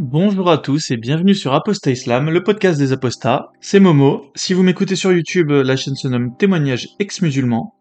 Bonjour à tous et bienvenue sur Apostat Islam, le podcast des apostats. C'est Momo. Si vous m'écoutez sur YouTube, la chaîne se nomme Témoignage ex-musulman.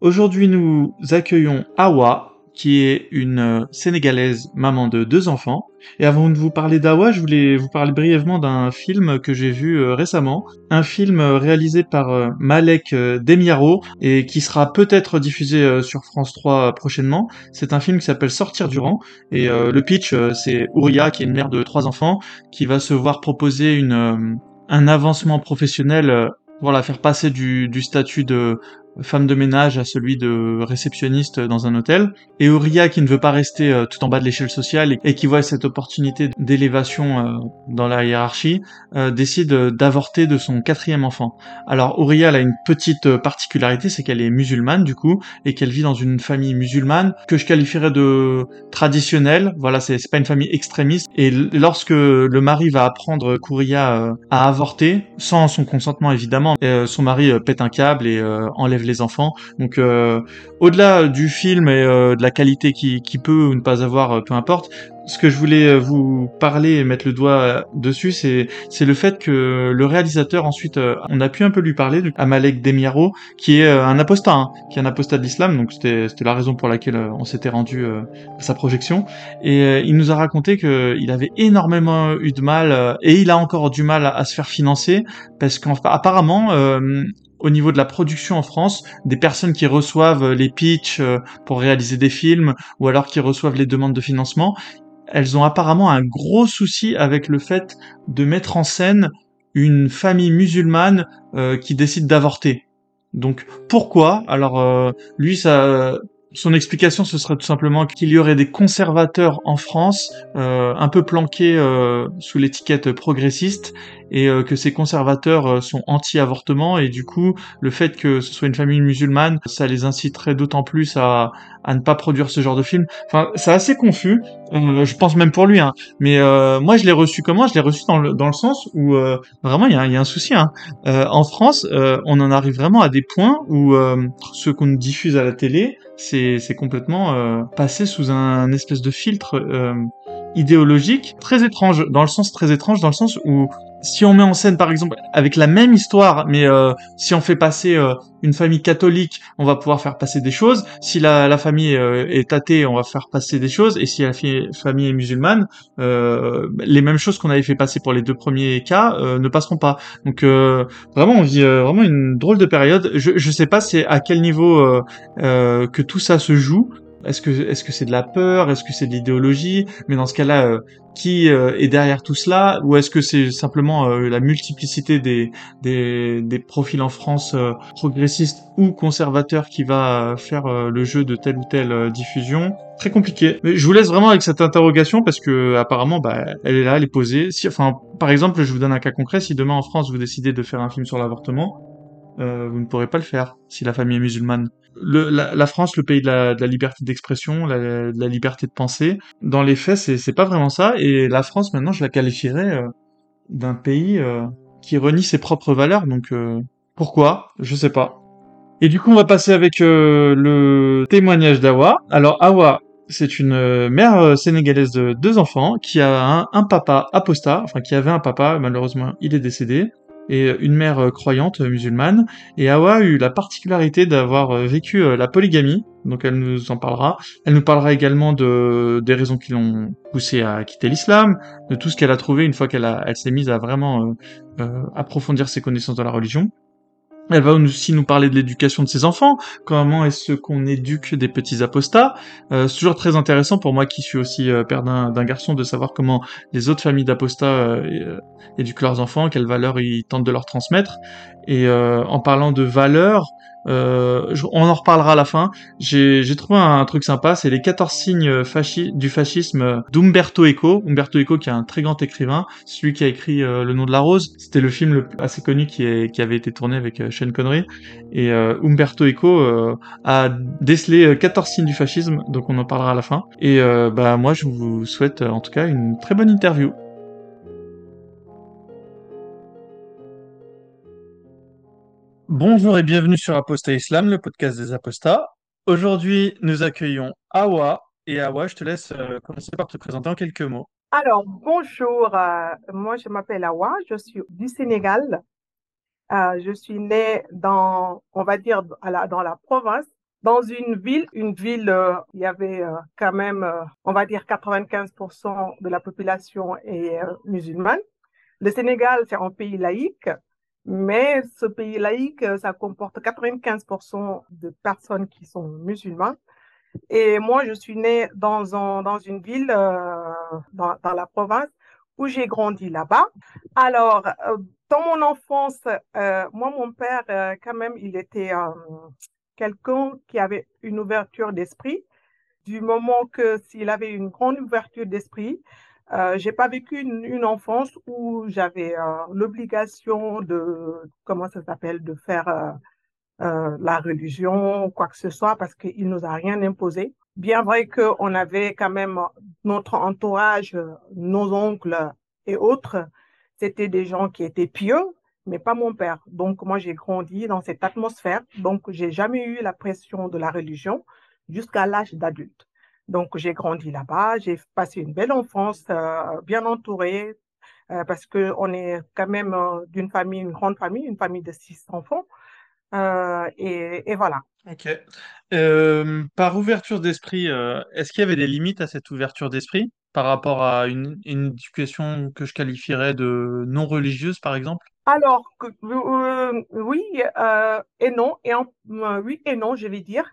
Aujourd'hui, nous accueillons Awa, qui est une euh, Sénégalaise maman de deux enfants. Et avant de vous parler d'Awa, je voulais vous parler brièvement d'un film que j'ai vu euh, récemment. Un film euh, réalisé par Malek Demiaro et qui sera peut-être diffusé sur France 3 prochainement. C'est un film qui s'appelle Sortir du rang. Et le pitch, c'est Ouria, qui est une mère de trois enfants, qui va se voir proposer une, un avancement professionnel voilà, faire passer du, du statut de femme de ménage à celui de réceptionniste dans un hôtel, et Auria qui ne veut pas rester euh, tout en bas de l'échelle sociale et, qui voit cette opportunité d'élévation euh, dans la hiérarchie, euh, décide d'avorter de son quatrième enfant. Alors Auria elle a une petite particularité, c'est qu'elle est musulmane du coup, et qu'elle vit dans une famille musulmane que je qualifierais de traditionnelle, voilà, c'est pas une famille extrémiste, et lorsque le mari va apprendre qu'Ouria a avorté, sans son consentement évidemment, son mari pète un câble et enlève les enfants. Donc euh, au-delà du film et euh, de la qualité qui, peut ou ne pas avoir, euh, peu importe, ce que je voulais vous parler et mettre le doigt dessus, c'est le fait que le réalisateur ensuite, on a pu un peu lui parler, à Malek Demiaro, qui est un apostat, hein, qui est un apostat de l'islam, donc c'était la raison pour laquelle on s'était rendu à sa projection, et il nous a raconté que il avait énormément eu de mal et il a encore du mal à, se faire financer parce qu'apparemment au niveau de la production en France, des personnes qui reçoivent les pitchs pour réaliser des films ou alors qui reçoivent les demandes de financement, elles ont apparemment un gros souci avec le fait de mettre en scène une famille musulmane euh, qui décide d'avorter. Donc pourquoi? Alors euh, lui, ça, son explication, ce serait tout simplement qu'il y aurait des conservateurs en France, euh, un peu planqués sous l'étiquette progressiste, et que ces conservateurs sont anti-avortement, et du coup, le fait que ce soit une famille musulmane, ça les inciterait d'autant plus à, à ne pas produire ce genre de film. Enfin, c'est assez confus. Euh, je pense même pour lui. Hein. Mais euh, moi, je l'ai reçu comment? Je l'ai reçu dans le, dans le sens où euh, vraiment, il y a, y a, un souci. Hein. en France, on en arrive vraiment à des points où ce qu'on diffuse à la télé, c'est complètement passé sous un, espèce de filtre idéologique très étrange, dans le sens très étrange, dans le sens où si on met en scène par exemple avec la même histoire, mais euh, si on fait passer euh, une famille catholique, on va pouvoir faire passer des choses. Si la, la famille euh, est athée, on va faire passer des choses. Et si la famille est musulmane, les mêmes choses qu'on avait fait passer pour les deux premiers cas ne passeront pas. Donc vraiment, on vit vraiment une drôle de période. Je, je sais pas c'est à quel niveau que tout ça se joue. Est-ce que c'est de la peur? Est-ce que c'est de l'idéologie? Mais dans ce cas-là, euh, qui euh, est derrière tout cela? Ou est-ce que c'est simplement euh, la multiplicité des, profils en France progressistes ou conservateurs qui va faire le jeu de telle ou telle diffusion? Très compliqué. Mais je vous laisse vraiment avec cette interrogation parce que apparemment, bah, elle est là, elle est posée. Par exemple, je vous donne un cas concret. Si demain en France vous décidez de faire un film sur l'avortement, vous ne pourrez pas le faire si la famille est musulmane. La, France, le pays de la, liberté d'expression, la, de la liberté de penser, dans les faits, c'est, pas vraiment ça. Et la France, maintenant, je la qualifierais euh, d'un pays euh, qui renie ses propres valeurs. Donc, pourquoi? Je sais pas. Et du coup, on va passer avec le témoignage d'Awa. Alors, Awa, c'est une mère sénégalaise de deux enfants qui a un, un, papa apostat, enfin qui avait un papa, malheureusement il est décédé, et une mère euh, croyante euh, musulmane. Et Awa a eu la particularité d'avoir euh, vécu la polygamie, donc elle nous en parlera. Elle nous parlera également de des raisons qui l'ont poussée à quitter l'islam, de tout ce qu'elle a trouvé une fois qu'elle elle s'est mise à vraiment approfondir ses connaissances de la religion. Elle va aussi nous parler de l'éducation de ses enfants, comment est-ce qu'on éduque des petits apostats. Euh, c'est toujours très intéressant pour moi qui suis aussi euh, père d'un garçon de savoir comment les autres familles d'apostats euh, éduquent leurs enfants, quelles valeurs ils tentent de leur transmettre. Et en parlant de valeurs, euh, on en reparlera à la fin. J'ai trouvé un, truc sympa, c'est les 14 signes du fascisme d'Umberto Eco. Umberto Eco qui est un très grand écrivain, celui qui a écrit euh, Le nom de la rose. C'était le film assez connu qui, est, qui avait été tourné avec euh, Sean Connery. Et euh, Umberto Eco a décelé 14 signes du fascisme, donc on en parlera à la fin. Et bah moi je vous souhaite en tout cas une très bonne interview. Bonjour et bienvenue sur Apostat Islam, le podcast des apostats. Aujourd'hui, nous accueillons Awa. Et Awa, je te laisse euh, commencer par te présenter en quelques mots. Alors, bonjour, euh, moi je m'appelle Awa, je suis du Sénégal. Euh, je suis née dans, on va dire, dans la province, dans une ville, une ville, il y avait quand même, on va dire, 95% de la population est musulmane. Le Sénégal, c'est un pays laïque, mais ce pays laïque, euh, ça comporte 95% de personnes qui sont musulmanes. Et moi, je suis née dans, un, dans une ville, euh, dans, la province, où j'ai grandi là-bas. Alors, euh, dans mon enfance, moi, mon père, quand même, il était quelqu'un qui avait une ouverture d'esprit. Du moment que s'il avait une grande ouverture d'esprit, euh, j'ai pas vécu une, une enfance où j'avais euh, l'obligation de, comment ça s'appelle, de faire euh, euh, la religion ou quoi que ce soit parce qu'il nous a rien imposé. Bien vrai qu'on avait quand même notre entourage, nos oncles et autres, c'était des gens qui étaient pieux, mais pas mon père. Donc moi j'ai grandi dans cette atmosphère, donc j'ai jamais eu la pression de la religion jusqu'à l'âge d'adulte. Donc j'ai grandi là-bas, j'ai passé une belle enfance, euh, bien entourée, euh, parce que on est quand même euh, d'une famille, une grande famille, une famille de six enfants. Et, et voilà. Ok. Par ouverture d'esprit, est-ce qu'il y avait des limites à cette ouverture d'esprit par rapport à une, une éducation que je qualifierais de non religieuse, par exemple? Alors, oui et non, et en- oui et non, je vais dire,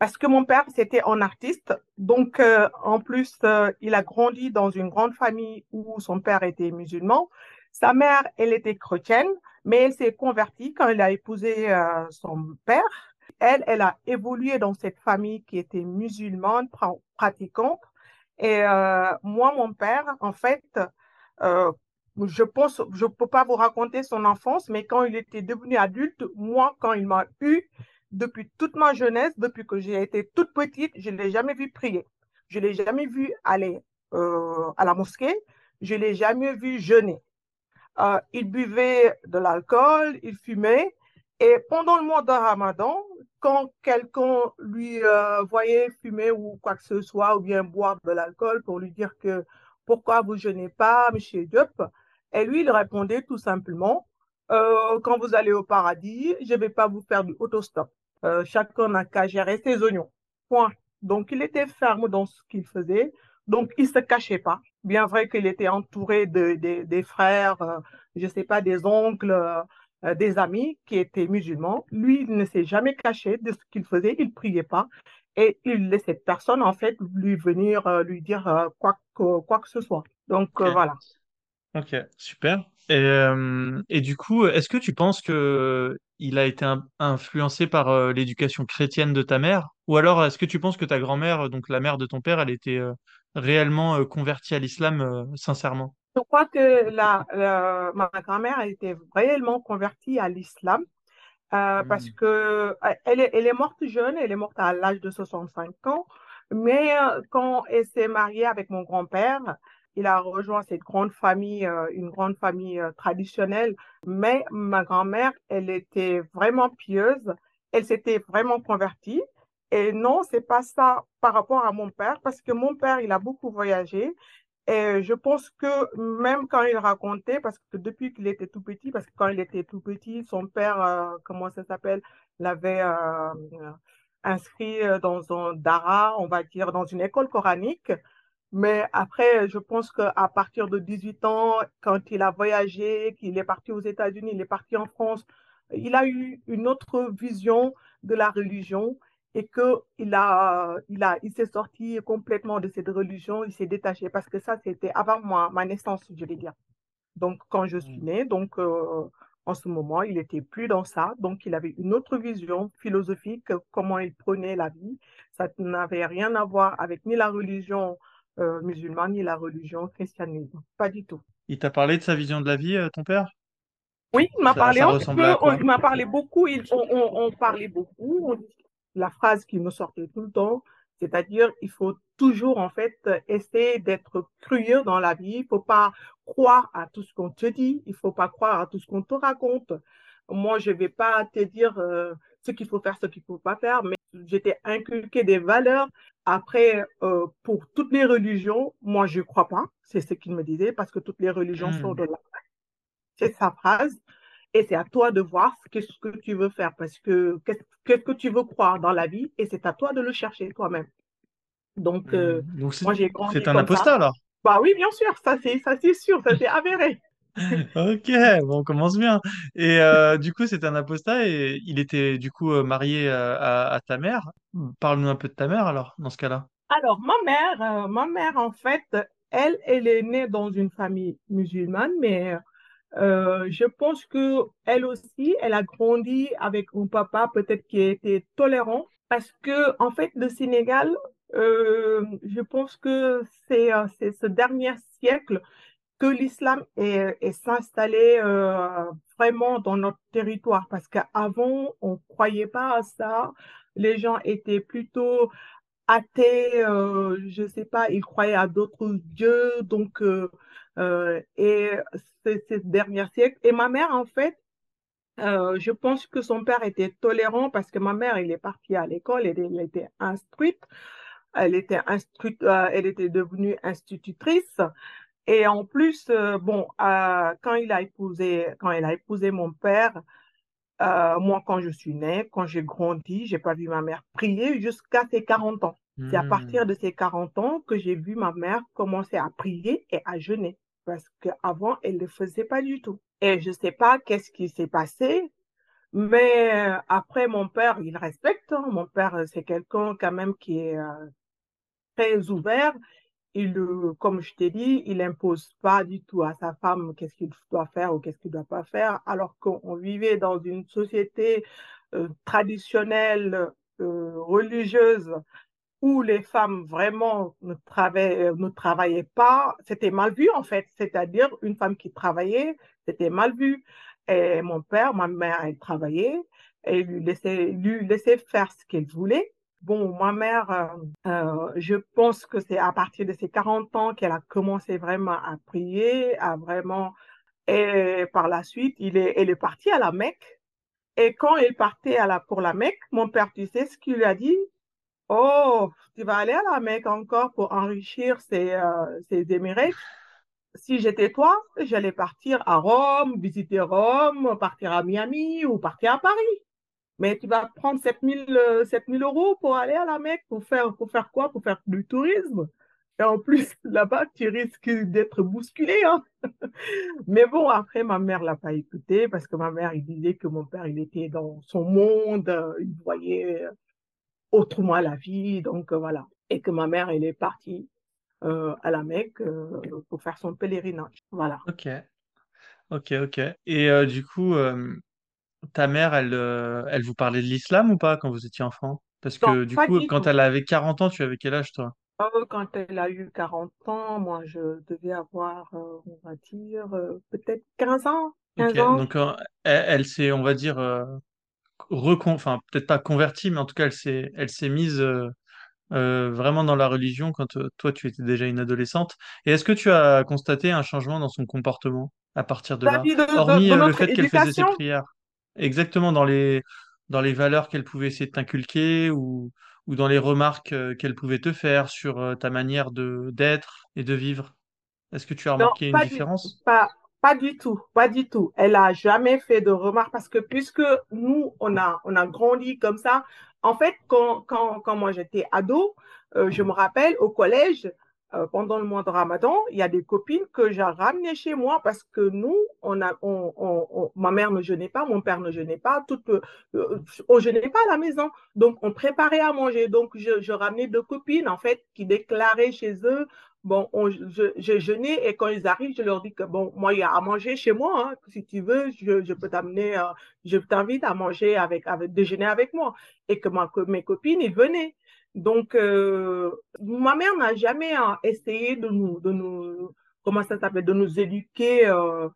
parce que mon père, c'était un artiste, donc euh, en plus, euh, il a grandi dans une grande famille où son père était musulman. Sa mère, elle était chrétienne, mais elle s'est convertie quand elle a épousé euh, son père. Elle, elle a évolué dans cette famille qui était musulmane, pra- pratiquante. Et euh, moi, mon père, en fait, euh, je pense, je peux pas vous raconter son enfance, mais quand il était devenu adulte, moi, quand il m'a eu, depuis toute ma jeunesse, depuis que j'ai été toute petite, je ne l'ai jamais vu prier. Je ne l'ai jamais vu aller euh, à la mosquée. Je ne l'ai jamais vu jeûner. Euh, il buvait de l'alcool, il fumait. Et pendant le mois de Ramadan, quand quelqu'un lui euh, voyait fumer ou quoi que ce soit, ou bien boire de l'alcool pour lui dire que pourquoi vous jeûnez pas, Monsieur Diop, et lui, il répondait tout simplement, quand vous allez au paradis, je ne vais pas vous faire du autostop. Euh, chacun n'a qu'à gérer ses oignons. Point. Donc, il était ferme dans ce qu'il faisait. Donc, il ne se cachait pas. Bien vrai qu'il était entouré de, de, des frères, euh, je ne sais pas, des oncles, euh, des amis qui étaient musulmans. Lui, il ne s'est jamais caché de ce qu'il faisait, il priait pas. Et il laissait personne, en fait, lui venir euh, lui dire euh, quoi, que, quoi que ce soit. Donc, euh, Ok. voilà. Ok, super. Et, euh, et du coup, est-ce que tu penses que il a été in- influencé par euh, l'éducation chrétienne de ta mère? Ou alors est-ce que tu penses que ta grand-mère, donc la mère de ton père, elle était euh, réellement euh, convertie à l'islam euh, sincèrement? Je crois que la, la- ma grand-mère a été réellement convertie à l'islam euh, parce que euh, elle est, elle est morte jeune, elle est morte à l'âge de 65 ans, mais euh, quand elle s'est mariée avec mon grand-père, il a rejoint cette grande famille, euh, une grande famille euh, traditionnelle, mais ma grand-mère, elle était vraiment pieuse, elle s'était vraiment convertie. Et non, c'est pas ça par rapport à mon père, parce que mon père, il a beaucoup voyagé. Et je pense que même quand il racontait, parce que depuis qu'il était tout petit, parce que quand il était tout petit, son père, euh, comment ça s'appelle, l'avait inscrit dans un dara, on va dire, dans une école coranique. Mais après, je pense qu'à partir de 18 ans, quand il a voyagé, qu'il est parti aux États-Unis, il est parti en France, il a eu une autre vision de la religion et que il a, il a, il s'est sorti complètement de cette religion, il s'est détaché parce que ça, c'était avant moi, ma naissance, je vais dire. Donc, quand je suis née, donc, euh, en ce moment, il était plus dans ça. Donc, il avait une autre vision philosophique, comment il prenait la vie. Ça n'avait rien à voir avec ni la religion musulmane, ni la religion christianisme. Pas du tout. Il t'a parlé de sa vision de la vie, euh, ton père? Oui, il m'a parlé un peu, on- il m'a parlé beaucoup, il- on, on- on parlait beaucoup. La phrase qui me sortait tout le temps, c'est-à-dire, il faut toujours, en fait, essayer d'être curieux dans la vie. Il faut pas croire à tout ce qu'on te dit, il faut pas croire à tout ce qu'on te raconte. Moi, je vais pas te dire euh, ce qu'il faut faire, ce qu'il faut pas faire, mais j'étais inculqué des valeurs Après, euh, pour toutes les religions, moi, je ne crois pas. C'est ce qu'il me disait, parce que toutes les religions sont Hmm. de là. C'est sa phrase. Et c'est à toi de voir ce que tu veux faire, parce que qu'est-ce que tu veux croire dans la vie, et c'est à toi de le chercher toi-même. Donc, Hmm. euh, Donc c'est moi, j'ai c'est grandi un comme ça. apostat alors? Bah oui, bien sûr, ça c'est ça c'est sûr, ça c'est avéré. Ok, bon, on commence bien. Et euh, du coup, c'est un apostat et il était du coup euh, marié euh, à, ta mère. Parle-nous un peu de ta mère alors, dans ce cas-là. Alors, ma mère, ma mère, en fait, elle, elle est née dans une famille musulmane, mais je pense que elle aussi, elle a grandi avec un papa peut-être qui était tolérant, parce que, en fait, le Sénégal, je pense que c'est c'est ce dernier siècle que l'islam est, s'installé euh, vraiment dans notre territoire, parce qu'avant, on croyait pas à ça. Les gens étaient plutôt athées, euh, je sais pas, ils croyaient à d'autres dieux, donc euh, euh, et ces derniers siècles. Et ma mère, en fait, je pense que son père était tolérant parce que ma mère, elle est partie à l'école, elle, elle était instruite, elle était instruite, elle était devenue institutrice. Et en plus, euh, bon, euh, quand il a épousé, quand elle a épousé mon père, euh, moi, quand je suis née, quand j'ai grandi, j'ai pas vu ma mère prier jusqu'à ses 40 ans. C'est à Hmm. partir de ses 40 ans que j'ai vu ma mère commencer à prier et à jeûner. Parce qu'avant, elle ne le faisait pas du tout. Et je sais pas qu'est-ce qui s'est passé, mais après, mon père, il respecte. hein. Mon père, c'est quelqu'un quand même qui est très ouvert. Il, euh, comme je t'ai dit, il impose pas du tout à sa femme qu'est-ce qu'il doit faire ou qu'est-ce qu'il doit pas faire, alors qu'on vivait dans une société euh, traditionnelle, euh, religieuse, où les femmes vraiment ne travaillaient, ne travaillaient pas. C'était mal vu, en fait. C'est-à-dire, une femme qui travaillait, c'était mal vu. Et mon père, ma mère, elle travaillait et lui laissait, lui laissait faire ce qu'elle voulait. Bon, ma mère, euh, euh, je pense que c'est à partir de ses 40 ans qu'elle a commencé vraiment à prier, à vraiment... Et par la suite, il est, elle est partie à la Mecque. Et quand elle partait pour la Mecque, mon père, tu sais ce qu'il lui a dit? Oh, tu vas aller à la Mecque encore pour enrichir ces, euh, Émirats. Si j'étais toi, j'allais partir à Rome, visiter Rome, partir à Miami ou partir à Paris. Mais tu vas prendre 7000 euh, 7000 euros pour aller à la Mecque, pour faire, pour faire quoi? Pour faire du tourisme. Et en plus, là-bas, tu risques d'être bousculé, hein. Mais bon, après, ma mère l'a pas écouté parce que ma mère, il disait que mon père, il était dans son monde, euh, il voyait autrement la vie, donc euh, voilà. Et que ma mère, elle est partie euh, à la Mecque euh, pour faire son pèlerinage. Voilà. Ok, ok, ok. Et euh, du coup, euh, ta mère, elle, euh, elle vous parlait de l'islam ou pas quand vous étiez enfant? Parce que du pas coup, du quand tout. elle avait 40 ans, tu avais quel âge toi? Euh, quand elle a eu 40 ans, moi, je devais avoir, euh, on va dire, euh, peut-être 15 ans. Ok, 15 ans. donc euh, elle, elle s'est, on va dire, euh, recon... enfin peut-être pas convertie, mais en tout cas, elle s'est, elle s'est mise euh, euh, vraiment dans la religion quand euh, toi, tu étais déjà une adolescente. Et est-ce que tu as constaté un changement dans son comportement à partir de là, Vis-à-vis de, de, hormis de euh, le notre fait qu'elle faisait ses éducation, prières? Exactement dans les, dans les valeurs qu'elle pouvait essayer de t'inculquer ou, ou dans les remarques euh, qu'elle pouvait te faire sur euh, ta manière de d'être et de vivre. Est-ce que tu as Non, remarqué une différence? pas, pas du tout, pas du tout. Elle a jamais fait de remarques parce que puisque nous, on a, on a grandi comme ça, en fait, quand, quand, quand moi j'étais ado, euh, je me rappelle au collège, euh, pendant le mois de Ramadan, il y a des copines que j'ai ramenées chez moi parce que nous, on a, on, on, ma mère ne jeûnait pas, mon père ne jeûnait pas, tout, euh, on jeûnait pas à la maison. Donc, on préparait à manger. Donc, je, je ramenais deux copines, en fait, qui déclaraient chez eux Bon, on, je, j'ai jeûné et quand ils arrivent, je leur dis que bon, moi, il y a à manger chez moi. hein. Si tu veux, je, je peux t'amener, euh, je t'invite à manger avec, avec, déjeuner avec moi. Et que, ma, que mes copines, ils venaient. Donc, euh, ma mère n'a jamais euh, essayé de nous, de nous, comment ça s'appelle, de nous éduquer euh,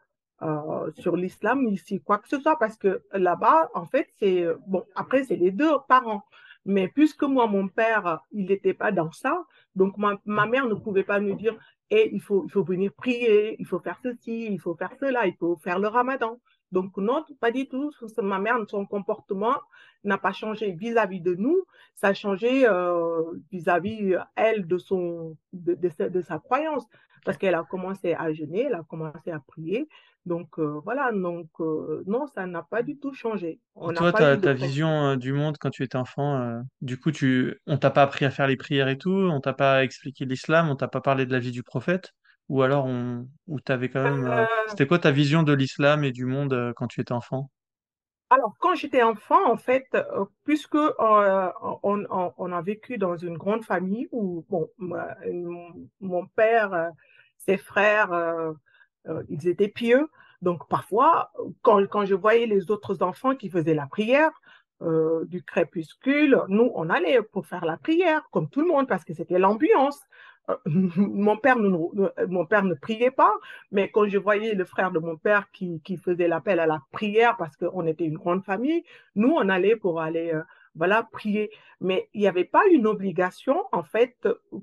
euh, sur l'islam ici, quoi que ce soit, parce que là-bas, en fait, c'est, bon, après, c'est les deux parents. Mais puisque moi, mon père, il n'était pas dans ça, donc, ma, ma mère ne pouvait pas nous dire, eh, il faut, il faut venir prier, il faut faire ceci, il faut faire cela, il faut faire le ramadan. Donc non, pas du tout. Ma mère, son comportement n'a pas changé vis-à-vis de nous, ça a changé euh, vis-à-vis, elle, de, son, de, de, sa, croyance, parce qu'elle a commencé à jeûner, elle a commencé à prier. Donc euh, voilà, donc euh, non, ça n'a pas du tout changé. On toi, ta, ta vision du monde quand tu étais enfant, du coup, tu, on t'a pas appris à faire les prières et tout, on t'a pas expliqué l'islam, on t'a pas parlé de la vie du prophète, ou alors on, ou t'avais quand même, c'était quoi ta vision de l'islam et du monde quand tu étais enfant? Alors, quand j'étais enfant, en fait, euh, puisque euh, on, a vécu dans une grande famille où, bon, mon père, euh, ses frères, ils étaient pieux. Donc, parfois, quand, quand je voyais les autres enfants qui faisaient la prière, du crépuscule, nous, on allait pour faire la prière, comme tout le monde, parce que c'était l'ambiance. Euh, mon, père ne, mon père ne priait pas, mais quand je voyais le frère de mon père qui, qui faisait l'appel à la prière parce qu'on était une grande famille, nous, on allait pour aller euh, voilà, prier. Mais il n'y avait pas une obligation, en fait,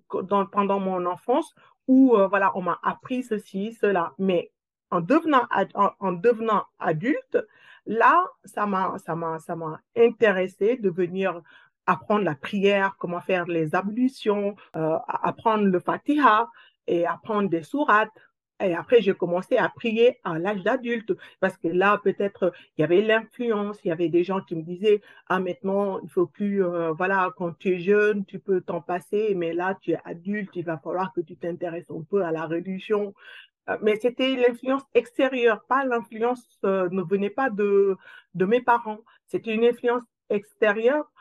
pendant mon enfance où, euh, voilà, on m'a appris ceci, cela. Mais en devenant, en, devenant adulte, là, ça m'a, ça m'a intéressé de venir apprendre la prière, comment faire les ablutions, euh, apprendre le Fatiha et apprendre des sourates. Et après, j'ai commencé à prier à l'âge d'adulte parce que là, peut-être, il y avait l'influence, il y avait des gens qui me disaient, ah, maintenant, il faut plus, euh, voilà, quand tu es jeune, tu peux t'en passer, mais là, tu es adulte, il va falloir que tu t'intéresses un peu à la religion. Euh, mais c'était l'influence extérieure, pas l'influence, ne venait pas de, de mes parents. C'était une influence extérieure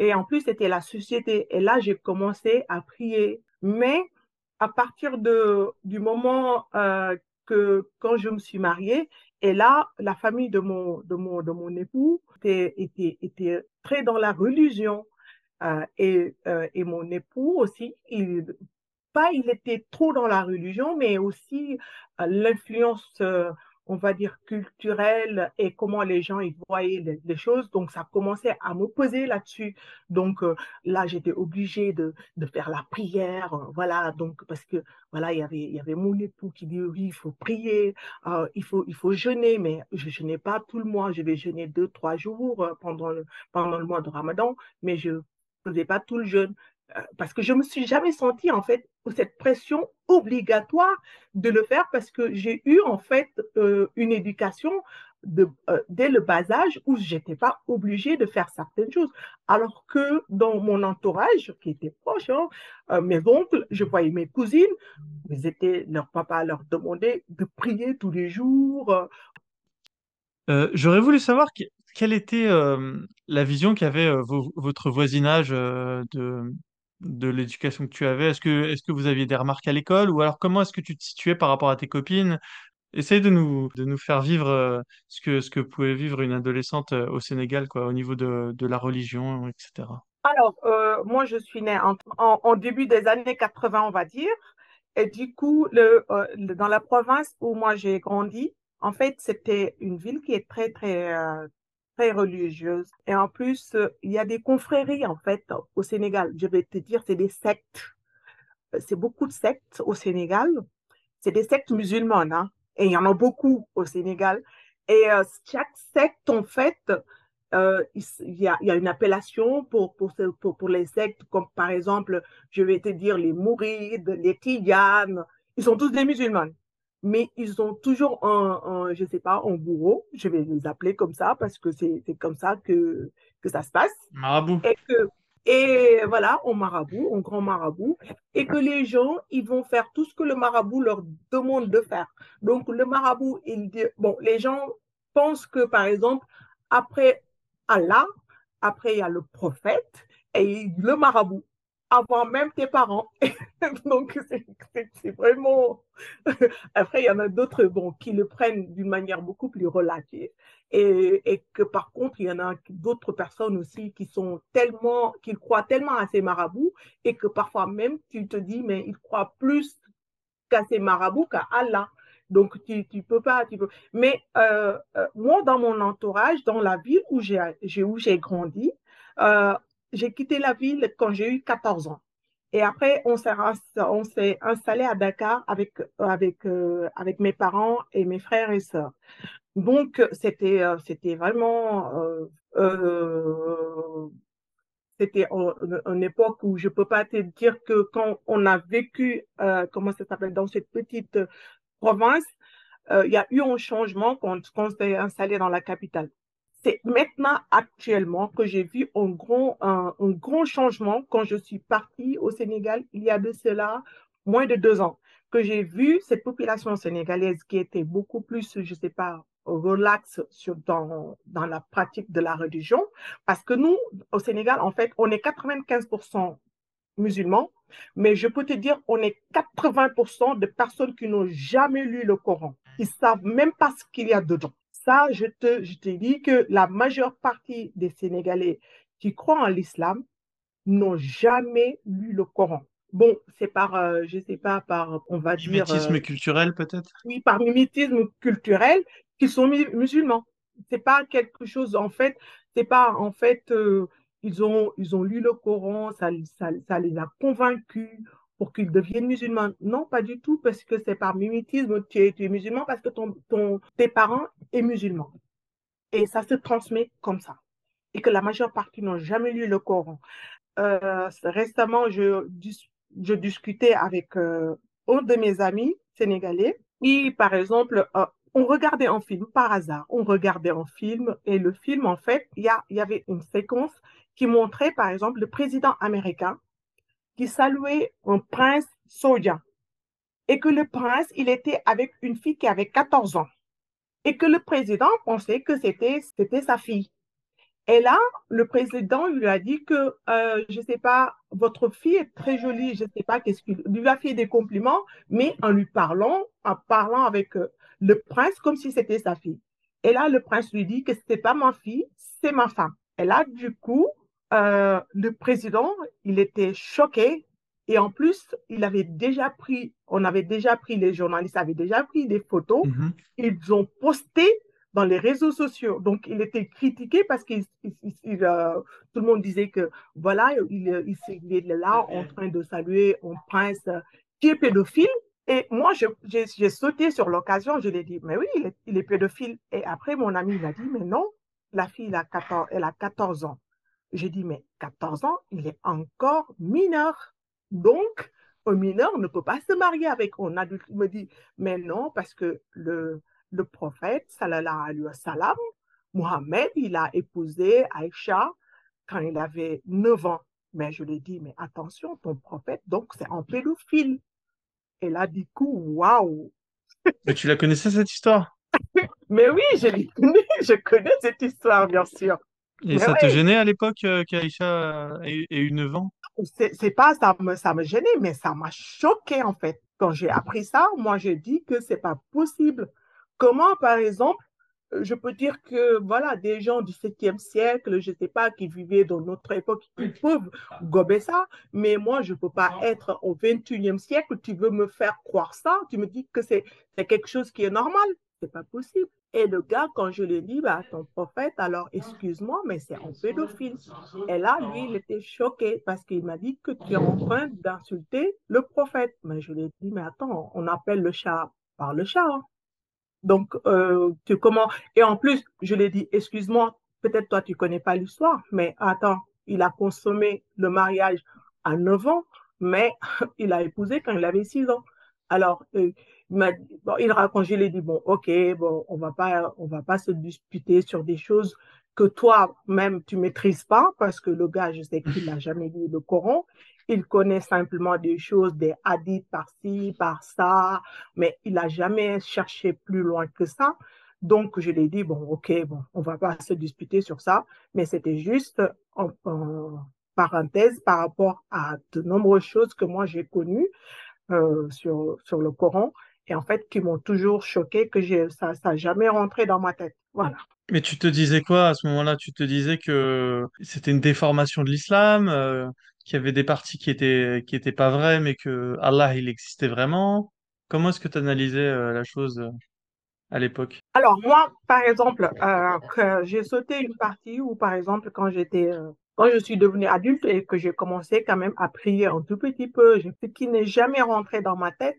et en plus, c'était la société. Et là, j'ai commencé à prier. Mais à partir de, du moment euh, que quand je me suis mariée, et là, la famille de mon, de mon, de mon époux était, était, était très dans la religion. Euh, et, euh, et mon époux aussi, il, pas il était trop dans la religion, mais aussi l'influence on va dire, culturel et comment les gens y voyaient les, choses. Donc, ça commençait à me poser là-dessus. Donc, euh, là, j'étais obligée de, faire la prière. Euh, voilà, donc, parce que, voilà, il y avait, il y avait mon époux qui dit, oui, il faut prier, euh, il, faut, il faut jeûner, mais je ne jeûnais pas tout le mois. Je vais jeûner deux, trois jours pendant le, pendant le mois de Ramadan, mais je ne faisais pas tout le jeûne parce que je me suis jamais sentie en fait cette pression obligatoire de le faire parce que j'ai eu en fait euh, une éducation de, euh, dès le bas âge où j'étais pas obligée de faire certaines choses. Alors que dans mon entourage, qui était proche, hein, euh, mes oncles, je voyais mes cousines, ils étaient, leur papa leur demandait de prier tous les jours. J'aurais voulu savoir quelle était la vision qu'avait votre voisinage de, de l'éducation que tu avais? Est-ce que, est-ce que vous aviez des remarques à l'école? Ou alors comment est-ce que tu te situais par rapport à tes copines? Essaye de nous, de nous faire vivre euh, ce que, ce que pouvait vivre une adolescente euh, au Sénégal, quoi, au niveau de, de la religion, etc. Alors, euh, moi, je suis née en, en, début des années 80, on va dire. Et du coup, le, dans la province où moi j'ai grandi, en fait, c'était une ville qui est très, très, religieuse. Et en plus, euh, il y a des confréries, en fait, au Sénégal. Je vais te dire, c'est des sectes. Euh, c'est beaucoup de sectes au Sénégal. C'est des sectes musulmanes, hein. Et il y en a beaucoup au Sénégal. Et euh, chaque secte, en fait, il, y a, une appellation pour, pour, pour, pour, les sectes, comme par exemple, je vais te dire les Mourides, les Tidianes. Ils sont tous des musulmans mais ils ont toujours un, je sais pas, un bourreau, je vais les appeler comme ça parce que c'est comme ça que, que ça se passe. Marabout. Et, que, et voilà, au marabout, un grand marabout, et que les gens, ils vont faire tout ce que le marabout leur demande de faire. Donc, le marabout, il dit, bon, les gens pensent que, par exemple, après Allah, après il y a le prophète et le marabout avant même tes parents. Donc, c'est vraiment... Après, il y en a d'autres bon, qui le prennent d'une manière beaucoup plus relative. Et, que par contre, il y en a d'autres personnes aussi qui sont tellement, qui croient tellement à ces marabouts et que parfois même, tu te dis, mais ils croient plus qu'à ces marabouts qu'à Allah. Donc, tu, tu peux pas, tu peux. Mais euh, euh, moi, dans mon entourage, dans la ville où j'ai, où j'ai grandi, euh, j'ai quitté la ville quand j'ai eu 14 ans. Et après, on s'est, installé à Dakar avec, avec, euh, avec mes parents et mes frères et sœurs. Donc, c'était, euh, c'était vraiment, euh, euh, c'était une époque où je peux pas te dire que quand on a vécu, euh, comment ça s'appelle, dans cette petite province, euh, il y a eu un changement quand on s'est installé dans la capitale. C'est maintenant, actuellement, que j'ai vu un grand, un, un grand changement quand je suis partie au Sénégal il y a de cela moins de deux ans, que j'ai vu cette population sénégalaise qui était beaucoup plus, je sais pas, relax sur, dans, dans la pratique de la religion, parce que nous, au Sénégal, en fait, on est 95% musulmans, mais je peux te dire, on est 80% de personnes qui n'ont jamais lu le Coran. Ils savent même pas ce qu'il y a dedans. Ça, je te, je te dis que la majeure partie des Sénégalais qui croient en l'islam n'ont jamais lu le Coran. Bon, c'est par, euh, je sais pas, par, on va dire. Mimétisme euh, culturel, peut-être? oui, par mimétisme culturel, qui sont mu- musulmans. C'est pas quelque chose, en fait, c'est pas, en fait, euh, ils ont, ils ont lu le Coran, ça, ça, ça les a convaincus pour qu'ils deviennent musulmans. Non, pas du tout, parce que c'est par mimétisme, tu es, tu es musulman parce que ton, ton, tes parents est musulman. Et ça se transmet comme ça. Et que la majeure partie n'ont jamais lu le Coran. Euh, récemment, je, je discutais avec euh, un de mes amis sénégalais et, par exemple, euh, on regardait un film par hasard. On regardait un film et le film, en fait, il y y avait une séquence qui montrait, par exemple, le président américain qui saluait un prince saoudien et que le prince, il était avec une fille qui avait 14 ans et que le président pensait que c'était c'était sa fille. Et là, le président lui a dit que, euh, je sais pas, votre fille est très jolie, je sais pas qu'est-ce qu'il lui a fait des compliments, mais en lui parlant, en parlant avec euh, le prince comme si c'était sa fille. Et là, le prince lui dit que c'est pas ma fille, c'est ma femme. Et là, du coup, euh, le président, il était choqué. Et en plus, il avait déjà pris, on avait déjà pris, les journalistes avaient déjà pris des photos Mhm. ils ont posté dans les réseaux sociaux. Donc, il était critiqué parce que tout le monde disait que, voilà, il, il, il est là en train de saluer un prince qui est pédophile. Et moi, j'ai sauté sur l'occasion, je lui ai dit, mais oui, il est, il est pédophile. Et après, mon ami m'a dit, mais non, la fille, elle a 14, elle a 14 ans. J'ai dit, mais 14 ans, il est encore mineur. Donc, un mineur ne peut pas se marier avec un adulte. Il me dit, mais non, parce que le, le prophète, sallallahu alayhi wa sallam, Mohammed, il a épousé Aïcha quand il avait 9 ans. Mais je lui ai dit, mais attention, ton prophète, donc c'est un pédophile. Et là, du coup, waouh! Mais tu la connaissais, cette histoire? Mais oui, je l'ai connais, je connais cette histoire, bien sûr. Et Mais ça te gênait à l'époque euh, qu'Aïcha ait, ait eu 9 ans? c'est pas ça me, ça me gênait, mais ça m'a choqué en fait. Quand j'ai appris ça, moi j'ai dit que c'est pas possible. Comment, par exemple, euh, je peux dire que voilà, des gens du 7e siècle, je sais pas, qui vivaient dans notre époque, ils peuvent gober ça, mais moi je peux pas être au 21e siècle, tu veux me faire croire ça, tu me dis que c'est c'est quelque chose qui est normal, c'est pas possible. Et le gars, quand je lui dit, bah, ton prophète, alors excuse-moi, mais c'est un pédophile. Et là, lui, il était choqué parce qu'il m'a dit que tu es en train d'insulter le prophète. Mais je lui ai dit, mais attends, on appelle le chat par le chat. hein. Donc, euh, tu comment? Et en plus, je lui ai dit, excuse-moi, peut-être toi tu connais pas l'histoire, mais attends, il a consommé le mariage à 9 ans, mais il a épousé quand il avait 6 ans. Alors, euh, il m'a dit- bon, il raconte, je lui ai dit, bon, ok, bon, on va pas, on va pas se disputer sur des choses que toi-même tu maîtrises pas, parce que le gars, je sais qu'il n'a jamais lu le Coran. Il connaît simplement des choses, des hadiths par-ci, par-ça, mais il n'a jamais cherché plus loin que ça. Donc, je lui ai dit, bon, ok, bon, on va pas se disputer sur ça, mais c'était juste en, en parenthèse par rapport à de nombreuses choses que moi j'ai connues euh, sur, sur le Coran et en fait qui m'ont toujours choqué, que j'ai, ça, ça n'a jamais rentré dans ma tête. Voilà. Mais tu te disais quoi à ce moment-là? Tu te disais que c'était une déformation de l'islam, euh, qu'il y avait des parties qui étaient qui étaient pas vraies, mais que Allah il existait vraiment. Comment est-ce que tu analysais euh, la chose à l'époque? Alors moi, par exemple, euh, j'ai sauté une partie où, par exemple, quand j'étais euh, Quand je suis devenue adulte et que j'ai commencé quand même à prier un tout petit peu, ce qui n'est jamais rentré dans ma tête,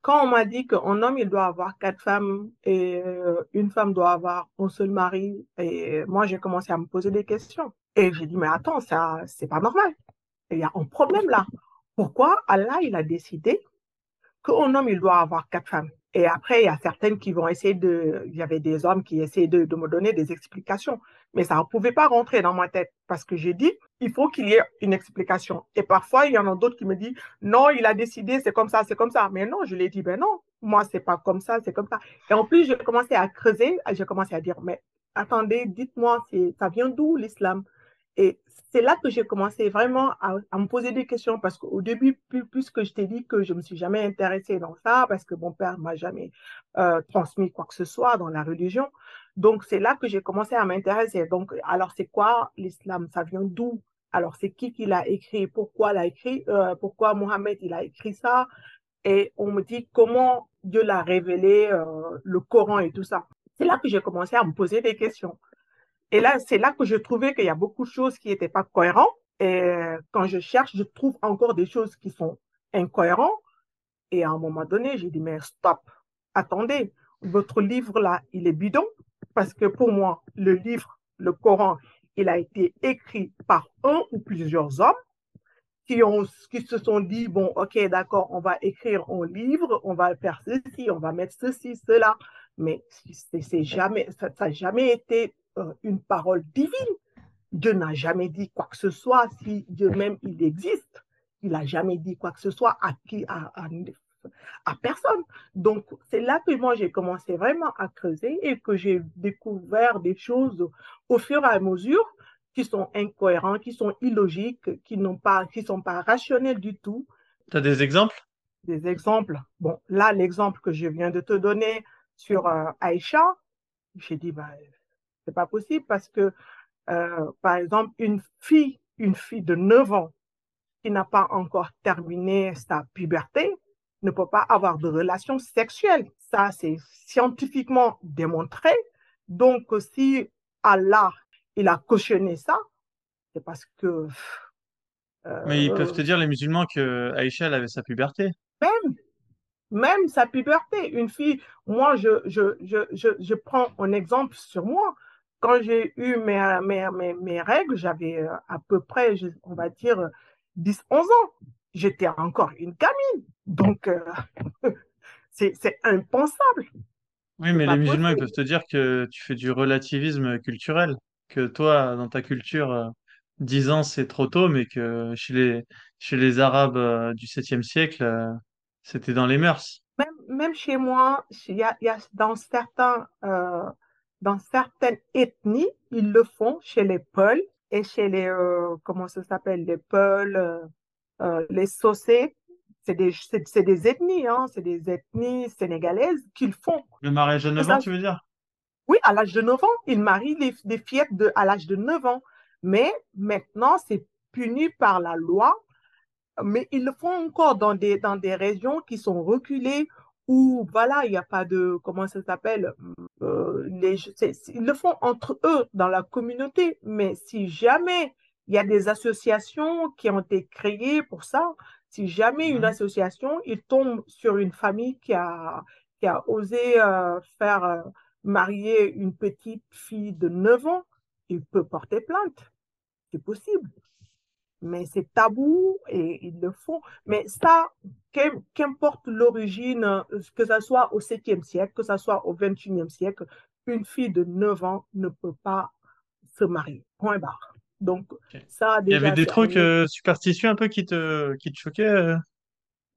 quand on m'a dit qu'un homme, il doit avoir quatre femmes et euh, une femme doit avoir un seul mari, et moi, j'ai commencé à me poser des questions. Et j'ai dit, mais attends, ça, c'est pas normal. Il y a un problème là. Pourquoi Allah, il a décidé qu'un homme, il doit avoir quatre femmes? Et après, il y a certaines qui vont essayer de. Il y avait des hommes qui essayaient de, de me donner des explications. Mais ça ne pouvait pas rentrer dans ma tête parce que j'ai dit, il faut qu'il y ait une explication. Et parfois, il y en a d'autres qui me disent, non, il a décidé, c'est comme ça, c'est comme ça. Mais non, je lui ai dit, ben non, moi, c'est pas comme ça, c'est comme ça. Et en plus, j'ai commencé à creuser, j'ai commencé à dire, mais attendez, dites-moi, ça vient d'où l'islam? Et c'est là que j'ai commencé vraiment à, me poser des questions parce qu'au début, plus, que je t'ai dit que je ne me suis jamais intéressée dans ça parce que mon père m'a jamais euh, transmis quoi que ce soit dans la religion. Donc, c'est là que j'ai commencé à m'intéresser. Donc, alors, c'est quoi l'islam? Ça vient d'où? Alors, c'est qui qui l'a écrit? Pourquoi l'a écrit? Euh, Pourquoi Mohamed, il a écrit ça? Et on me dit comment Dieu l'a révélé, euh, le Coran et tout ça. C'est là que j'ai commencé à me poser des questions. Et là, c'est là que je trouvais qu'il y a beaucoup de choses qui n'étaient pas cohérentes. Et quand je cherche, je trouve encore des choses qui sont incohérentes. Et à un moment donné, j'ai dit, mais stop, attendez, votre livre là, il est bidon. Parce que pour moi, le livre, le Coran, il a été écrit par un ou plusieurs hommes qui, ont, qui se sont dit, bon, ok, d'accord, on va écrire un livre, on va faire ceci, on va mettre ceci, cela. Mais c'est jamais, ça n'a jamais été une parole divine. Dieu n'a jamais dit quoi que ce soit. Si Dieu même il existe, il n'a jamais dit quoi que ce soit à qui, à, à, personne. Donc, c'est là que moi, j'ai commencé vraiment à creuser et que j'ai découvert des choses au fur et à mesure qui sont incohérentes, qui sont illogiques, qui n'ont pas, qui sont pas rationnelles du tout. Tu as des exemples? Des exemples. Bon, là, l'exemple que je viens de te donner sur euh, Aïcha, j'ai dit, bah, c'est pas possible parce que, euh, par exemple, une fille, une fille de 9 ans qui n'a pas encore terminé sa puberté ne peut pas avoir de relations sexuelles. Ça, c'est scientifiquement démontré. Donc, si Allah, il a cautionné ça, c'est parce que... Mais ils peuvent te dire, les musulmans, que Aïcha, elle avait sa puberté. Même, même sa puberté. Une fille, moi, je, je, je, je, je prends un exemple sur moi quand j'ai eu mes, mes, mes, règles, j'avais euh, à peu près, on va dire, 10-11 ans. J'étais encore une gamine. Donc, euh, c'est impensable. Oui, mais les musulmans, ils peuvent te dire que tu fais du relativisme culturel, que toi, dans ta culture, 10 euh, ans, c'est trop tôt, mais que chez les, chez les Arabes du 7e siècle, c'était dans les mœurs. Même, même chez moi, il y a, y a dans certains dans certaines ethnies, ils le font chez les Peuls et chez les, euh, comment ça s'appelle, les Peuls, euh, euh, les Saucés. C'est des, c'est, des ethnies, hein, c'est des ethnies sénégalaises qu'ils font. Le mariage de 9 ans, tu veux dire? Oui, à l'âge de 9 ans, ils marient les, des fillettes de, à l'âge de 9 ans. Mais maintenant, c'est puni par la loi. Mais ils le font encore dans des, dans des régions qui sont reculées où voilà, il n'y a pas de, comment ça s'appelle, euh, les, ils le font entre eux dans la communauté, mais si jamais il y a des associations qui ont été créées pour ça, si jamais une mmh association, il tombe sur une famille qui a, qui a osé euh, faire euh, marier une petite fille de 9 ans, il peut porter plainte. C'est possible mais c'est tabou et ils le font. Mais ça, qu'importe l'origine, euh, que ce soit au 7e siècle, que ce soit au 21e siècle, une fille de 9 ans ne peut pas se marier. Point barre. Donc, ça, déjà, Il y avait des trucs euh, superstitieux un peu qui te, qui te choquaient euh,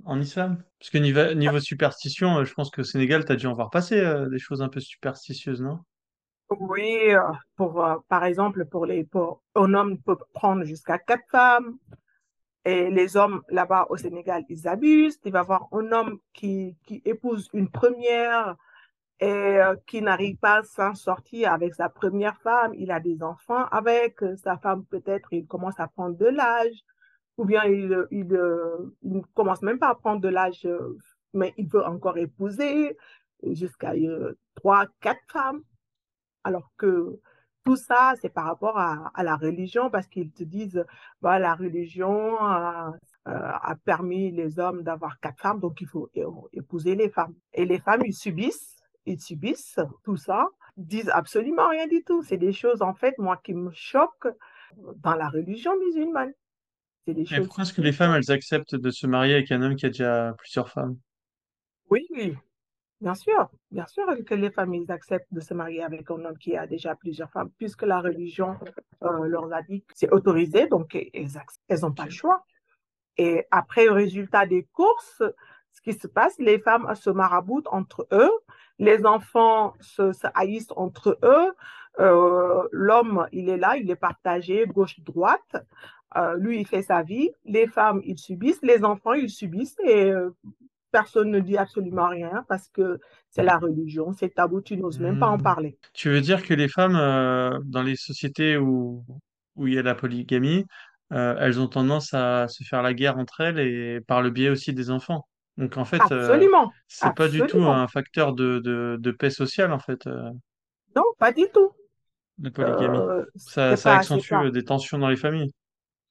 en islam? Parce que niveau, niveau superstition, je pense que au Sénégal, tu as dû en voir passer des choses un peu superstitieuses, non? Oui, euh, pour, euh, par exemple, pour les, pour, un homme peut prendre jusqu'à quatre femmes. Et les hommes là-bas au Sénégal, ils abusent. Il va y avoir un homme qui, qui épouse une première et euh, qui n'arrive pas à s'en sortir avec sa première femme. Il a des enfants avec sa femme, peut-être il commence à prendre de l'âge. Ou bien il, il, ne commence même pas à prendre de l'âge, mais il peut encore épouser jusqu'à trois, quatre femmes alors que tout ça, c'est par rapport à, à la religion, parce qu'ils te disent, bah, la religion a, euh, a permis les hommes d'avoir quatre femmes, donc il faut épouser les femmes. Et les femmes, ils subissent, ils subissent tout ça, disent absolument rien du tout. C'est des choses, en fait, moi, qui me choquent dans la religion musulmane. C'est des choses. pourquoi est-ce que les femmes, elles acceptent de se marier avec un homme qui a déjà plusieurs femmes? Oui, oui, Bien sûr, bien sûr que les familles acceptent de se marier avec un homme qui a déjà plusieurs femmes, puisque la religion euh, leur a dit que c'est autorisé, donc elles n'ont pas le choix. Et après, au résultat des courses, ce qui se passe, les femmes se maraboutent entre eux, les enfants se, haïssent entre eux, euh, l'homme, il est là, il est partagé gauche-droite, euh, lui, il fait sa vie, les femmes, ils subissent, les enfants, ils subissent, et personne ne dit absolument rien parce que c'est la religion, c'est tabou, tu n'oses même pas en hmm. parler. Tu veux dire que les femmes, euh, dans les sociétés où, où il y a la polygamie, euh, elles ont tendance à se faire la guerre entre elles et par le biais aussi des enfants. Donc en fait, euh, absolument, c'est pas du tout un facteur de, de, de paix sociale en fait. Non, pas du tout. La polygamie. ça, ça accentue des tensions dans les familles.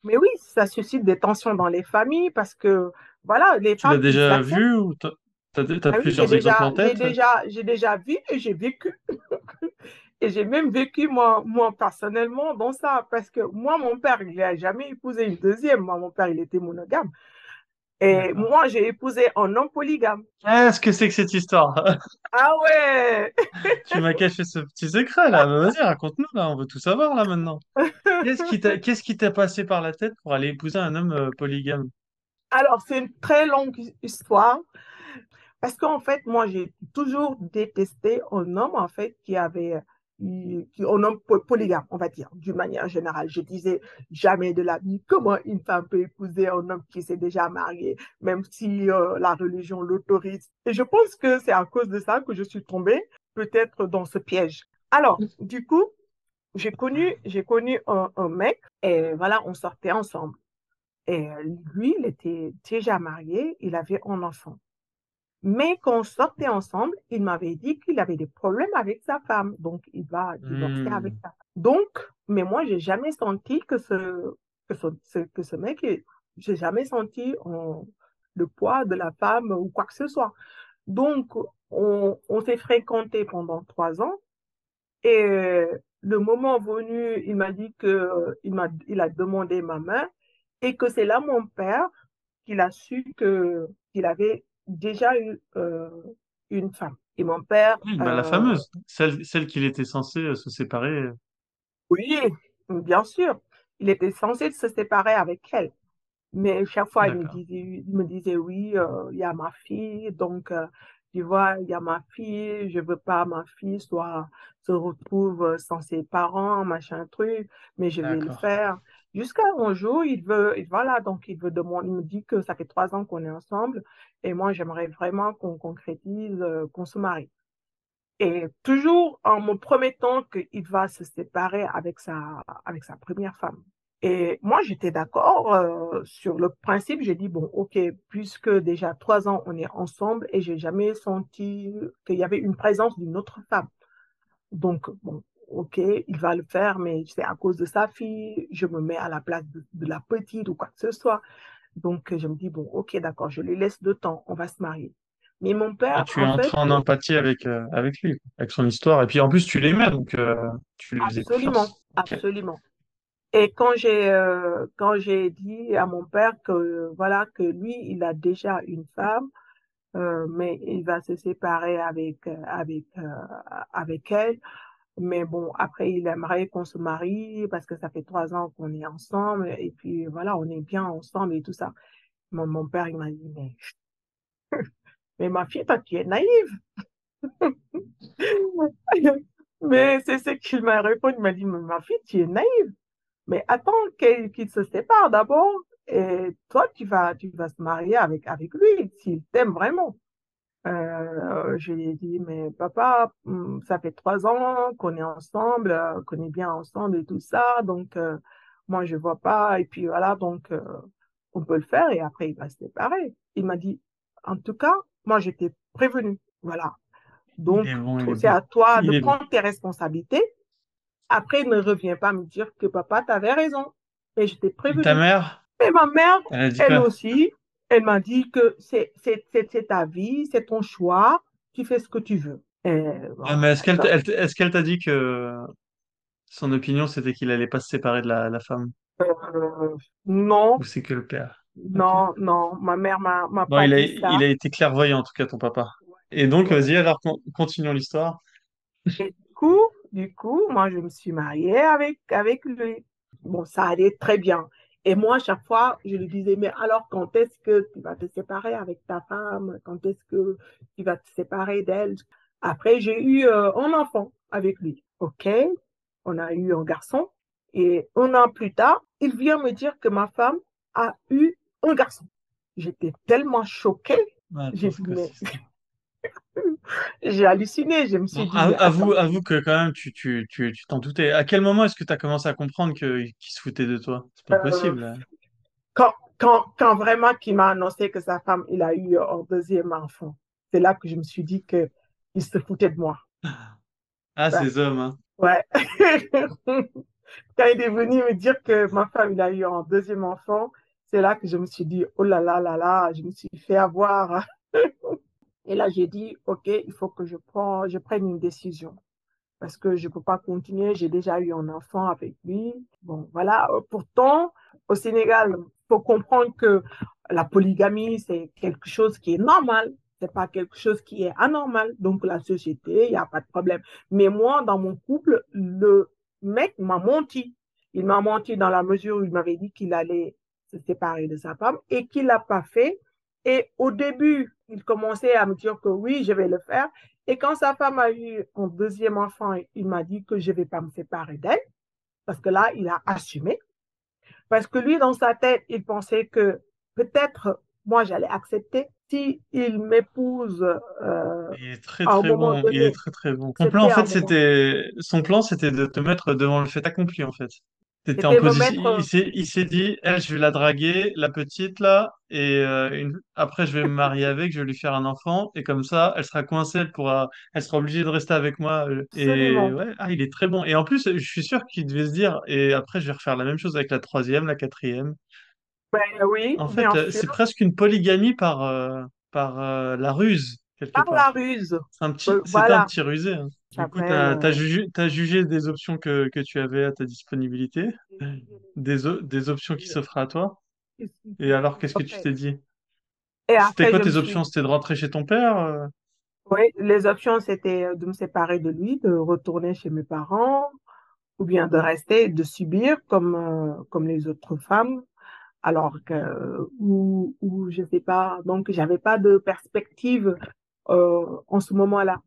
Mais oui, ça suscite des tensions dans les familles parce que, voilà, les Tu l'as déjà vu ou t'as, as, ah plusieurs exemples en tête? J'ai déjà, j'ai déjà vu et j'ai vécu. Et j'ai même vécu, moi, moi, personnellement, dans ça. Parce que moi, mon père, il n'a jamais épousé une deuxième. Moi, mon père, il était monogame. Et moi, j'ai épousé un homme polygame. Qu'est-ce que c'est que cette histoire? Ah ouais! Tu m'as caché ce petit secret là. Vas-y, raconte-nous là, on veut tout savoir là maintenant. Qu'est-ce qui t'a, qu'est-ce qui t'a passé par la tête pour aller épouser un homme euh, polygame? Alors, c'est une très longue histoire. Parce qu'en fait, moi, j'ai toujours détesté un homme, en fait, qui avait qui, un homme polygame, on va dire, d'une manière générale. Je disais jamais de la vie comment une femme peut épouser un homme qui s'est déjà marié, même si euh, la religion l'autorise? Et je pense que c'est à cause de ça que je suis tombée peut-être dans ce piège. Alors, du coup, j'ai connu, j'ai connu un, mec et voilà, on sortait ensemble. Et lui, il était déjà marié, il avait un enfant. Mais quand on sortait ensemble, il m'avait dit qu'il avait des problèmes avec sa femme. Donc, il va divorcer avec sa femme. Donc, mais moi, j'ai jamais senti que ce, que ce, que ce mec, j'ai jamais senti le poids de la femme ou quoi que ce soit. Donc, on, on s'est fréquenté pendant trois ans. Et le moment venu, il m'a dit que il m'a, il a demandé ma main et que c'est là mon père qu'il a su que qu'il avait déjà eu euh, une femme. Et mon père. Oui, bah, la euh, fameuse, celle, celle qu'il était censé euh, se séparer. Oui, bien sûr. Il était censé se séparer avec elle. Mais chaque fois, il me disait, il me disait oui, il y a ma fille, donc tu vois, il y a ma fille, je veux pas ma fille soit se retrouve sans ses parents, machin truc, mais je vais le faire. Jusqu'à un jour, il veut, voilà, donc il veut demander, il me dit que ça fait trois ans qu'on est ensemble et moi j'aimerais vraiment qu'on concrétise, euh, qu'on se marie. Et toujours en me promettant qu'il va se séparer avec sa, avec sa première femme. Et moi, j'étais d'accord euh, sur le principe. J'ai dit, bon, OK, puisque déjà trois ans, on est ensemble et j'ai jamais senti qu'il y avait une présence d'une autre femme. Donc, bon, OK, il va le faire, mais c'est à cause de sa fille, je me mets à la place de, la petite ou quoi que ce soit. Donc, je me dis, bon, OK, d'accord, je lui laisse de temps, on va se marier. Mais mon père. tu es en, en empathie avec, euh, avec lui, avec son histoire. Et puis en plus, tu l'aimais, donc euh, tu lui faisais Absolument, absolument. Et quand j'ai euh, quand j'ai dit à mon père que voilà que lui il a déjà une femme, mais il va se séparer avec avec avec elle, mais bon, après, il aimerait qu'on se marie parce que ça fait trois ans qu'on est ensemble et puis voilà, on est bien ensemble et tout ça. Mon, père, il m'a dit, mais, ma fille, toi, tu es naïve. mais c'est ce qu'il m'a répondu. Il m'a dit, ma fille, tu es naïve. Mais attends qu'il se sépare d'abord et toi, tu vas, tu vas se marier avec, avec lui s'il t'aime vraiment. Euh, je lui ai dit, mais papa, hmm, ça fait trois ans qu'on est ensemble, euh, qu'on est bien ensemble et tout ça, donc euh, moi je vois pas. Et puis voilà, donc on peut le faire et après il va se séparer. Il m'a dit, en tout cas, moi j'étais prévenu, voilà. Donc c'est à toi de prendre tes responsabilités Après, il ne revient pas me dire que papa, tu avais raison. Et je t'ai prévenu. Ta mère? Et ma mère, Elle aussi, elle m'a dit que c'est ta vie, c'est ton choix, tu fais ce que tu veux. Ah, mais est-ce qu'elle t'a dit que son opinion c'était qu'il allait pas se séparer de la, la femme? Euh, non, Ou c'est que le père? Non, non, ma mère m'a Bon, pas il a, dit ça. il a été clairvoyant en tout cas, ton papa. Et donc, Ouais. vas-y, alors con- continuons l'histoire. Et du coup, du coup, moi, je me suis mariée avec, avec lui. Bon, ça allait très bien. Et moi, à chaque fois, je lui disais, mais alors, quand est-ce que tu vas te séparer avec ta femme? Quand est-ce que tu vas te séparer d'elle? Après, j'ai eu euh, un enfant avec lui. OK? On a eu un garçon. Et un an plus tard, il vient me dire que ma femme a eu un garçon. J'étais tellement choquée. J'ai dit, mais? j'ai halluciné. Je me suis dit, avoue, avoue que quand même, tu, tu, tu, tu t'en doutais. À quel moment est-ce que tu as commencé à comprendre qu'il se foutait de toi? C'est pas euh, possible. là. quand, quand, quand vraiment qu'il m'a annoncé que sa femme, il a eu un deuxième enfant, c'est là que je me suis dit que il se foutait de moi. Ah, ces hommes, hein. ouais. Quand il est venu me dire que ma femme, il a eu un deuxième enfant, c'est là que je me suis dit, oh là là là là, je me suis fait avoir. Et là, j'ai dit, OK, il faut que je, prenne une décision. Parce que je ne peux pas continuer, j'ai déjà eu un enfant avec lui. Bon, voilà. Pourtant, au Sénégal, il faut comprendre que la polygamie, c'est quelque chose qui est normal. C'est pas quelque chose qui est anormal. Donc, la société, il n'y a pas de problème. Mais moi, dans mon couple, le mec m'a menti. Il m'a menti dans la mesure où il m'avait dit qu'il allait se séparer de sa femme et qu'il l'a pas fait. Et au début, il commençait à me dire que oui, je vais le faire. Et quand sa femme a eu un deuxième enfant, il m'a dit que je ne vais pas me séparer d'elle. Parce que là, il a assumé. Parce que lui, dans sa tête, il pensait que peut-être moi, j'allais accepter si il m'épouse euh, Il est très à très bon. Il est très très bon. Son plan, en fait, c'était, son plan, c'était de te mettre devant le fait accompli, en fait. T'étais en c'était me position. Il mettre, s'est, il s'est dit, elle, je vais la draguer, la petite là, et euh, une- après, je vais me marier avec, je vais lui faire un enfant, et comme ça, elle sera coincée, elle pourra, elle sera obligée de rester avec moi. euh, Et absolument. ouais, ah, il est très bon. Et en plus, je suis sûr qu'il devait se dire, et après, je vais refaire la même chose avec la troisième, la quatrième. Ben oui, En fait, euh, c'est presque une polygamie par par, par euh, la ruse, Par la part. ruse. C'est un petit, Euh, c'était un voilà. petit rusé. hein. Du coup, t'as, t'as euh, jugé, des options que, que tu avais à ta disponibilité, des, des options qui s'offraient à toi. Et alors, qu'est-ce que tu t'es dit? C'était quoi tes suis options? C'était de rentrer chez ton père? euh? Oui, les options, c'était de me séparer de lui, de retourner chez mes parents, ou bien de rester, de subir comme, euh, comme les autres femmes, alors que, ou, ou je sais pas, donc j'avais pas de perspective euh, en ce moment-là.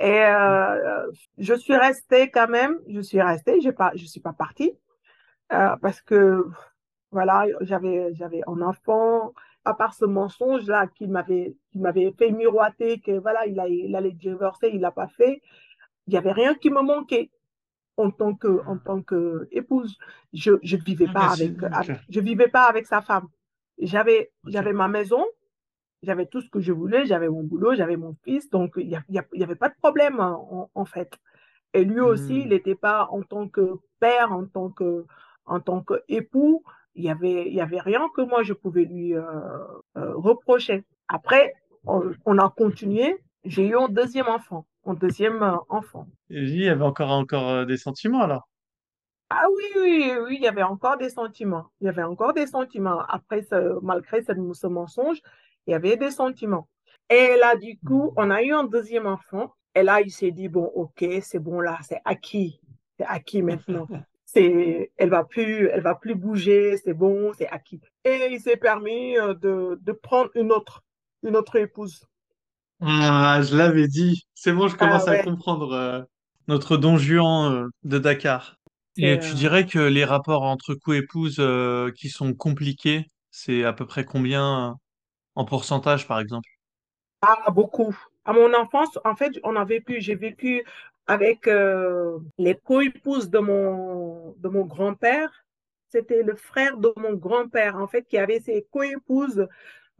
Et euh, je suis restée quand même, je suis restée, j'ai pas, je suis pas partie, euh, parce que voilà, j'avais, j'avais un enfant, à part ce mensonge-là qui m'avait, qui m'avait fait miroiter que voilà, il, a, il allait divorcer, il l'a pas fait. Il y avait rien qui me manquait en tant que, en tant que épouse. Je, je vivais Ah, pas avec, je vivais pas avec sa femme. J'avais, j'avais ma maison, j'avais tout ce que je voulais, j'avais mon boulot, j'avais mon fils, donc il y, a- il y a- il y avait pas de problème en, en fait. Et lui aussi, il Hmm. n'était pas en tant que père, en tant que, en tant qu'époux, il y avait, il y avait rien que moi je pouvais lui euh, euh, reprocher. Après, on, on a continué. J'ai eu un deuxième enfant, un deuxième euh, enfant. Et il y avait encore, encore des sentiments alors? Ah oui, oui, oui, il y avait encore des sentiments. Il y avait encore des sentiments. Après, ce, malgré ce, ce mensonge, il y avait des sentiments. Et là, du coup, on a eu un deuxième enfant. Et là, il s'est dit, bon, ok, c'est bon là, c'est acquis. C'est acquis maintenant. C'est, elle va plus, elle va plus bouger, c'est bon, c'est acquis. Et il s'est permis euh, de, de prendre une autre, une autre épouse. Ah, je l'avais dit. C'est bon, je Ah commence à comprendre euh, notre Don Juan euh, de Dakar. Et tu dirais que les rapports entre co-épouses qui sont compliqués, c'est à peu près combien en pourcentage, par exemple? Ah, beaucoup. À mon enfance, en fait, on a vécu, j'ai vécu avec euh, les co-épouses de mon, de mon grand-père. C'était le frère de mon grand-père, en fait, qui avait ses co-épouses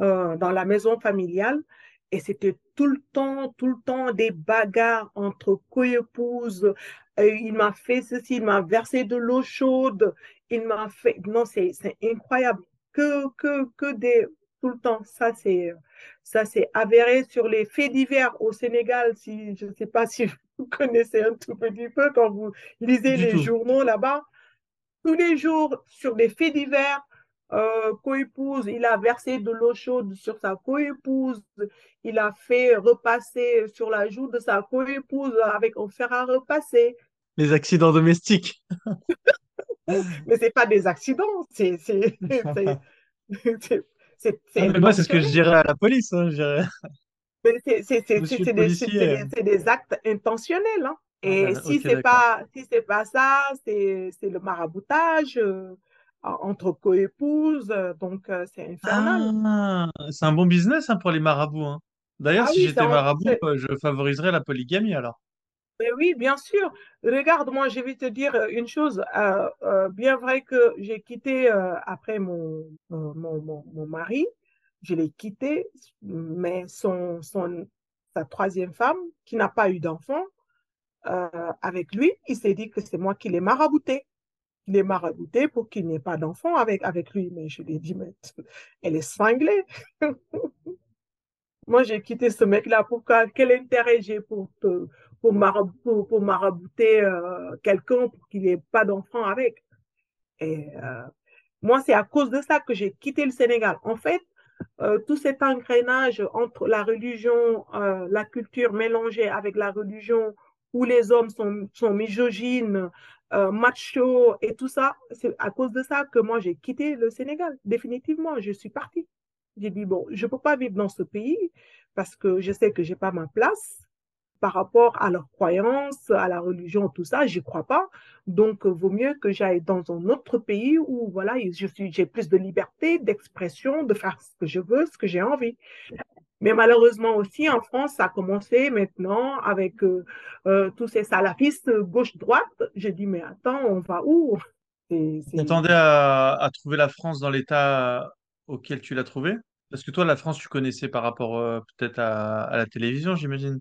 euh, dans la maison familiale. Et c'était tout le temps, tout le temps des bagarres entre co-épouses. Euh, il m'a fait ceci, il m'a versé de l'eau chaude. Il m'a fait. Non, c'est incroyable. Que, que, que des. Tout le temps. Ça, c'est. Ça, c'est avéré sur les faits divers au Sénégal. Si, je ne sais pas si vous connaissez un tout petit peu quand vous lisez les journaux là-bas. Tous les jours, sur des faits divers, euh, coépouse, il a versé de l'eau chaude sur sa coépouse, il a fait repasser sur la joue de sa coépouse avec un fer à repasser. Les accidents domestiques. Mais c'est pas des accidents, c'est c'est moi c'est ce que je dirais à la police. Hein, c'est des, actes intentionnels. Hein. Ah, Et si c'est pas si c'est pas ça, c'est le maraboutage. Euh, entre co-épouses, euh, donc euh, c'est infernal. Ah, c'est un bon business hein, pour les marabouts. Hein. D'ailleurs, ah si j'étais marabout, je favoriserais la polygamie alors. Mais oui, bien sûr. Regarde, moi, je vais te dire une chose. bien vrai que j'ai quitté après mon, mon, mon, mari, je l'ai quitté, mais son, son, sa troisième femme, qui n'a pas eu d'enfant, avec lui, il s'est dit que c'est moi qui l'ai marabouté il est marabouté pour qu'il n'ait pas d'enfant avec, avec lui. Mais je lui ai dit, mais elle est cinglée. Moi, j'ai quitté ce mec-là. Pourquoi Quel intérêt j'ai pour, pour, pour, marabouter euh, quelqu'un pour qu'il n'ait pas d'enfant avec Et euh, moi, c'est à cause de ça que j'ai quitté le Sénégal. En fait, euh, tout cet engrenage entre la religion, la culture mélangée avec la religion, où les hommes sont, sont misogynes, euh, macho et tout ça, c'est à cause de ça que moi j'ai quitté le Sénégal. Définitivement, je suis partie. J'ai dit, bon, je ne peux pas vivre dans ce pays parce que je sais que je n'ai pas ma place par rapport à leurs croyances, à la religion, tout ça, j'y crois pas. Donc, il vaut mieux que j'aille dans un autre pays où, voilà, je j'ai plus de liberté d'expression, de faire ce que je veux, ce que j'ai envie. Mais malheureusement aussi, en France, ça a commencé maintenant avec euh, euh, tous ces salafistes gauche-droite. J'ai dit, mais attends, on va où? Tu attendais à, trouver la France dans l'état auquel tu l'as trouvé? Parce que toi, la France, tu connaissais par rapport euh, peut-être à, la télévision, j'imagine.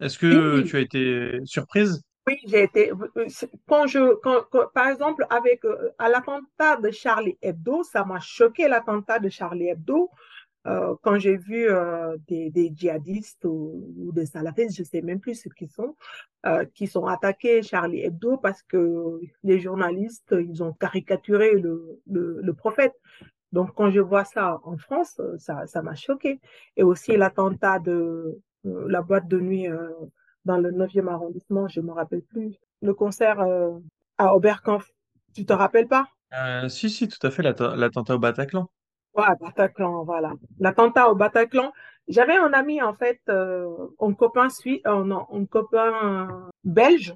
Est-ce que tu as été surprise? Oui, j'ai été. Quand je, quand, par exemple, avec à l'attentat de Charlie Hebdo, ça m'a choqué l'attentat de Charlie Hebdo. Euh, quand j'ai vu euh, des, djihadistes ou, des salafistes, je ne sais même plus ce qu'ils sont, euh, qui sont attaqués Charlie Hebdo parce que les journalistes, ils ont caricaturé le, le, prophète. Donc, quand je vois ça en France, ça, ça m'a choqué. Et aussi l'attentat de la boîte de nuit dans le 9e arrondissement, je ne me rappelle plus. Le concert à Oberkampf, tu te rappelles pas? Si, si, tout à fait, l'attentat au Bataclan. Ouais, Bataclan, voilà. L'attentat au Bataclan. J'avais un ami, en fait, euh, un copain suisse, euh, non, un copain belge,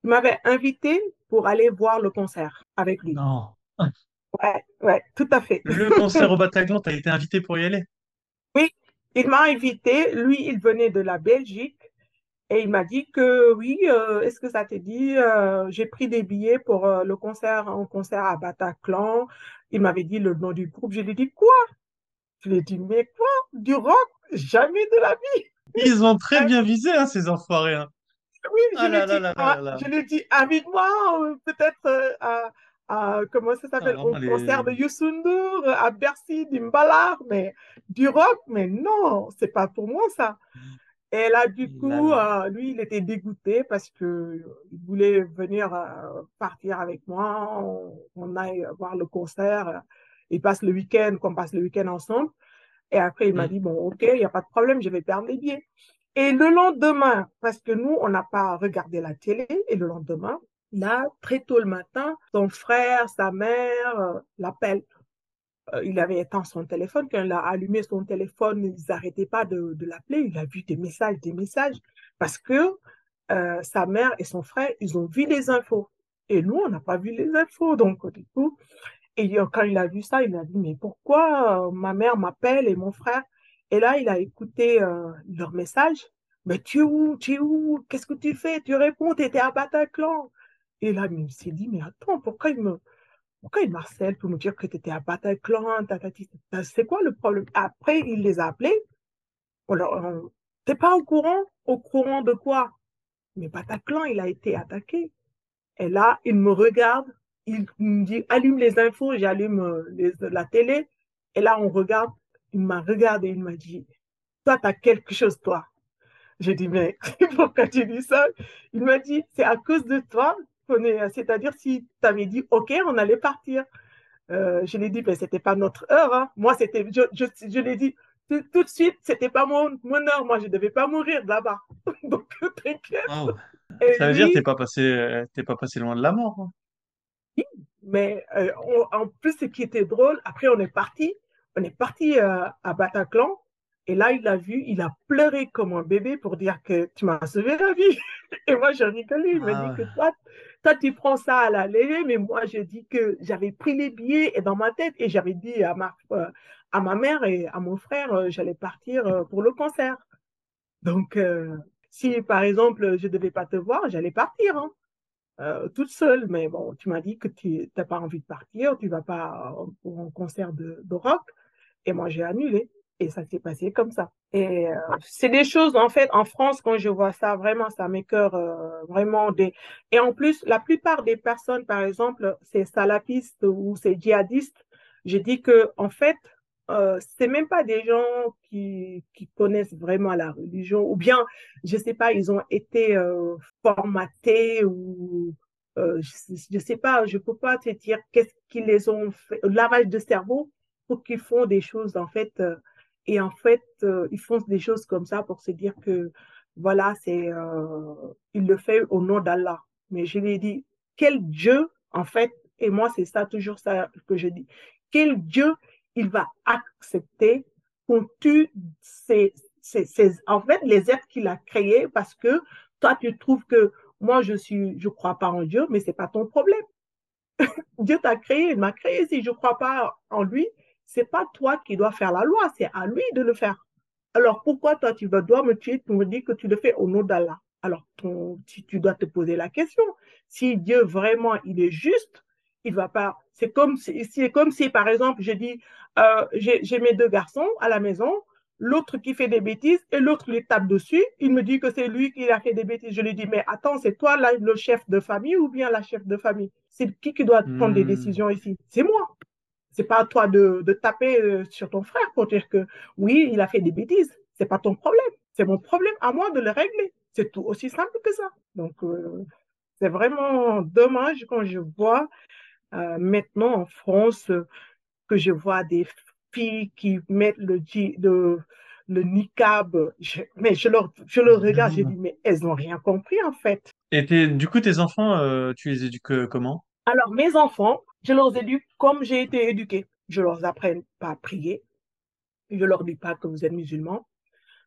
qui m'avait invité pour aller voir le concert avec lui. Non. Ouais, ouais, tout à fait. Le concert au Bataclan, tu as été invité pour y aller? Il m'a invité. Lui, il venait de la Belgique. Et il m'a dit que oui, euh, est-ce que ça te dit, j'ai pris des billets pour le concert, un concert à Bataclan. Il m'avait dit le nom du groupe. Je lui ai dit quoi? Je lui ai dit mais quoi? Du rock? Jamais de la vie. Ils ont très bien visé hein, ces enfoirés. Hein. Oui, je, lui ai dit, invite-moi euh, peut-être euh, à, comment ça s'appelle, au concert de Youssoundour, à Bercy, d'Imbala, mais du rock, mais non, c'est pas pour moi ça. Et là, du coup, euh, lui, il était dégoûté parce que il voulait venir euh, partir avec moi. On, aille voir le concert. Il passe le week-end, qu'on passe le week-end ensemble. Et après, il m'a mm. dit, bon, OK, il n'y a pas de problème, je vais perdre les billets. Et le lendemain, parce que nous, on n'a pas regardé la télé, et le lendemain, là, très tôt le matin, son frère, sa mère euh, l'appellent euh, il avait éteint son téléphone. Quand il a allumé son téléphone, ils n'arrêtaient pas de, l'appeler. Il a vu des messages, des messages, parce que euh, sa mère et son frère, ils ont vu les infos. Et nous, on n'a pas vu les infos. Donc, du coup, et quand il a vu ça, il a dit, mais pourquoi ma mère m'appelle et mon frère? Et là, il a écouté leur message. Mais tu es où? Tu es où? Qu'est-ce que tu fais? Tu réponds, tu étais à Bataclan. Et là, il s'est dit, mais attends, pourquoi il me pourquoi il m'harcèle pour me dire que tu étais à Bataclan, c'est quoi le problème? Après, il les a appelés. Alors, t'es pas au courant? Au courant de quoi? Mais Bataclan, il a été attaqué. Et là, il me regarde, il me dit, allume les infos, j'allume euh, la télé. Et là, on regarde, il m'a regardé, il m'a dit, toi, tu as quelque chose, toi. J'ai dit, mais pourquoi tu dis ça? Il m'a dit, c'est à cause de toi est, c'est-à-dire si tu avais dit, OK, on allait partir. Euh, je lui ai dit, mais c'était pas notre heure. hein. Moi, c'était, je, je, je l'ai dit tout, tout de suite, c'était pas mon, mon heure. Moi, je devais pas mourir là-bas. Donc, t'inquiète. Ça veut dire que t'es pas passé, euh, t'es pas passé loin de la mort. hein. Mais euh, on- en plus, ce qui était drôle, après on est parti, on est parti euh, à Bataclan, et là il a vu, il a pleuré comme un bébé pour dire que tu m'as sauvé la vie. Et moi je rigolais, il m'a dit Ah, que toi, toi tu prends ça à la légère, mais moi je dis que j'avais pris les billets et dans ma tête et j'avais dit à ma, euh, à ma mère et à mon frère, euh, j'allais partir euh, pour le concert. Donc si par exemple je devais pas te voir, j'allais partir. hein toute seule, mais bon, tu m'as dit que tu n'as pas envie de partir, tu vas pas pour un concert de, de rock, et moi j'ai annulé, et ça s'est passé comme ça. Et euh, c'est des choses, en fait, en France, quand je vois ça, vraiment, ça m'écoeure euh, vraiment des... Et en plus, la plupart des personnes, par exemple, c'est salafistes ou c'est djihadistes, je dis que, en fait, euh, c'est même pas des gens qui, qui connaissent vraiment la religion, ou bien, je sais pas, ils ont été euh, formatés ou euh, je, je sais pas, je peux pas te dire qu'est-ce qu'ils les ont fait, lavage de cerveau pour qu'ils font des choses en fait, et en fait euh, ils font des choses comme ça pour se dire que voilà c'est, euh, il le fait au nom d'Allah. Mais je lui ai dit quel Dieu en fait, et moi c'est ça toujours ça que je dis, quel Dieu il va accepter qu'on tue ces, ces, ces- en fait les êtres qu'il a créés parce que toi tu trouves que moi, je suis, je crois pas en Dieu, mais c'est pas ton problème. Dieu t'a créé, il m'a créé. Si je crois pas en lui, c'est pas toi qui dois faire la loi, c'est à lui de le faire. Alors pourquoi toi tu dois me tuer, tu me dis que tu le fais au nom d'Allah? Alors ton, tu, tu dois te poser la question. Si Dieu vraiment il est juste, il va pas. C'est comme si, c'est comme si par exemple je dis euh, j'ai j'ai mes deux garçons à la maison, l'autre qui fait des bêtises et l'autre lui tape dessus. Il me dit que c'est lui qui a fait des bêtises. Je lui dis mais attends c'est toi là, le chef de famille ou bien la chef de famille? C'est qui qui doit prendre des hmm. décisions ici? C'est moi. C'est pas à toi de, de taper euh, sur ton frère pour dire que oui, il a fait des bêtises. C'est pas ton problème. C'est mon problème à moi de le régler. C'est tout aussi simple que ça. Donc, euh, c'est vraiment dommage quand je vois euh, maintenant en France euh, que je vois des filles qui mettent le, le, le niqab. Je- mais je leur, je leur regarde, je dis, mais elles n'ont rien compris en fait. Et du coup, tes enfants, tu les éduques comment? Alors, mes enfants, je leur éduque comme j'ai été éduquée. Je leur apprends pas à prier. Je leur dis pas que vous êtes musulmans.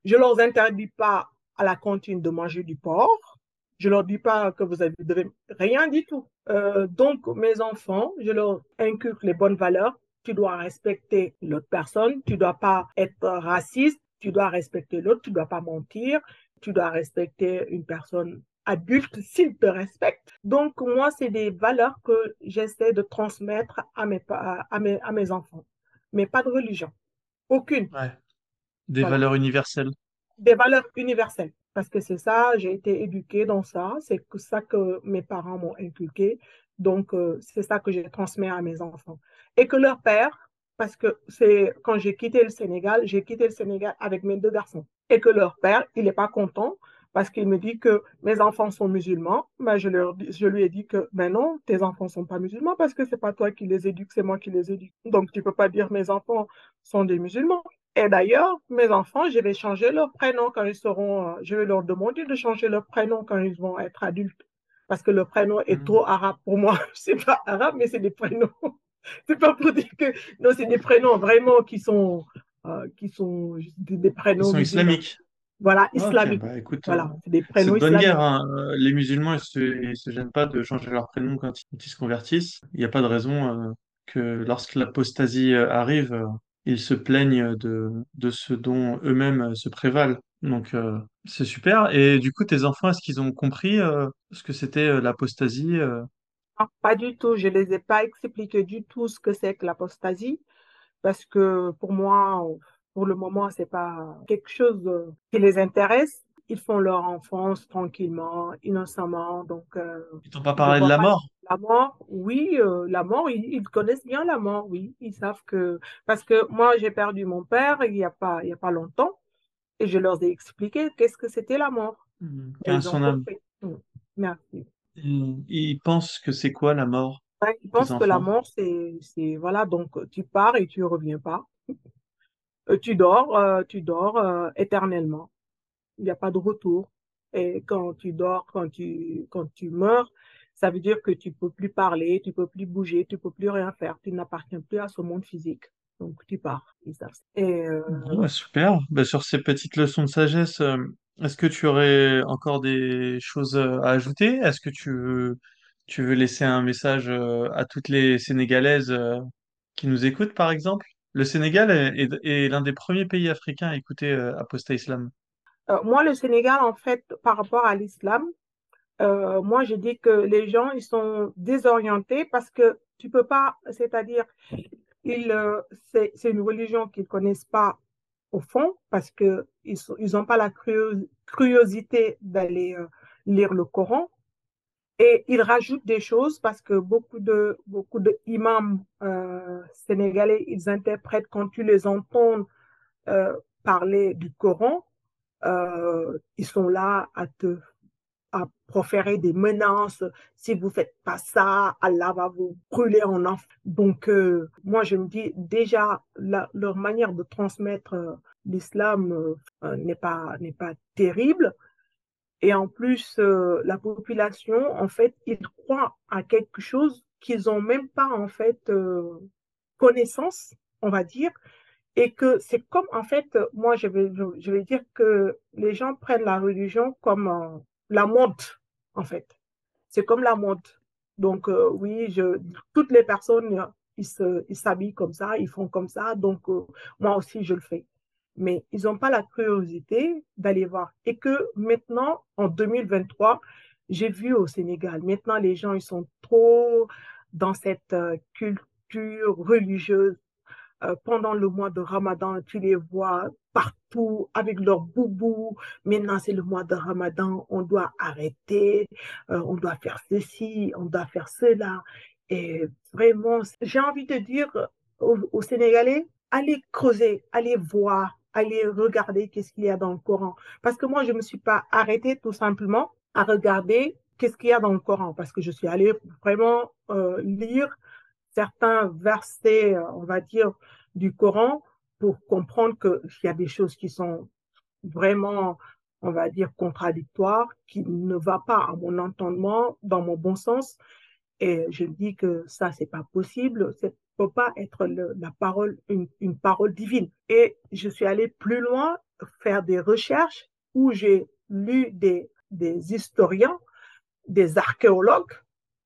Je leur interdis pas à la cantine de manger du porc. Je leur dis pas que vous avez, devez rien du tout. Euh, donc, mes enfants, je leur inculque les bonnes valeurs. Tu dois respecter l'autre personne. Tu dois pas être raciste. Tu dois respecter l'autre. Tu dois pas mentir. Tu dois respecter une personne adulte s'il te respecte. Donc, moi, c'est des valeurs que j'essaie de transmettre à mes, à mes, à mes enfants. Mais pas de religion. Aucune. Ouais. Des Voilà valeurs universelles. des valeurs universelles. Parce que c'est ça, j'ai été éduquée dans ça, c'est ça que mes parents m'ont inculqué. Donc, euh, c'est ça que je transmets à mes enfants. Et que leur père, parce que c'est quand j'ai quitté le Sénégal, j'ai quitté le Sénégal avec mes deux garçons. Et que leur père, il n'est pas content parce qu'il me dit que mes enfants sont musulmans. Ben, je, leur, dis- je lui ai dit que ben non, tes enfants sont pas musulmans parce que c'est pas toi qui les éduques, c'est moi qui les éduque. Donc, tu peux pas dire mes enfants sont des musulmans. Et d'ailleurs, mes enfants, je vais changer leur prénom quand ils seront, euh, je vais leur demander de changer leur prénom quand ils vont être adultes. Parce que le prénom est Hmm. trop arabe pour moi. C'est pas arabe, mais c'est des prénoms. C'est pas pour dire que, non, c'est des prénoms vraiment qui sont, euh, qui sont des, Ils prénoms sont musulmans. islamiques. Voilà, Ok, islamiques. bah écoute, euh, Voilà, c'est des prénoms bonne guerre, hein. Euh, Les musulmans, ils se, ils se gênent pas de changer leur prénom quand ils, se convertissent. Il n'y a pas de raison euh, que lorsque l'apostasie euh, arrive, euh, ils se plaignent de, de ce dont eux-mêmes euh, se prévalent. Donc euh, c'est super. Et du coup, tes enfants, est-ce qu'ils ont compris euh, ce que c'était euh, l'apostasie euh? Pas du tout, je les ai pas expliqué du tout ce que c'est que l'apostasie. Parce que pour moi, pour le moment, c'est pas quelque chose qui les intéresse. Ils font leur enfance tranquillement, innocemment. Donc, euh, Ils t'ont pas parlé de la mort? la mort. Oui, euh, la mort, ils, ils connaissent bien la mort. Oui, ils savent que parce que moi, j'ai perdu mon père il y a pas il y a pas longtemps et je leur ai expliqué qu'est-ce que c'était la mort. Hmm. Et son âme. Mm. Merci. Ils, ils pensent que c'est quoi la mort, Ouais, ils pensent que la mort, c'est, c'est, voilà, donc tu pars et tu reviens pas. Euh, Tu dors, euh, tu dors euh, éternellement. Il n'y a pas de retour. Et quand tu dors, quand tu, quand tu meurs, ça veut dire que tu peux plus parler, tu peux plus bouger, tu peux plus rien faire. Tu n'appartiens plus à ce monde physique. Donc tu pars. Et bah, super. Bah, sur ces petites leçons de sagesse, est-ce que tu aurais encore des choses à ajouter? Est-ce que tu veux, tu veux laisser un message à toutes les Sénégalaises qui nous écoutent, par exemple? Le Sénégal est, l'un des premiers pays africains à écouter euh, Islam. euh, moi, le Sénégal, en fait, par rapport à l'islam, euh, moi, je dis que les gens, ils sont désorientés parce que tu peux pas, c'est-à-dire, euh, c'est, une religion qu'ils connaissent pas au fond parce que ils sont, ils ont pas la curios- curiosité d'aller lire le Coran et ils rajoutent des choses parce que beaucoup de beaucoup de imams euh, sénégalais ils interprètent quand tu les entends euh, parler du Coran euh, ils sont là à te à proférer des menaces. Si vous faites pas ça, Allah va vous brûler en enfer. Donc, moi, je me dis déjà, leur manière de transmettre l'islam n'est pas, n'est pas terrible. Et en plus, euh, la population, en fait, ils croient à quelque chose qu'ils ont même pas, en fait, euh, connaissance, on va dire. Et que c'est comme, en fait, moi, je vais, je, vais dire que les gens prennent la religion comme euh, la mode, en fait. C'est comme la mode. Donc, oui, je, toutes les personnes, ils s'habillent comme ça, ils font comme ça. Donc, moi aussi, je le fais. Mais ils n'ont pas la curiosité d'aller voir. Et que maintenant, en 2023, j'ai vu au Sénégal, maintenant, les gens, ils sont trop dans cette euh, culture religieuse euh, pendant le mois de Ramadan, tu les vois partout avec leur boubou. Maintenant, c'est le mois de Ramadan, on doit arrêter, euh, on doit faire ceci, on doit faire cela. Et vraiment, j'ai envie de dire aux Sénégalais, allez creuser, allez voir, allez regarder qu'est-ce qu'il y a dans le Coran. Parce que moi, je ne me suis pas arrêtée tout simplement à regarder qu'est-ce qu'il y a dans le Coran, parce que je suis allée vraiment euh, lire certains versets, euh, on va dire, du Coran pour comprendre qu'il y a des choses qui sont vraiment, on va dire, contradictoires, qui ne va pas à mon entendement, dans mon bon sens. Et je dis que ça, c'est pas possible. Peut pas être la parole, une, une parole divine. Et je suis allée plus loin, faire des recherches où j'ai lu des, des historiens, des archéologues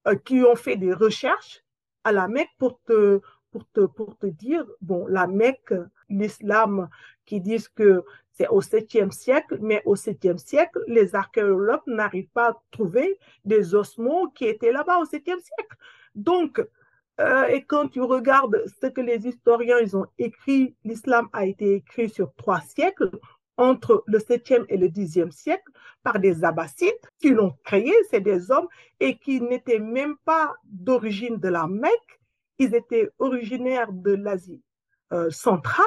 euh, qui ont fait des recherches à la Mecque pour te, pour te, pour te dire, bon, la Mecque, l'islam, qui disent que c'est au 7e siècle, mais au 7e siècle, les archéologues n'arrivent pas à trouver des ossements qui étaient là-bas au 7e siècle. Donc, euh, et quand tu regardes ce que les historiens ils ont écrit, l'islam a été écrit sur trois siècles, entre le 7e et le 10e siècle, par des abbassides qui l'ont créé, c'est des hommes, et qui n'étaient même pas d'origine de la Mecque, ils étaient originaires de l'Asie euh, centrale,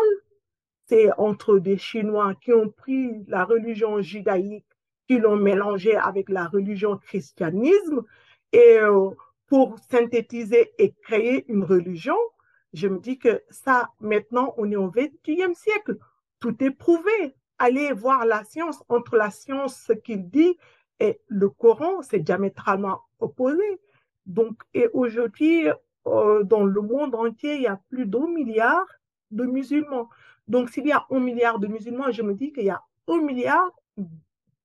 c'est entre des Chinois qui ont pris la religion judaïque, qui l'ont mélangée avec la religion christianisme, et euh, pour synthétiser et créer une religion, je me dis que ça, maintenant, on est au 21e siècle. Tout est prouvé. Allez voir la science. Entre la science, ce qu'il dit, et le Coran, c'est diamétralement opposé. Donc, et aujourd'hui, euh, dans le monde entier, il y a plus d'un milliard de musulmans. Donc, s'il y a un milliard de musulmans, je me dis qu'il y a un milliard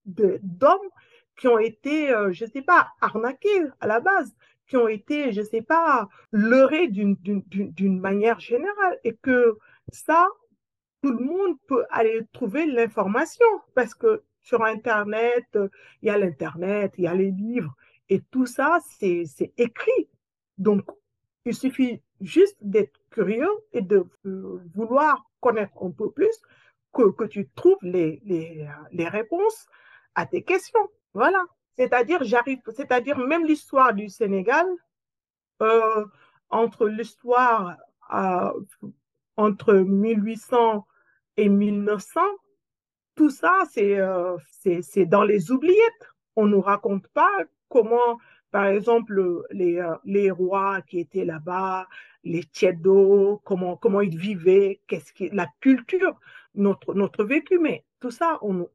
d'hommes qui ont été, euh, je ne sais pas, arnaqués à la base, qui ont été, je ne sais pas, leurrés d'une manière générale. Et que ça, tout le monde peut aller trouver l'information parce que sur Internet, il y a l'Internet, il y a les livres et tout ça, c'est écrit. Donc, il suffit juste d'être curieux et de vouloir connaître un peu plus que, que tu trouves les, les, les réponses à tes questions. Voilà. C'est-à-dire, même l'histoire du Sénégal, euh, entre l'histoire euh, entre 1800 et 1900, tout ça, c'est euh, c'est dans les oubliettes. On ne nous raconte pas comment, par exemple, les, rois qui étaient là-bas, les tièdos, comment, ils vivaient, qu'est-ce la culture, notre, notre vécu. Mais tout ça, on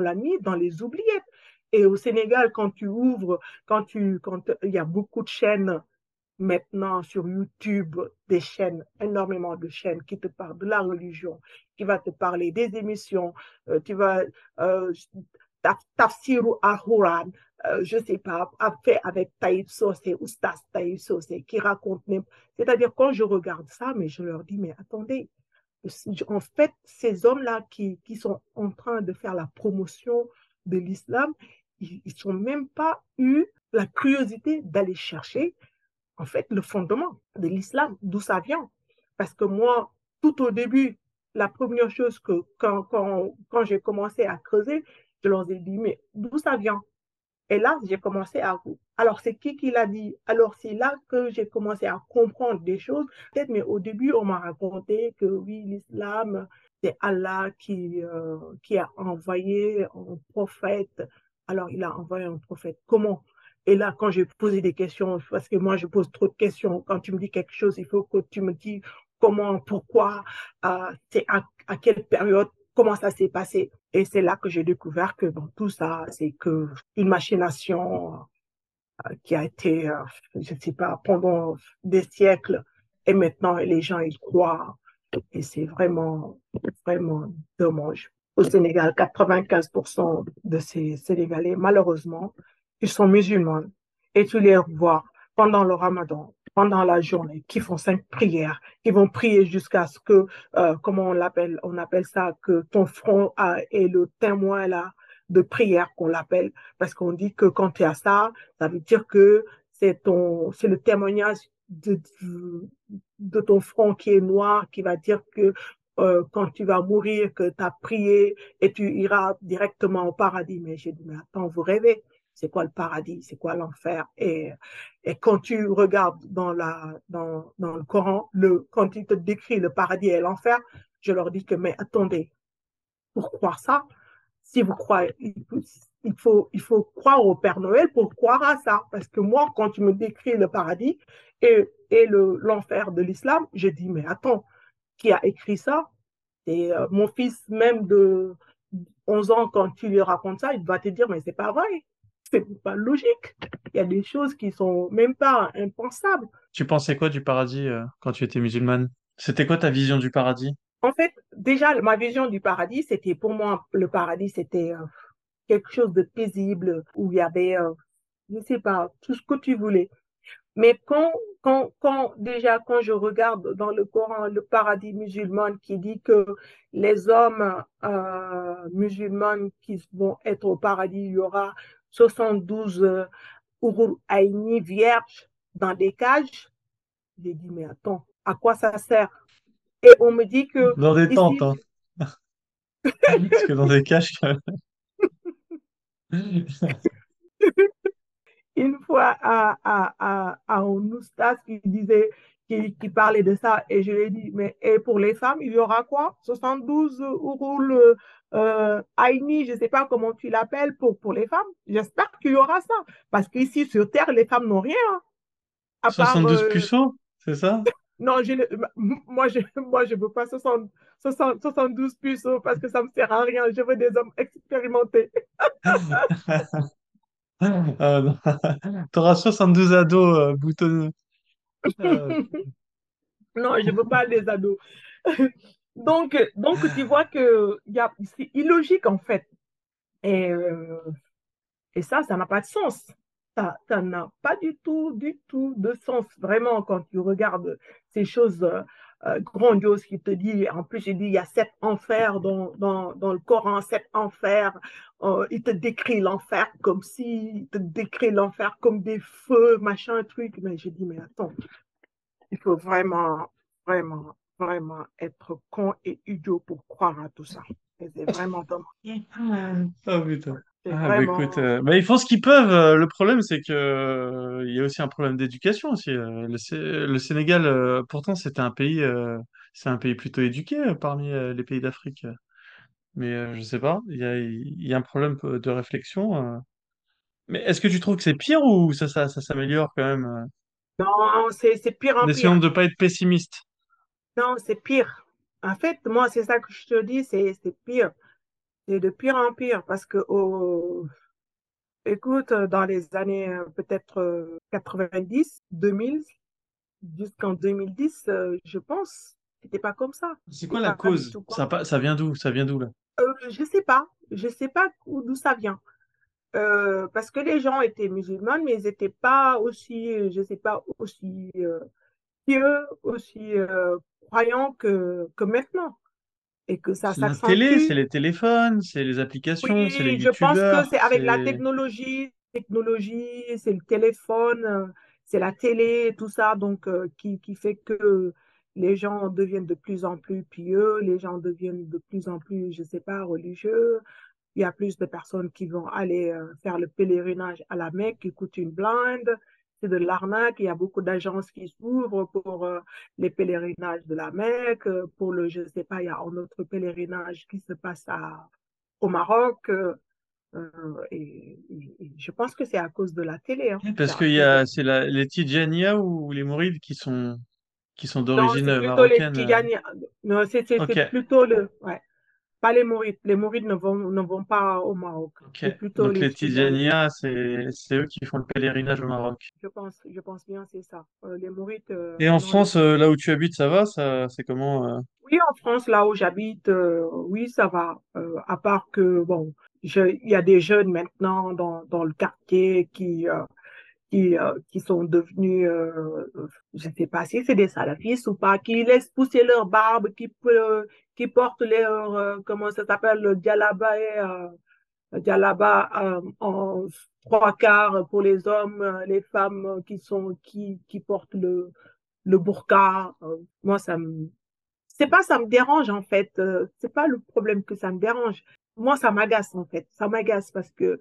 l'a mis dans les oubliettes. Et au Sénégal, quand tu ouvres, quand tu, quand il y a beaucoup de chaînes maintenant sur YouTube, des chaînes, énormément de chaînes qui te parlent de la religion, qui va te parler des émissions, euh, tu vas, euh, Tafsiru Ahuran, euh, je sais pas, fait avec Taïb Sosé, Oustas Taïb Sosé, qui raconte même. C'est-à-dire, quand je regarde ça, mais je leur dis, mais attendez, en fait, ces hommes-là qui, qui sont en train de faire la promotion de l'islam, ils n'ont même pas eu la curiosité d'aller chercher, en fait, le fondement de l'islam, d'où ça vient. Parce que moi, tout au début, la première chose que quand, quand, quand j'ai commencé à creuser, je leur ai dit, mais d'où ça vient? Et là, j'ai commencé à... Alors, c'est qui qui l'a dit? Alors, c'est là que j'ai commencé à comprendre des choses. Peut-être, mais au début, on m'a raconté que oui, l'islam, c'est Allah qui, euh, qui a envoyé un prophète. Alors, il a envoyé un prophète. Comment? Et là, quand j'ai posé des questions, parce que moi, je pose trop de questions, quand tu me dis quelque chose, il faut que tu me dis comment, pourquoi, euh, à, quelle période, comment ça s'est passé. Et c'est là que j'ai découvert que tout ça, c'est que une machination euh, qui a été, je ne sais pas, pendant des siècles, et maintenant les gens ils croient et c'est vraiment, vraiment dommage. Au Sénégal, 95% de ces Sénégalais, malheureusement, ils sont musulmans. Et tu les vois pendant le ramadan, pendant la journée, qui font cinq prières, qui vont prier jusqu'à ce que, euh, comment on l'appelle, on appelle ça, que ton front est le témoin de prière qu'on l'appelle, parce qu'on dit que quand tu as ça, ça veut dire que c'est le témoignage de, ton front qui est noir, qui va dire que euh, quand tu vas mourir, que tu as prié et tu iras directement au paradis. Mais j'ai dit, mais attends, vous rêvez. C'est quoi le paradis? C'est quoi l'enfer? Et, et quand tu regardes dans, la, dans, dans le Coran, le, quand il te décrit le paradis et l'enfer, je leur dis que, mais attendez, pour croire ça, si vous croyez, il faut, il faut croire au Père Noël pour croire à ça. Parce que moi, quand tu me décris le paradis et, et l'enfer de l'islam, je dis, mais attends, qui a écrit ça? Et euh, mon fils, même de 11 ans, quand tu lui racontes ça, il va te dire, mais c'est pas vrai. C'est pas logique. Il y a des choses qui sont même pas impensables. Tu pensais quoi du paradis euh, quand tu étais musulmane? C'était quoi ta vision du paradis? En fait, déjà, ma vision du paradis, c'était pour moi, le paradis, c'était euh, quelque chose de paisible où il y avait, euh, je ne sais pas, tout ce que tu voulais. Mais quand, quand, quand, déjà, quand je regarde dans le Coran le paradis musulman qui dit que les hommes euh, musulmans qui vont être au paradis, il y aura 72 euh, Aini vierges dans des cages, j'ai dit, mais attends, à quoi ça sert? Et on me dit que... Dans des tentes, hein. Parce que dans des cages... Une fois à, à, à, à un oustas qui disait, qui, qui, parlait de ça, et je lui ai dit, mais et pour les femmes, il y aura quoi? 72 Urul euh, Aini, je ne sais pas comment tu l'appelles pour, pour les femmes. J'espère qu'il y aura ça. Parce qu'ici, sur Terre, les femmes n'ont rien. À 72 part, euh... puceaux, c'est ça? Non, je, moi, je ne moi, je veux pas 60, 60, 72 puceaux parce que ça ne me sert à rien. Je veux des hommes expérimentés. euh, tu auras 72 ados euh, boutonneux. Euh... non, je ne veux pas des ados. donc, donc, tu vois que c'est illogique en fait. Et, euh, et ça, ça n'a pas de sens. Ça, ça n'a pas du tout, du tout de sens. Vraiment, quand tu regardes ces choses euh, grandioses qui te dit, en plus, il dit, il y a sept enfers dans, dans, dans le Coran, sept enfers. Euh, il te décrit l'enfer comme si, il te décrit l'enfer comme des feux, machin, truc. Mais j'ai dit, mais attends, il faut vraiment, vraiment, vraiment être con et idiot pour croire à tout ça. C'est vraiment dommage. Ah putain. Ah bah écoute, euh, bah, ils font ce qu'ils peuvent. euh, le problème, c'est que euh, il y a aussi un problème d'éducation aussi. euh. le, Sé- le Sénégal, euh, pourtant, c'était un pays, c'est un pays plutôt éduqué parmi les pays d'Afrique. Mais euh, je sais pas, il y a, il y a un problème de réflexion. Mais est-ce que tu trouves que c'est pire ou ça, ça, ça s'améliore quand même? Non, c'est c'est pire en Essayons pire. de pas être pessimiste. Non, c'est pire. En fait, moi, c'est ça que je te dis, c'est c'est pire. De pire en pire parce que, oh, écoute, dans les années euh, peut-être euh, 90, 2000, jusqu'en 2010, euh, je pense, c'était pas comme ça. C'est quoi la cause? tout Ça, ça vient d'où? Ça vient d'où là? Euh, je sais pas. Je sais pas où- d'où ça vient. Euh, parce que les gens étaient musulmans, mais ils n'étaient pas aussi, euh, je sais pas, aussi euh, pieux, aussi euh, croyants que, que maintenant. Et que ça C'est la télé, c'est les téléphones, c'est les applications, c'est les je pense que c'est avec la technologie, technologie, c'est le téléphone, c'est la télé, tout ça, donc euh, qui, qui fait que les gens deviennent de plus en plus pieux, les gens deviennent de plus en plus, je sais pas, religieux. Il y a plus de personnes qui vont aller euh, faire le pèlerinage à la Mecque qui coûte une blinde. C'est de l'arnaque. Il y a beaucoup d'agences qui s'ouvrent pour euh, les pèlerinages de la Mecque, euh, pour le, je sais pas, il y a un autre pèlerinage qui se passe à, au Maroc. euh, et, et- et je pense que c'est à cause de la télé, hein. Parce qu'il y a, c'est les Tidjaniya ou les Mourides qui sont, qui sont d'origine c'est plutôt les marocaine. c'est c'est- Ok, c'est plutôt le... Ouais, pas les Mourides. Les Mourides ne vont, ne vont pas au Maroc. plutôt Donc les les Tidjani. Tidjaniya, c'est, eux qui font le pèlerinage au Maroc. Je pense, je pense bien, c'est ça. Euh, les Mourides, euh, Et en non. France, euh, là où tu habites, ça va? Ça, c'est comment? Oui, en France, là où j'habite, oui, ça va. À part que, bon, il y a des jeunes maintenant dans, dans le quartier qui, qui, euh, qui sont devenus, euh, je ne sais pas si c'est des salafistes ou pas, qui laissent pousser leur barbe, qui, qui portent leur, euh, comment ça s'appelle, le djellaba, djellaba euh, en trois quarts pour les hommes, les femmes qui sont, qui, qui portent le, le burqa. Moi, ça me, c'est pas ça me dérange en fait, c'est pas le problème que ça me dérange. Moi, ça m'agace en fait, ça m'agace parce que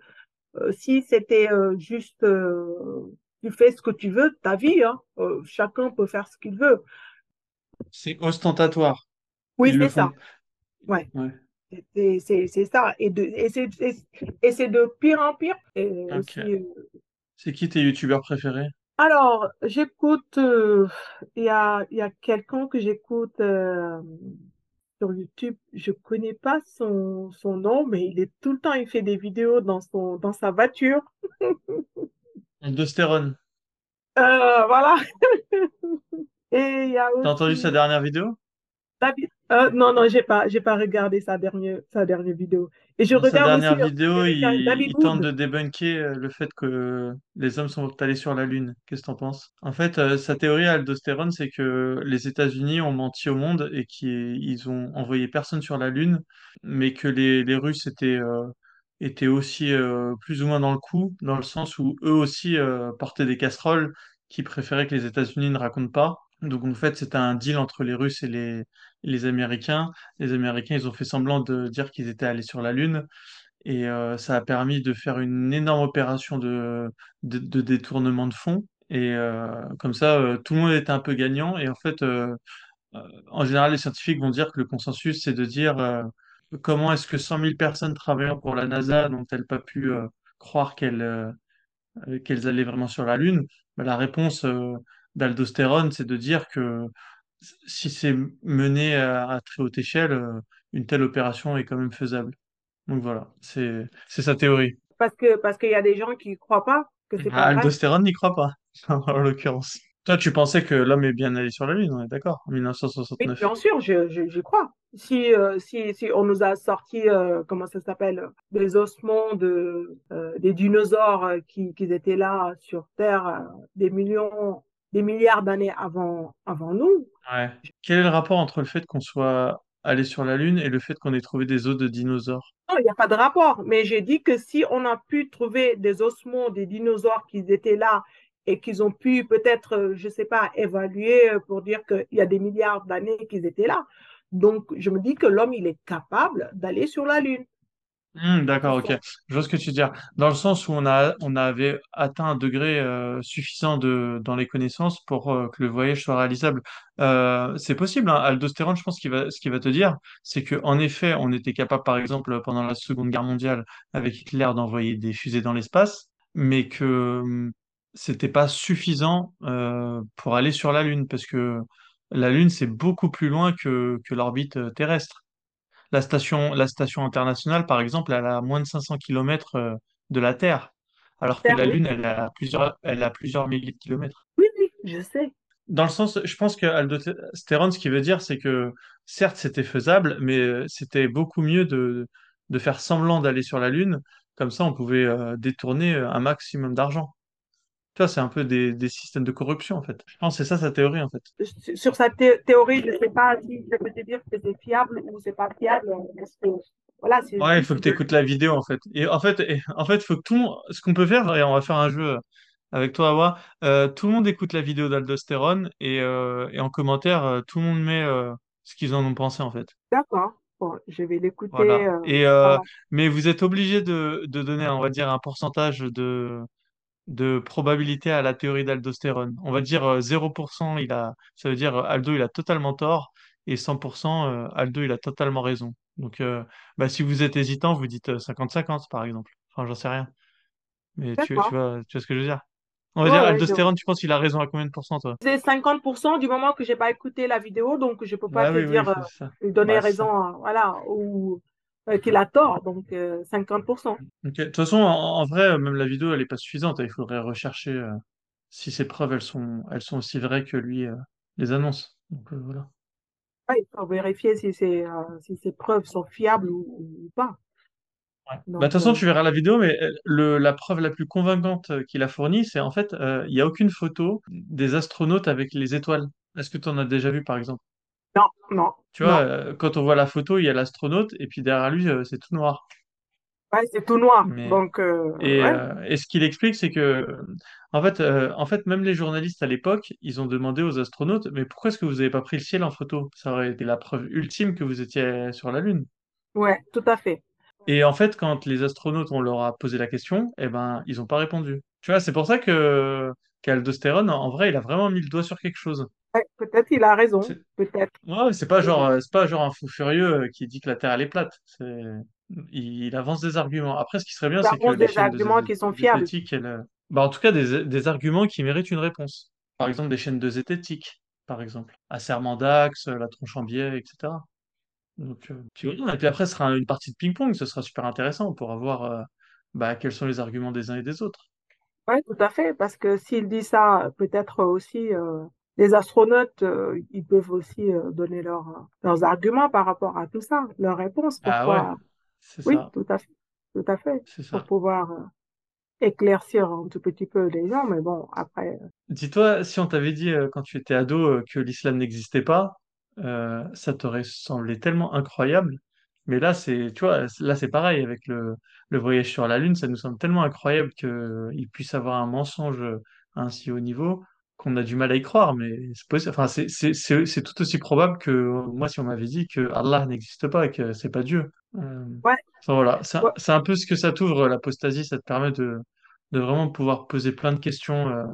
si c'était euh, juste euh, tu fais ce que tu veux de ta vie, hein, euh, chacun peut faire ce qu'il veut. C'est ostentatoire. Oui, c'est ça. Ouais, Ouais. c'est ça. Et c'est de pire en pire. Euh, C'est qui tes youtubeurs préférés? Alors, j'écoute, euh, il y a il y a quelqu'un que j'écoute euh, sur YouTube. Je connais pas son son nom, mais il est tout le temps il fait des vidéos dans son dans sa voiture. Aldostérone. Euh, voilà. Et il y a T'as entendu sa dernière vidéo? Euh, non, non, j'ai pas, j'ai pas regardé sa dernière, sa dernière vidéo. Et je Dans sa regarde dernière aussi un vidéo, il, il tente de débunker euh, le fait que les hommes sont allés sur la Lune. Qu'est-ce que t'en penses? En fait, euh, sa théorie à Aldostérone, c'est que les États-Unis ont menti au monde et qu'ils ont envoyé personne sur la Lune, mais que les, les Russes étaient, euh, étaient aussi plus ou moins dans le coup, dans le sens où eux aussi portaient des casseroles qu'ils préféraient que les États-Unis ne racontent pas. Donc en fait, c'était un deal entre les Russes et les, Américains. Les Américains, ils ont fait semblant de dire qu'ils étaient allés sur la Lune. Et euh, ça a permis de faire une énorme opération de, détournement de fonds. Et euh, comme ça, euh, tout le monde était un peu gagnant. Et en fait, en général, les scientifiques vont dire que le consensus, c'est de dire comment est-ce que 100 000 personnes travaillant pour la NASA n'ont-elles pas pu croire qu'elles allaient vraiment sur la Lune? Ben, la réponse d'aldostérone, c'est de dire que si c'est mené à, à très haute échelle, euh, une telle opération est quand même faisable. Donc voilà, c'est sa théorie. Parce que, parce qu'il y a des gens qui croient pas que c'est Ah, pas. Aldostérone n'y croit pas, en l'occurrence. Toi, tu pensais que l'homme est bien allé sur la Lune, on est d'accord, en Oui, 1969. bien sûr, je, je, j'y crois. Si, euh, si, si on nous a sorti, euh, comment ça s'appelle, des ossements de, euh, des dinosaures qui, qui étaient là sur Terre des millions, des milliards d'années avant, avant nous, Ouais. Quel est le rapport entre le fait qu'on soit allé sur la Lune et le fait qu'on ait trouvé des os de dinosaures? non, il n'y a pas de rapport. Mais j'ai dit que si on a pu trouver des ossements des dinosaures qui étaient là et qu'ils ont pu peut-être, euh, je ne sais pas, évaluer euh, pour dire qu'il y a des milliards d'années qu'ils étaient là. Donc, je me dis que l'homme, il est capable d'aller sur la Lune. Hmm, d'accord, ok. Je vois ce que tu veux dire. Dans le sens où on a, on avait atteint un degré euh, suffisant de, dans les connaissances pour euh, que le voyage soit réalisable. Euh, c'est possible, hein. Aldostérone, je pense qu'il va, ce qu'il va te dire, c'est que en effet, on était capable, par exemple, pendant la Seconde Guerre mondiale, avec Hitler, d'envoyer des fusées dans l'espace, mais que hum, c'était pas suffisant euh, pour aller sur la Lune, parce que la Lune, c'est beaucoup plus loin que, que l'orbite terrestre. La station, la station internationale, par exemple, elle a moins de 500 kilomètres de la Terre, alors que la Lune, elle a plusieurs, elle a plusieurs milliers de kilomètres. oui, oui, je sais. Dans le sens, je pense que aldostérone, ce qu'il veut dire, c'est que certes, c'était faisable, mais euh, c'était beaucoup mieux de, de faire semblant d'aller sur la Lune. Comme ça, on pouvait euh, détourner euh, un maximum d'argent. Tu vois, c'est un peu des, des systèmes de corruption, en fait. Je pense que c'est ça sa théorie, en fait. Sur sa thé- théorie, je ne sais pas si je peux te dire que c'est fiable ou c'est pas fiable. Que, voilà, Ouais, il faut que tu écoutes la vidéo en fait. Et en fait, et- en fait, faut que tout le monde- ce qu'on peut faire, et on va faire un jeu avec toi, Awa, euh, tout le monde écoute la vidéo d'aldostérone et, euh, et en commentaire, euh, tout le monde met euh, ce qu'ils en ont pensé en fait. D'accord. Bon, je vais l'écouter. Voilà. Et mais vous êtes obligé de, de donner, on va dire, un pourcentage de, de probabilité à la théorie d'aldostérone. On va dire euh, 0%, il a, ça veut dire euh, Aldo, il a totalement tort, et 100%, euh, Aldo, il a totalement raison. Donc, euh, bah, si vous êtes hésitant, vous dites euh, 50-50, par exemple. Enfin, j'en sais rien. Mais tu, tu vois, tu vois ce que je veux dire? On va Ouais, dire ouais, je vois. aldostérone, tu penses qu'il a raison à combien de pourcents, toi? C'est 50% du moment que j'ai pas écouté la vidéo, donc je peux pas Ah te oui, oui, dire, euh, lui donner Bah, raison, euh, voilà, ou euh, qu'il a tort. Donc, euh, 50%. Ok. De toute façon, en, en vrai, euh, même la vidéo, elle est pas suffisante. Il faudrait rechercher euh, si ces preuves, elles sont, elles sont aussi vraies que lui euh, les annonce. Donc, euh, voilà. Ouais, il faut vérifier si ces, euh, si ces preuves sont fiables ou, ou pas. Ouais. Bah, de toute façon, euh, tu verras la vidéo, mais euh, le, la preuve la plus convaincante euh, qu'il a fournie, c'est en fait, euh, il n'y a aucune photo des astronautes avec les étoiles. Est-ce que tu en as déjà vu, par exemple? Non, non, Tu vois, non. euh, quand on voit la photo, il y a l'astronaute, et puis derrière lui, euh, c'est tout noir. Ouais, c'est tout noir. Mais, Donc, euh, et, ouais, et ce qu'il explique, c'est que, en fait, en fait, même les journalistes à l'époque, ils ont demandé aux astronautes, mais pourquoi est-ce que vous n'avez pas pris le ciel en photo? Ça aurait été la preuve ultime que vous étiez sur la Lune. ouais, tout à fait. Et en fait, quand les astronautes, on leur a posé la question, eh ben, ils n'ont pas répondu. Tu vois, c'est pour ça que qu'Aldostérone, en vrai, il a vraiment mis le doigt sur quelque chose. Ouais, peut-être il a raison. C'est Peut-être. ouais, c'est pas genre, Peut-être. euh, c'est pas genre un fou furieux euh, qui dit que la Terre elle est plate. Il, il avance des arguments. Après, ce qui serait bien, c'est que des de arguments qui sont fiables. euh, bah, en tout cas, des, des arguments qui méritent une réponse. Par exemple, des chaînes de zététique, par exemple, Asserment d'Axe, la tronche en biais, etc. Donc, euh. Et puis après, ce sera une partie de ping-pong, ce sera super intéressant pour voir euh, bah, quels sont les arguments des uns et des autres. Oui, tout à fait. Parce que s'il dit ça, peut-être aussi, euh, les astronautes, euh, ils peuvent aussi euh, donner leurs leurs arguments par rapport à tout ça, leurs réponses. Ah ouais, Pourquoi? c'est Oui, ça, tout à fait. Tout à fait. Pour pouvoir euh, éclaircir un tout petit peu les gens. Mais bon, après, Dis-toi, si on t'avait dit quand tu étais ado que l'islam n'existait pas, ça t'aurait semblé tellement incroyable. Mais là, c'est, tu vois, là c'est pareil avec le, le voyage sur la Lune, ça nous semble tellement incroyable qu'il puisse avoir un mensonge à un si haut niveau qu'on a du mal à y croire. Mais c'est enfin, tout aussi probable que moi, si on m'avait dit que Allah n'existe pas et que c'est pas Dieu. Euh, ouais, enfin, voilà, c'est un ouais, c'est un peu ce que ça t'ouvre, l'apostasie, ça te permet de, de vraiment pouvoir poser plein de questions. euh,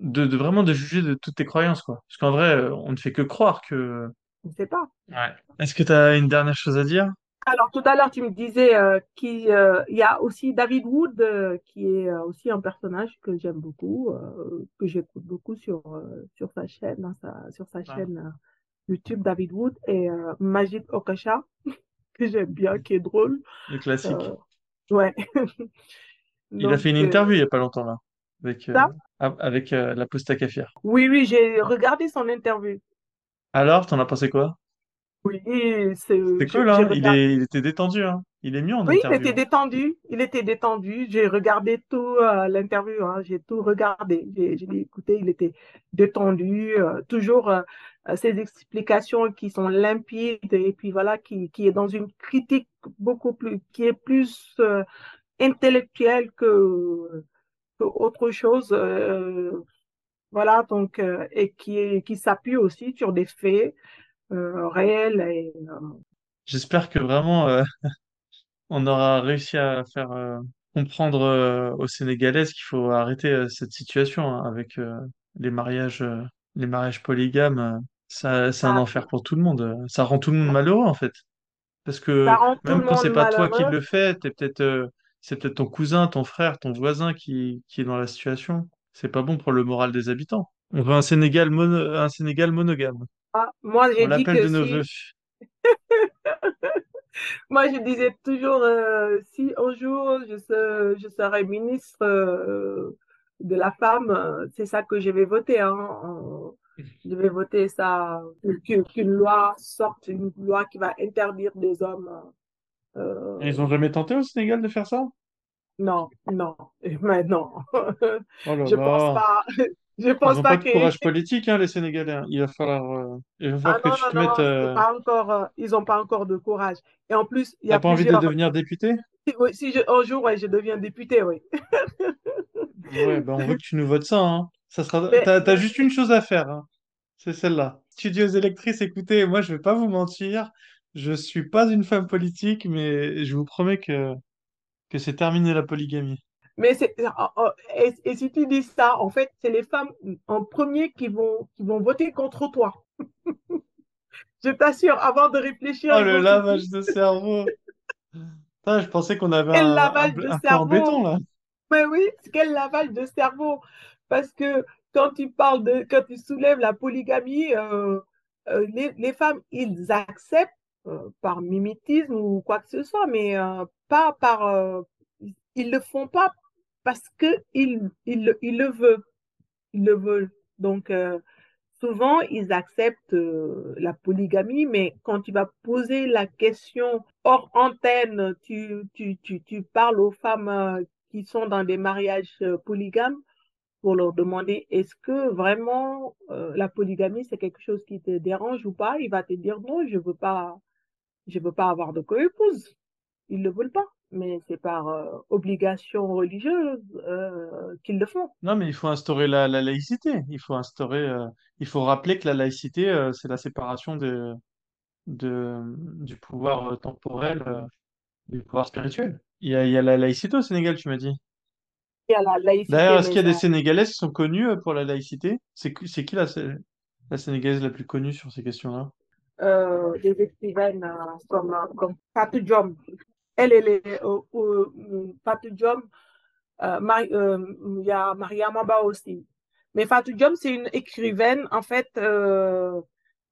de, de vraiment de juger de toutes tes croyances, quoi. Parce qu'en vrai, euh, on ne fait que croire que... je ne sais pas. Ouais. Est-ce que tu as une dernière chose à dire? Alors, tout à l'heure, tu me disais euh, qu'il euh, y a aussi David Wood, euh, qui est aussi un personnage que j'aime beaucoup, que j'écoute beaucoup sur, sur sa chaîne, dans sa- sur sa Ah, chaîne YouTube David Wood, et Majid Okasha, que j'aime bien, qui est drôle. le classique. ouais. Il a fait une interview il y a pas longtemps, là, avec, avec la Posta Kafir. oui, oui, j'ai regardé son interview. Alors, t'en as pensé quoi? Oui, c'est, cool, hein? Il est, il était détendu, hein? Il est mieux en Oui, il interview. était hein. détendu. Il était détendu. J'ai regardé tout euh, l'interview. hein. J'ai tout regardé. J'ai écouté. Il était détendu. euh, toujours euh, euh, ses explications qui sont limpides et puis voilà qui qui est dans une critique beaucoup plus qui est plus euh, intellectuelle que que autre chose. euh, voilà, donc, euh, et qui, qui s'appuie aussi sur des faits euh, réels. Et, euh, J'espère que vraiment euh, on aura réussi à faire comprendre aux Sénégalaises qu'il faut arrêter cette situation hein, avec les mariages, les mariages polygames. ça, c'est un ça, enfer pour tout le monde. Ça rend tout le monde malheureux en fait. Parce que même quand c'est pas toi qui le fais, t'es peut-être, euh, c'est peut-être ton cousin, ton frère, ton voisin qui, qui est dans la situation. C'est pas bon pour le moral des habitants. On veut un Sénégal mono- un Sénégal monogame. Ah, moi, j'ai dit que de nos voeux. si, moi, je disais toujours, euh, si un jour je, se- je serai ministre euh, de la femme, euh, c'est ça que je vais voter. Hein. Je vais voter ça, qu'une loi sorte, une loi qui va interdire des hommes. Ils ont jamais tenté au Sénégal de faire ça? non, non, mais non. Oh là Je pense là. pas. Je Ils pense ont pas pas de courage politique, hein, les Sénégalais. hein. Il va falloir, euh, il va Ah que non, tu non, te mettes. non, c'est euh, pas encore. euh, ils ont pas encore de courage. Et en plus, il y a pas envie de devenir député? Si, oui, si je, un jour, ouais, je deviens député, oui. Ouais, ben on veut que tu nous votes ça, hein. Ça sera. Mais, T'as, mais, juste une chose à faire, hein. C'est celle-là. Tu dis aux électrices, écoutez, moi je vais pas vous mentir, je suis pas une femme politique, mais je vous promets que, que c'est terminé la polygamie. Mais c'est, oh, oh, et, et si tu dis ça, en fait, c'est les femmes en premier qui vont, qui vont voter contre toi. Je t'assure, avant de réfléchir, Oh le lavage de cerveau! Putain, je pensais qu'on avait quel un, un, lavage de un en béton cerveau! là. Mais oui, quel lavage de cerveau! Parce que quand tu parles de, quand tu soulèves la polygamie, euh, euh, les, les femmes, ils acceptent euh, par mimétisme ou quoi que ce soit, mais pas par, ils le font pas parce que ils, le- veulent, ils le veulent. Donc, euh, souvent, ils acceptent euh, la polygamie, mais quand tu vas poser la question hors antenne, tu, parles aux femmes euh, qui sont dans des mariages polygames pour leur demander est-ce que vraiment la polygamie, c'est quelque chose qui te dérange ou pas? Il va te dire non, je veux pas, je veux pas avoir de co-épouse. Ils le veulent pas, mais c'est par euh, obligation religieuse euh, qu'ils le font. Non, mais il faut instaurer la, la laïcité. Il faut instaurer, euh, il faut rappeler que la laïcité, c'est la séparation de, de, du pouvoir temporel, du pouvoir spirituel. Il y a, il y a la laïcité au Sénégal, tu m'as dit. Il y a la D'ailleurs, laïcité, est-ce qu'il y a des ça, Sénégalaises qui sont connues euh, pour la laïcité? C'est qui, la, la Sénégalaise la plus connue sur ces questions-là? des écrivaines comme, comme Fatou Diom. Elle, elle est euh, euh, Fatou Diom, euh, euh, il y a Maria Maba aussi. Mais Fatou Diom, c'est une écrivaine, en fait, euh,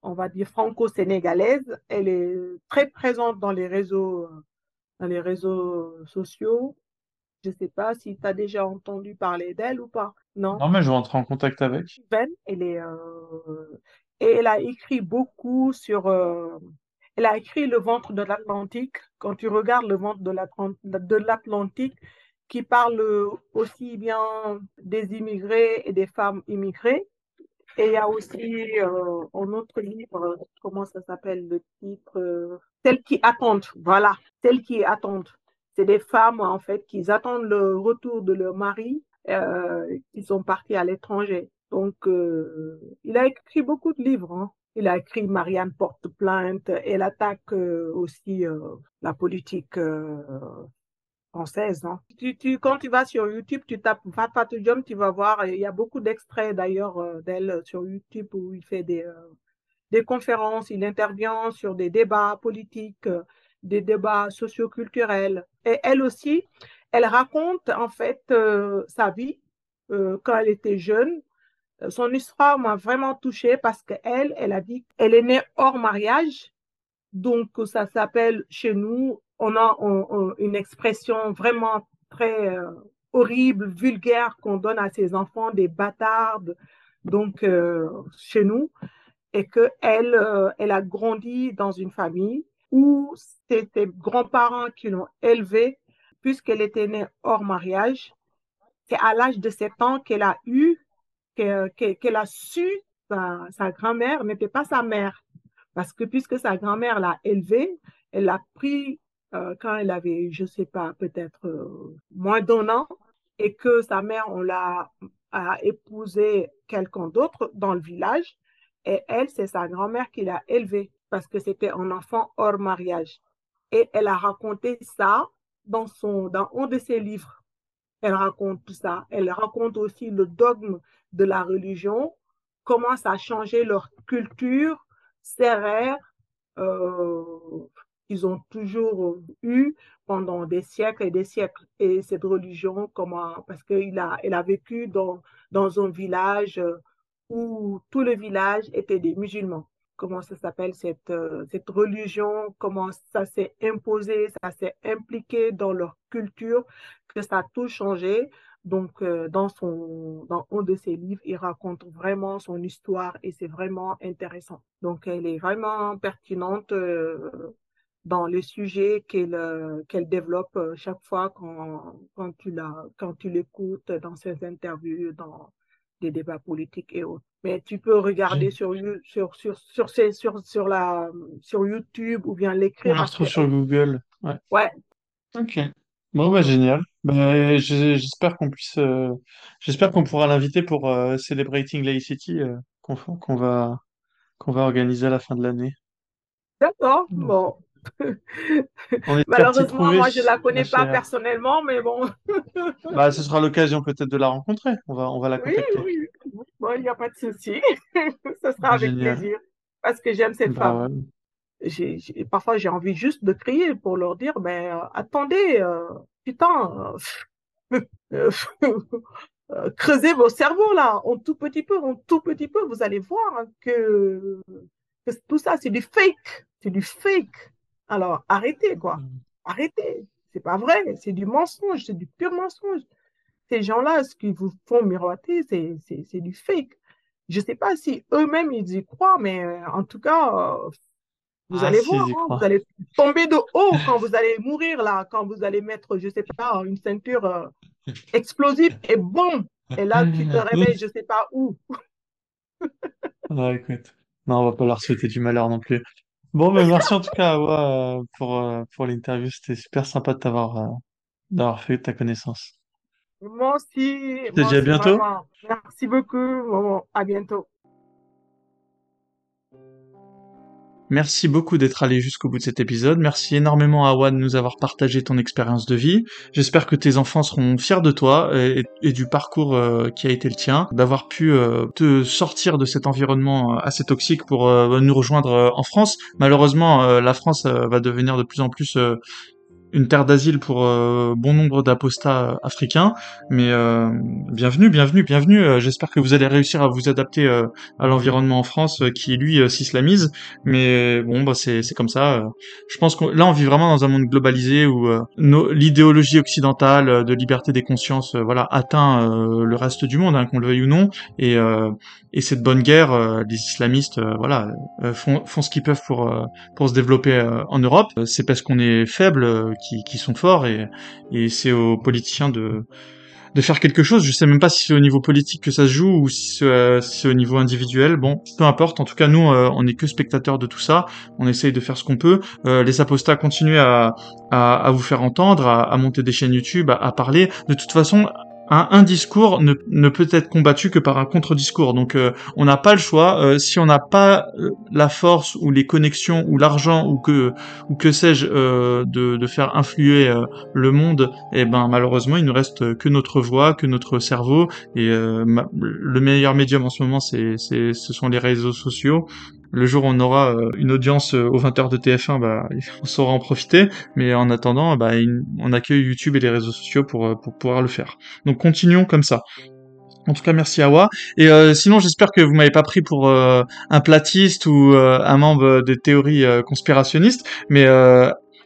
on va dire franco-sénégalaise. Elle est très présente dans les réseaux, dans les réseaux sociaux. Je ne sais pas si tu as déjà entendu parler d'elle ou pas. Non? Non, mais je vais entrer en contact avec. elle est, euh, et elle a écrit beaucoup sur, euh, elle a écrit Le ventre de l'Atlantique. Quand tu regardes Le ventre de l'Atlan- de l'Atlantique, qui parle aussi bien des immigrés et des femmes immigrées. Et il y a aussi euh, un autre livre, comment ça s'appelle le titre? euh, Celles qui attendent, voilà, Celles qui attendent. C'est des femmes, en fait, qui attendent le retour de leur mari, euh, qui sont partis à l'étranger. Donc, euh, il a écrit beaucoup de livres. hein. Il a écrit Marianne porte plainte. Elle attaque euh, aussi euh, la politique euh, française. hein. Tu, quand tu vas sur YouTube, tu tapes Fat Fatou Diom, tu vas voir, il y a beaucoup d'extraits d'ailleurs d'elle sur YouTube où il fait des, des conférences, il intervient sur des débats politiques, des débats socioculturels. Et elle aussi, elle raconte en fait sa vie quand elle était jeune. Son histoire m'a vraiment touchée parce qu'elle, elle a dit qu'elle est née hors mariage. Donc, ça s'appelle chez nous, on a une expression vraiment très euh, horrible, vulgaire qu'on donne à ses enfants, des bâtardes. Donc, euh, chez nous, et que elle, euh, elle a grandi dans une famille où c'est ses grands-parents qui l'ont élevée, puisqu'elle était née hors mariage. C'est à l'âge de 7 ans qu'elle a eu, que- que- qu'elle a su sa, sa grand-mère n'était pas sa mère. Parce que puisque sa grand-mère l'a élevée, elle l'a pris euh, quand elle avait, je sais pas, peut-être euh, moins d'un an. et que sa mère, on l'a a épousé quelqu'un d'autre dans le village. Et elle, c'est sa grand-mère qui l'a élevée parce que c'était un enfant hors mariage. Et elle a raconté ça dans, son, dans un de ses livres. Elle raconte tout ça. Elle raconte aussi le dogme de la religion, comment ça a changé leur culture serrère euh, qu'ils ont toujours eu pendant des siècles et des siècles. Et cette religion, comment, parce qu'elle a, a vécu dans, dans un village où tout le village était des musulmans. Comment ça s'appelle cette, euh, cette religion, comment ça s'est imposé, ça s'est impliqué dans leur culture, que ça a tout changé? Donc, euh, dans, son, dans un de ses livres, il raconte vraiment son histoire et c'est vraiment intéressant. Donc, elle est vraiment pertinente euh, dans les sujets qu'elle euh, qu'elle développe chaque fois quand, quand tu la, quand tu l'écoutes dans ses interviews, dans des débats politiques et autres. Mais tu peux regarder sur, sur, sur, sur, sur, sur, la, sur YouTube ou bien l'écrire. On la retrouve sur Google. Ouais. Ouais. Ok. Bon, bah, génial. Bah, j'espère qu'on puisse, euh, j'espère qu'on pourra l'inviter pour euh, Celebrating Laicity euh, qu'on qu'on va, qu'on va organiser à la fin de l'année. D'accord, bon. On espère t'y Malheureusement, trouver, moi, je ne la ma connais pas chère. personnellement, mais bon. Bah, ce sera l'occasion peut-être de la rencontrer. On va, on va la Oui, contacter. oui, bon, il n'y a pas de souci. Ce sera Bah, avec génial. plaisir parce que j'aime cette Bah, femme. ouais. J'ai, j'ai- parfois, j'ai envie juste de crier pour leur dire, mais euh, attendez, euh, putain, euh, creusez vos cerveaux là, en tout petit peu, en tout petit peu, vous allez voir hein, que, que tout ça, c'est du fake, c'est du fake. Alors, arrêtez, quoi. Arrêtez. C'est pas vrai, c'est du mensonge, c'est du pur mensonge. Ces gens-là, ce qu'ils vous font miroiter, c'est, c'est, c'est du fake. Je sais pas si eux-mêmes ils y croient, mais en tout cas, vous Ah, allez si, voir, hein, vous allez tomber de haut quand vous allez mourir là, quand vous allez mettre, je sais pas, une ceinture euh, explosive et boum! Et là, tu te réveilles, je sais pas où. Ouais, écoute. Non, on va pas leur souhaiter du malheur non plus. Bon, ben merci en tout cas, Awa, euh, pour, euh, pour l'interview. C'était super sympa de t'avoir, euh, d'avoir fait ta connaissance. Moi aussi, Je te moi dis à bientôt. vraiment. Merci beaucoup. Bon, à bientôt. Merci beaucoup d'être allé jusqu'au bout de cet épisode. Merci énormément à Awa de nous avoir partagé ton expérience de vie. J'espère que tes enfants seront fiers de toi et, du parcours euh, qui a été le tien, d'avoir pu euh, te sortir de cet environnement euh, assez toxique pour nous rejoindre en France. Malheureusement, la France va devenir de plus en plus une terre d'asile pour euh, bon nombre d'apostats africains. Mais euh, bienvenue, bienvenue, bienvenue. Euh, J'espère que vous allez réussir à vous adapter euh, à l'environnement en France euh, qui lui euh, s'islamise. Mais bon, bah c'est comme ça. Je pense que là on vit vraiment dans un monde globalisé où l'idéologie occidentale de liberté des consciences, voilà, atteint le reste du monde, hein, qu'on le veuille ou non. Et et cette bonne guerre, les islamistes, voilà, font font ce qu'ils peuvent pour pour se développer en Europe. C'est parce qu'on est faible qui, qui sont forts et, c'est aux politiciens de, faire quelque chose. Je sais même pas si c'est au niveau politique que ça se joue ou si c'est euh, au niveau individuel. Bon, peu importe. En tout cas, nous, euh, on est que spectateurs de tout ça. On essaye de faire ce qu'on peut. Euh, les apostats continuent à, vous faire entendre, à, monter des chaînes YouTube, à parler. De toute façon, un, un discours ne, ne peut être combattu que par un contre-discours. Donc, euh, on n'a pas le choix. Euh, si on n'a pas euh, la force ou les connexions ou l'argent ou que ou que sais-je de, faire influer le monde, eh ben malheureusement il nous reste que notre voix, que notre cerveau. Et le meilleur médium en ce moment, c'est ce sont les réseaux sociaux. Le jour où on aura euh, une audience euh, aux 20h de TF1, bah, on saura en profiter. Mais en attendant, bah, on accueille YouTube et les réseaux sociaux pour, euh, pour pouvoir le faire. Donc continuons comme ça. En tout cas, merci Awa. Et sinon, j'espère que vous m'avez pas pris pour un platiste ou un membre des théories conspirationnistes, mais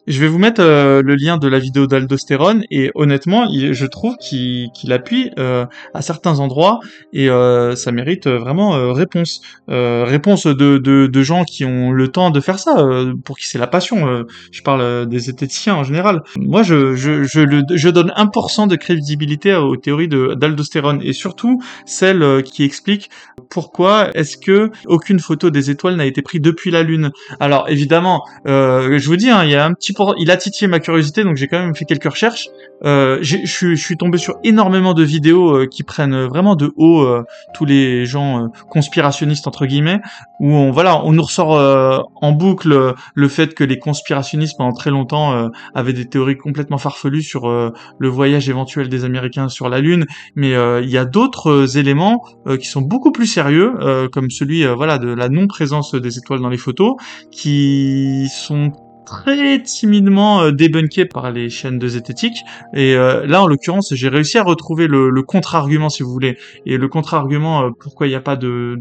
je vais vous mettre euh, le lien de la vidéo d'aldostérone et honnêtement, je trouve qu'il appuie euh, à certains endroits et euh, ça mérite vraiment réponse. Réponse de, gens qui ont le temps de faire ça, pour qui c'est la passion. je parle des esthéticiens en général. Moi, je, donne 1% de crédibilité aux théories d'aldostérone et surtout celle qui explique pourquoi est-ce que aucune photo des étoiles n'a été prise depuis la Lune? Alors évidemment, euh, je vous dis, hein, il y a un petit il a titillé ma curiosité, donc j'ai quand même fait quelques recherches. Euh, je suis tombé sur énormément de vidéos euh, qui prennent vraiment de haut euh, tous les gens euh, conspirationnistes entre guillemets, où on voilà, on nous ressort en boucle le fait que les conspirationnistes pendant très longtemps avaient des théories complètement farfelues sur le voyage éventuel des Américains sur la Lune, mais il y a d'autres éléments qui sont beaucoup plus sérieux, comme celui voilà de la non présence des étoiles dans les photos, qui sont très timidement euh, débunké par les chaînes de zététique. Et euh, là, en l'occurrence, j'ai réussi à retrouver le, le contre-argument, si vous voulez. Et le contre-argument, euh, pourquoi il n'y a pas de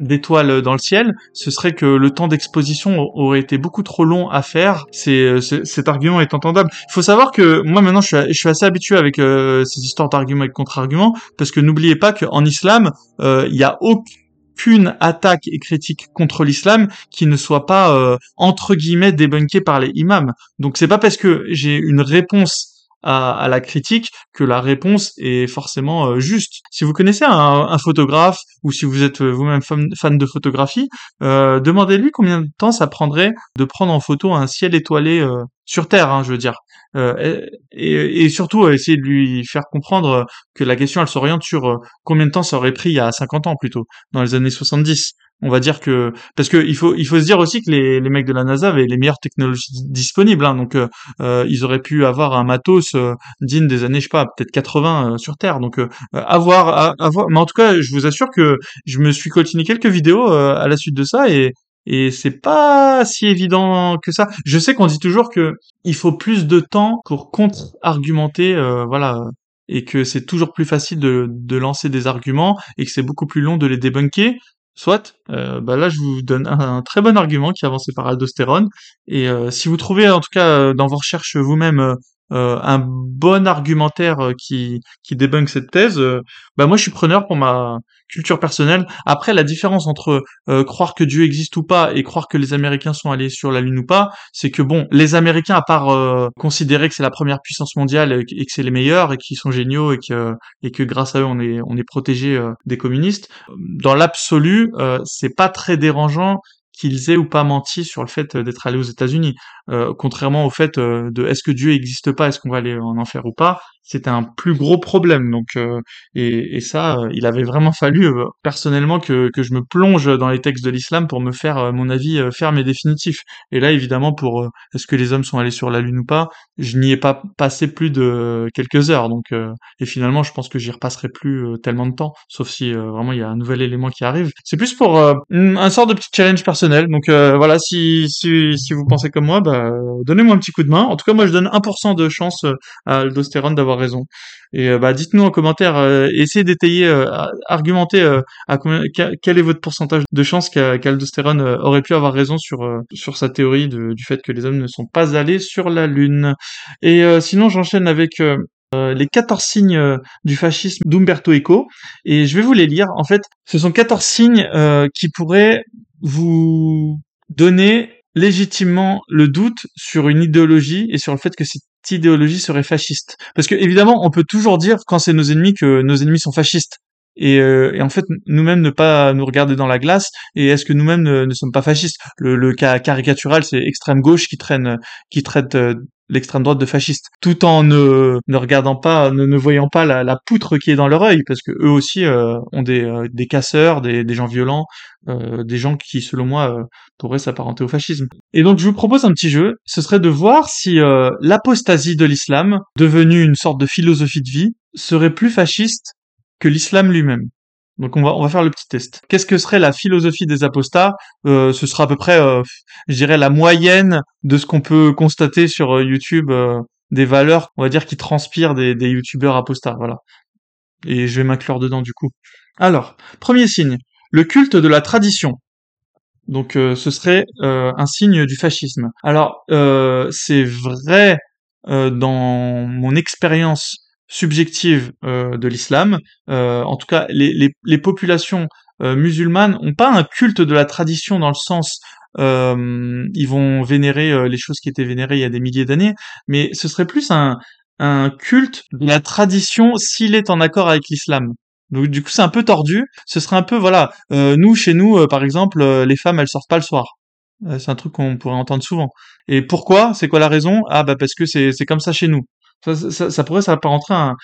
d'étoiles dans le ciel, ce serait que le temps d'exposition aurait été beaucoup trop long à faire. C'est cet argument est entendable. Il faut savoir que moi maintenant, je suis, je suis assez habitué avec ces histoires d'arguments et de contre-arguments, parce que n'oubliez pas qu'en islam, il y a aucun qu'une attaque et critique contre l'islam qui ne soit pas euh, entre guillemets débunkée par les imams. Donc c'est pas parce que j'ai une réponse à, la critique que la réponse est forcément euh, juste. Si vous connaissez un, photographe ou si vous êtes vous-même fan, de photographie, euh, demandez-lui combien de temps ça prendrait de prendre en photo un ciel étoilé sur Terre, hein, je veux dire. Euh, et, surtout euh, essayer de lui faire comprendre que la question elle s'oriente sur euh, combien de temps ça aurait pris il y a 50 ans plutôt, dans les années 70. On va dire que parce que il faut il faut se dire aussi que les, les mecs de la NASA avaient les meilleures technologies disponibles, hein, donc euh, ils auraient pu avoir un matos digne des années je sais pas peut-être 80 sur Terre, donc avoir avoir mais en tout cas je vous assure que je me suis coltiné quelques vidéos à la suite de ça et et c'est pas si évident que ça. Je sais qu'on dit toujours que il faut plus de temps pour contre-argumenter, euh, voilà, et que c'est toujours plus facile de, de lancer des arguments et que c'est beaucoup plus long de les débunker. Soit, euh, bah là je vous donne un, très bon argument qui est avancé par Aldostérone. Et euh, si vous trouvez en tout cas dans vos recherches vous-même un bon argumentaire qui qui débunk cette thèse, bah moi je suis preneur pour ma culture personnelle. Après, la différence entre euh, croire que Dieu existe ou pas et croire que les Américains sont allés sur la Lune ou pas, c'est que bon, les Américains, à part euh, considérer que c'est la première puissance mondiale et que c'est les meilleurs et qu'ils sont géniaux et que et que grâce à eux on est on est protégé euh, des communistes, dans l'absolu, c'est pas très dérangeant qu'ils aient ou pas menti sur le fait d'être allés aux États-Unis. contrairement au fait de est-ce que Dieu n'existe pas, est-ce qu'on va aller en enfer ou pas, c'était un plus gros problème. Donc, euh, et, et, ça, euh, il avait vraiment fallu euh, personnellement que, que je me plonge dans les textes de l'islam pour me faire mon avis ferme et définitif. Et là, évidemment, pour est-ce que les hommes sont allés sur la lune ou pas, je n'y ai pas passé plus de quelques heures. Donc, et finalement, je pense que j'y repasserai plus tellement de temps, sauf si vraiment il y a un nouvel élément qui arrive. C'est plus pour un sort de petit challenge personnel. Donc voilà, si, si si vous pensez comme moi, bah donnez-moi un petit coup de main. En tout cas, moi, je donne 1% de chance à Aldostérone d'avoir raison. Et euh, bah, dites-nous en commentaire, euh, essayez d'étayer, euh, argumentez à quel est votre pourcentage de chance qu'Aldostérone aurait pu avoir raison sur sur sa théorie du fait que les hommes ne sont pas allés sur la Lune. Et sinon, j'enchaîne avec les 14 signes du fascisme d'Umberto Eco et je vais vous les lire. En fait, ce sont 14 signes qui pourraient vous donner légitimement le doute sur une idéologie et sur le fait que cette idéologie serait fasciste. Parce que évidemment, on peut toujours dire quand c'est nos ennemis que nos ennemis sont fascistes. Et, euh, et en fait, nous-mêmes ne pas nous regarder dans la glace. Et est-ce que nous-mêmes ne, sommes pas fascistes? Le, le cas caricatural, c'est extrême gauche qui traîne, qui traite euh, l'extrême droite de fasciste, tout en ne, ne regardant pas, ne, voyant pas la, la, poutre qui est dans leur œil, parce que eux aussi euh, ont des, euh, des casseurs, des, des gens violents, euh, des gens qui, selon moi, pourraient s'apparenter au fascisme. Et donc, je vous propose un petit jeu. Ce serait de voir si l'apostasie de l'islam, devenue une sorte de philosophie de vie, serait plus fasciste que l'islam lui-même. Donc on va on va faire le petit test. Qu'est-ce que serait la philosophie des apostats? Euh, Ce sera à peu près, euh, je dirais, la moyenne de ce qu'on peut constater sur euh, YouTube des valeurs, on va dire, qui transpirent des, des YouTubeurs apostats. Voilà. Et je vais m'inclure dedans du coup. Alors, premier signe, le culte de la tradition. Donc ce serait un signe du fascisme. Alors c'est vrai dans mon expérience subjective euh, de l'islam. Euh, en tout cas, les, les, les populations euh, musulmanes n'ont pas un culte de la tradition dans le sens ils vont vénérer les choses qui étaient vénérées il y a des milliers d'années, mais ce serait plus un, un culte de la tradition s'il est en accord avec l'islam. Donc du coup c'est un peu tordu. Ce serait un peu voilà, nous chez nous par exemple les femmes elles sortent pas le soir. c'est un truc qu'on pourrait entendre souvent. Et pourquoi? C'est quoi la raison? Ah bah parce que c'est c'est comme ça chez nous. Ça, ça, ça pourrait s'apparenter à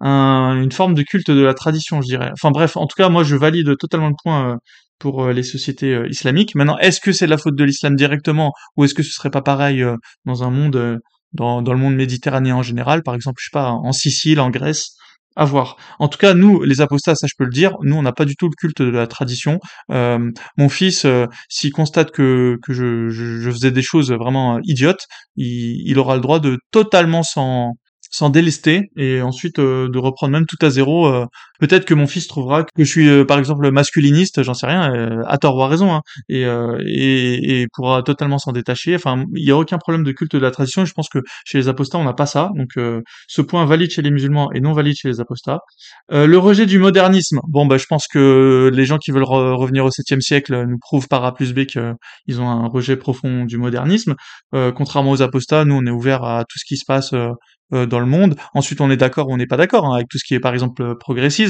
un, une forme de culte de la tradition, je dirais. Enfin bref, en tout cas, moi je valide totalement le point euh, pour euh, les sociétés euh, islamiques. Maintenant, est-ce que c'est la faute de l'islam directement ou est-ce que ce serait pas pareil dans un monde, dans, dans le monde méditerranéen en général, par exemple, je sais pas, en Sicile, en Grèce à voir. En tout cas, nous, les apostats, ça je peux le dire, nous on n'a pas du tout le culte de la tradition. Euh, mon fils, s'il constate que, que je, je, je, faisais des choses vraiment idiotes, il, il aura le droit de totalement s'en s'en délester et ensuite euh, de reprendre même tout à zéro. Euh, peut-être que mon fils trouvera que je suis euh, par exemple masculiniste, j'en sais rien, à tort ou à raison, hein, et, et, et, pourra totalement s'en détacher. Enfin, il n'y a aucun problème de culte de la tradition. je pense que chez les apostats, on n'a pas ça. Donc, ce point valide chez les musulmans et non valide chez les apostats. le rejet du modernisme. Bon, bah, je pense que les gens qui veulent revenir au 7e siècle nous prouvent par A plus B qu'ils ont un rejet profond du modernisme. contrairement aux apostats, nous, on est ouvert à tout ce qui se passe euh, dans le monde. Ensuite, on est d'accord ou on n'est pas d'accord hein, avec tout ce qui est, par exemple, euh,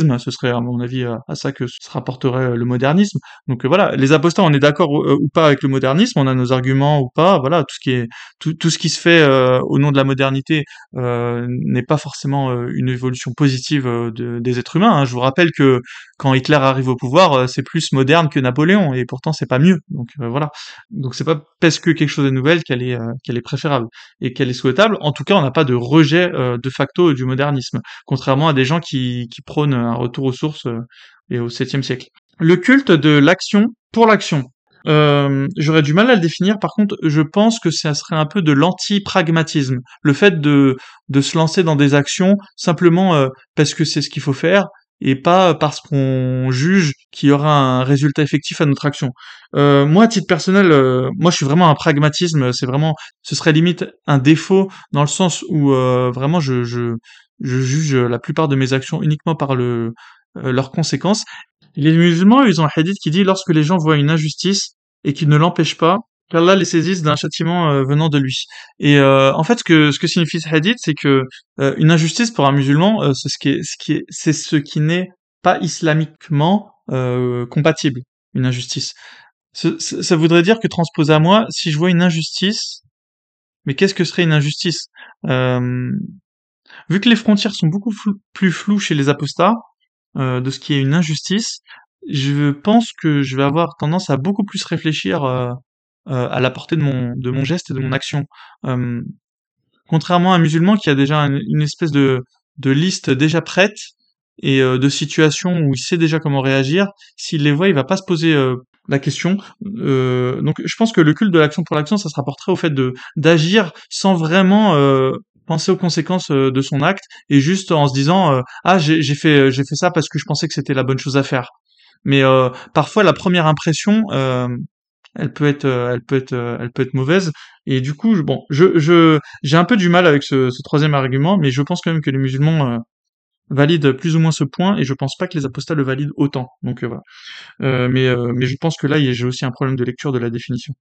progressisme. Ce serait, à mon avis, euh, à ça que se rapporterait le modernisme. Donc voilà, les apostats, on est d'accord ou, pas avec le modernisme, on a nos arguments ou pas. Voilà, tout ce qui est, tout, ce qui se fait au nom de la modernité n'est pas forcément une évolution positive de, des êtres humains. Hein. Je vous rappelle que quand Hitler arrive au pouvoir, c'est plus moderne que Napoléon, et pourtant c'est pas mieux. Donc voilà. Donc c'est pas parce que quelque chose est nouvelle qu'elle est qu'elle est préférable et qu'elle est souhaitable. En tout cas, on n'a pas de rejet de facto du modernisme, contrairement à des gens qui prônent un retour aux sources et au 7e siècle. Le culte de l'action pour l'action. Euh, J'aurais du mal à le définir. Par contre, je pense que ça serait un peu de l'anti-pragmatisme. Le fait de, de se lancer dans des actions simplement euh, parce que c'est ce qu'il faut faire et pas parce qu'on juge qu'il y aura un résultat effectif à notre action. Euh, moi, à titre personnel, euh, moi, je suis vraiment un pragmatisme. C'est vraiment, ce serait limite un défaut dans le sens où euh, vraiment je, je juge la plupart de mes actions uniquement par le leurs conséquences les musulmans, ils ont un hadith qui dit lorsque les gens voient une injustice et qu'ils ne l'empêchent pas, qu'Allah les saisisse d'un châtiment euh, venant de lui. Et euh, en fait, ce que ce que signifie ce hadith, c'est que euh, une injustice pour un musulman, c'est ce qui est ce qui est c'est ce qui n'est pas islamiquement compatible. Une injustice. ça voudrait dire que transposé à moi, si je vois une injustice, mais qu'est-ce que serait une injustice? Vu que les frontières sont beaucoup plus floues chez les apostats, euh, de ce qui est une injustice, je pense que je vais avoir tendance à beaucoup plus réfléchir euh, euh, à la portée de mon, geste et de mon action. contrairement à un musulman qui a déjà une, espèce de, liste déjà prête et de situations où il sait déjà comment réagir, s'il les voit, il va pas se poser la question. donc je pense que le culte de l'action pour l'action, ça se rapporterait au fait d'agir sans vraiment penser aux conséquences euh, de son acte et juste en se disant euh, ah j'ai fait j'ai fait ça parce que je pensais que c'était la bonne chose à faire. Mais euh, parfois la première impression elle peut être elle peut être elle peut être mauvaise. Et du coup bon je je j'ai un peu du mal avec ce, ce, troisième argument mais je pense quand même que les musulmans valident plus ou moins ce point et je pense pas que les apostats le valident autant. Donc voilà. Mais mais je pense que là j'ai aussi un problème de lecture de la définition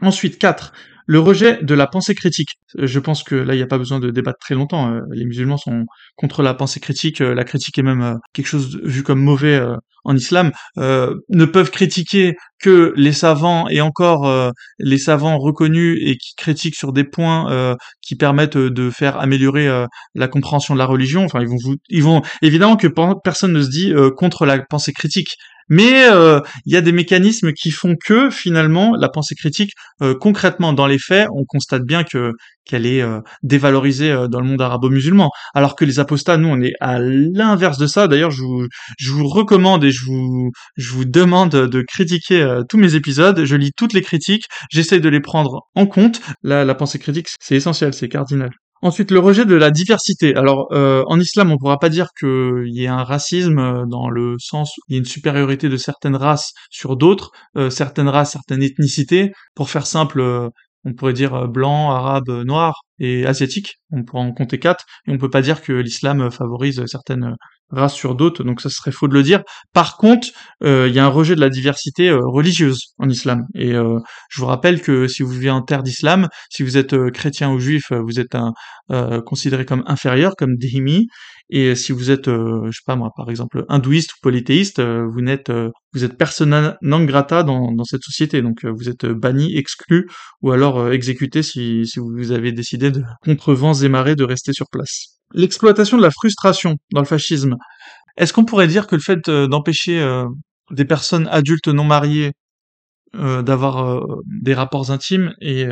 Ensuite, 4. Le rejet de la pensée critique. Euh, je pense que là, il n'y a pas besoin de débattre très longtemps. Euh, les musulmans sont contre la pensée critique. Euh, la critique est même quelque chose vu comme mauvais en islam. ne peuvent critiquer que les savants et encore les savants reconnus et qui critiquent sur des points qui permettent de faire améliorer la compréhension de la religion. Enfin, ils vont, ils vont évidemment que personne ne se dit contre la pensée critique. Mais euh, il y a des mécanismes qui font que finalement la pensée critique, euh, concrètement dans les faits, on constate bien que qu'elle est euh, dévalorisée dans le monde arabo-musulman. Alors que les apostats, nous, on est à l'inverse de ça. D'ailleurs, je vous, je vous recommande et je vous, je vous demande de critiquer tous mes épisodes. Je lis toutes les critiques, j'essaie de les prendre en compte. La, la pensée critique, c'est essentiel, c'est cardinal. Ensuite, le rejet de la diversité. Alors, euh, en islam, on ne pourra pas dire qu'il y ait un racisme euh, dans le sens où il y a une supériorité de certaines races sur d'autres, euh, certaines races, certaines ethnicités. Pour faire simple, on pourrait dire blanc, arabe, noir. Et asiatiques. On pourra en compter quatre, et on peut pas dire que l'islam favorise certaines races sur d'autres, donc ça serait faux de le dire. Par contre, il y a un rejet de la diversité religieuse en islam. Et je vous rappelle que si vous vivez en terre d'islam, si vous êtes chrétien ou juif, vous êtes considéré comme inférieur, comme dhimmi, et si vous êtes, euh, je sais pas moi, par exemple, hindouiste ou polythéiste, euh, vous n'êtes, euh, vous êtes persona non grata dans, cette société. Donc vous êtes banni, exclu, ou alors exécuté si vous avez décidé contre vents et marées de rester sur place. L'exploitation de la frustration dans le fascisme. Est-ce qu'on pourrait dire que le fait d'empêcher des personnes adultes non mariées d'avoir des rapports intimes et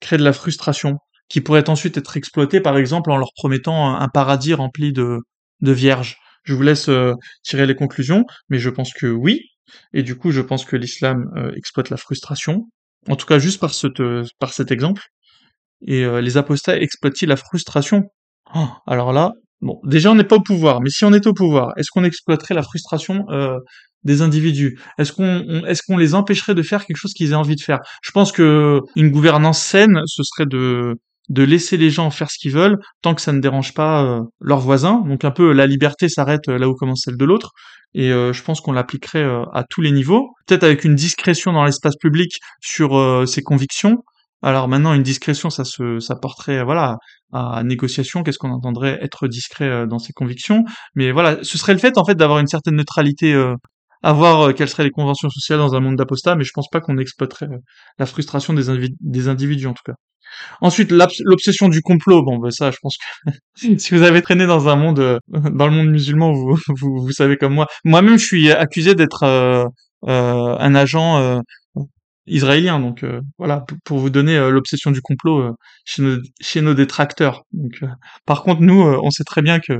créer de la frustration qui pourraient ensuite être exploités, par exemple, en leur promettant un paradis rempli de, vierges? Je vous laisse euh, tirer les conclusions, mais je pense que oui. Et du coup, je pense que l'islam euh, exploite la frustration. En tout cas, juste par cet exemple. Et euh, les apostats exploitent-ils la frustration oh, Alors là, bon, déjà on n'est pas au pouvoir, mais si on est au pouvoir, est-ce qu'on exploiterait la frustration des individus? Est-ce qu'on est-ce qu'on les empêcherait de faire quelque chose qu'ils aient envie de faire? Je pense que une gouvernance saine, ce serait de de laisser les gens faire ce qu'ils veulent tant que ça ne dérange pas euh, leurs voisins. Donc un peu la liberté s'arrête euh, là où commence celle de l'autre. Et euh, je pense qu'on l'appliquerait à tous les niveaux, peut-être avec une discrétion dans l'espace public sur ses convictions. Alors maintenant, une discrétion, ça se, ça porterait, voilà, à négociation. Qu'est-ce qu'on entendrait être discret dans ses convictions Mais voilà, ce serait le fait en fait d'avoir une certaine neutralité à voir quelles seraient les conventions sociales dans un monde d'apostats, mais je pense pas qu'on exploiterait la frustration des, des individus en tout cas. Ensuite, l'obsession du complot. Bon, ben ça, je pense que si vous avez traîné dans un monde, euh, dans le monde musulman, vous, vous, vous savez comme moi. Moi-même, je suis accusé d'être euh, euh, un agent israélien. Donc voilà, pour vous donner l'obsession du complot chez, nos, chez nos détracteurs. Donc, par contre, nous, on sait très bien que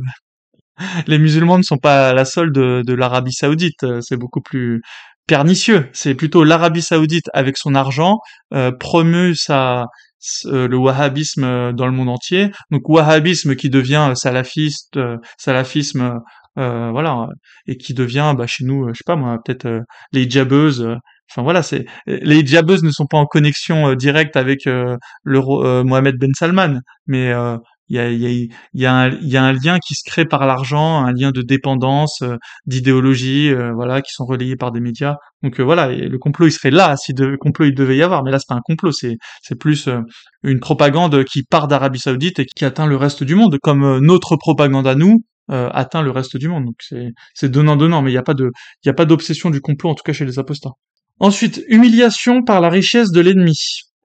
les musulmans ne sont pas la solde de, l'Arabie Saoudite. C'est beaucoup plus pernicieux. C'est plutôt l'Arabie Saoudite avec son argent euh, promeut euh, le wahhabisme euh, dans le monde entier. Donc wahhabisme qui devient salafiste, euh, salafisme, voilà, et qui devient bah, chez nous, je sais pas moi, peut-être les hijabeuses. Enfin voilà, c'est les hijabeuses ne sont pas en connexion directe avec le Mohamed Ben Salman, mais il y a, y, a, y, a un, lien qui se crée par l'argent, un lien de dépendance, d'idéologie, voilà, qui sont relayés par des médias. Donc voilà, le complot il serait là si de complot il devait y avoir, mais là c'est pas un complot, c'est c'est plus une propagande qui part d'Arabie Saoudite et qui atteint le reste du monde, comme notre propagande à nous atteint le reste du monde. Donc c'est donnant donnant, mais il n'y a pas de y a pas d'obsession du complot en tout cas chez les apostats. Ensuite, humiliation par la richesse de l'ennemi.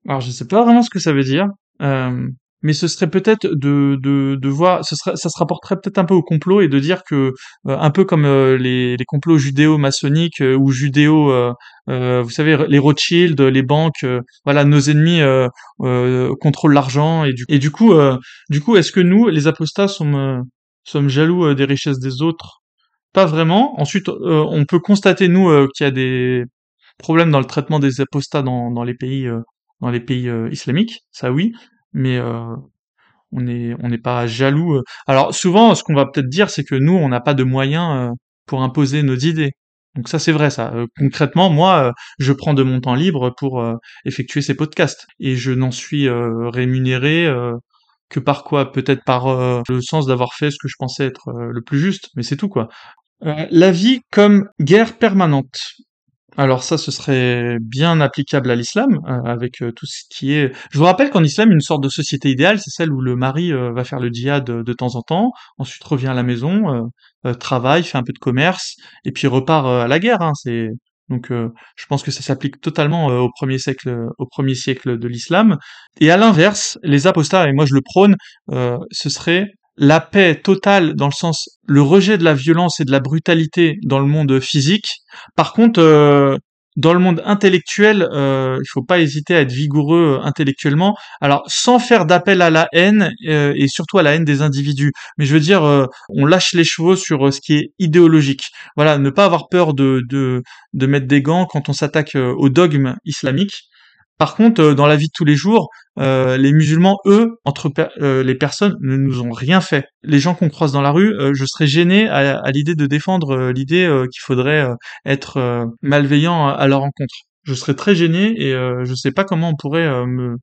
Alors je sais pas vraiment ce que ça veut dire. Euh, mais ce serait peut-être de, de, de voir, ce ça se rapporterait peut-être un peu au complot et de dire que, euh, un peu comme euh, les, les complots judéo-maçonniques euh, ou judéo, vous savez, les Rothschild, les banques, voilà, nos ennemis contrôlent l'argent et du, et du coup, du coup, est-ce que nous, les apostats, sommes, sommes jaloux des richesses des autres? Pas vraiment. Ensuite, on peut constater nous qu'il y a des problèmes dans le traitement des apostats dans, les pays dans les pays islamiques, ça oui, mais euh, on n'est on n'est pas jaloux. Euh. Alors souvent, ce qu'on va peut-être dire, c'est que nous, on n'a pas de moyens euh, pour imposer nos idées. Donc ça, c'est vrai, ça. concrètement, moi, je prends de mon temps libre pour effectuer ces podcasts et je n'en suis rémunéré que par quoi? Peut-être par le sens d'avoir fait ce que je pensais être le plus juste, mais c'est tout quoi. la vie comme guerre permanente. Alors ça, ce serait bien applicable à l'islam, euh, avec euh, tout ce qui est... Je vous rappelle qu'en islam, une sorte de société idéale, c'est celle où le mari euh, va faire le djihad de temps en temps, ensuite revient à la maison, travaille, fait un peu de commerce, et puis repart à la guerre. Hein, c'est donc je pense que ça s'applique totalement au premier siècle, au premier siècle de l'islam. Et à l'inverse, les apostats, et moi je le prône, ce serait la paix totale dans le sens le rejet de la violence et de la brutalité dans le monde physique. Par contre, euh, dans le monde intellectuel, euh, il faut pas hésiter à être vigoureux euh, intellectuellement. Alors, sans faire d'appel à la haine euh, et surtout à la haine des individus. Mais je veux dire, on lâche les chevaux sur ce qui est idéologique. Voilà, ne pas avoir peur de de, de mettre des gants quand on s'attaque au dogme islamique. Par contre, euh, dans la vie de tous les jours, euh, les musulmans, eux, entre euh, les personnes, ne nous ont rien fait. Les gens qu'on croise dans la rue, je serais gêné à, l'idée de défendre l'idée qu'il faudrait être malveillant à, leur rencontre. Je serais très gêné et je sais pas comment on pourrait me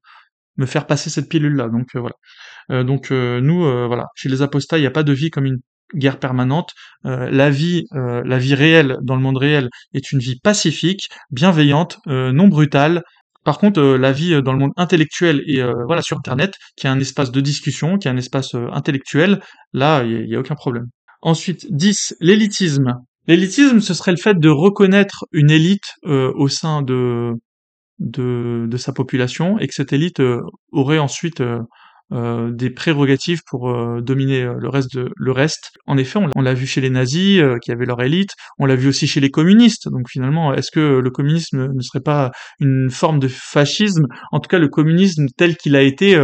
me faire passer cette pilule-là. Donc voilà. donc nous, voilà, chez les apostats, il n'y a pas de vie comme une guerre permanente. la vie, la vie réelle dans le monde réel est une vie pacifique, bienveillante, non brutale, par contre, la vie dans le monde intellectuel et voilà sur Internet, qui est un espace de discussion, qui est un espace intellectuel, là, il n'y a, aucun problème. Ensuite, 10. L'élitisme. L'élitisme, ce serait le fait de reconnaître une élite au sein de, de, de, sa population et que cette élite aurait ensuite euh, des prérogatives pour euh, dominer euh, le reste de, le reste. En effet, on, l'a vu chez les nazis qui avaient leur élite, on l'a vu aussi chez les communistes. Donc finalement, est-ce que le communisme ne serait pas une forme de fascisme? En tout cas, le communisme tel qu'il a été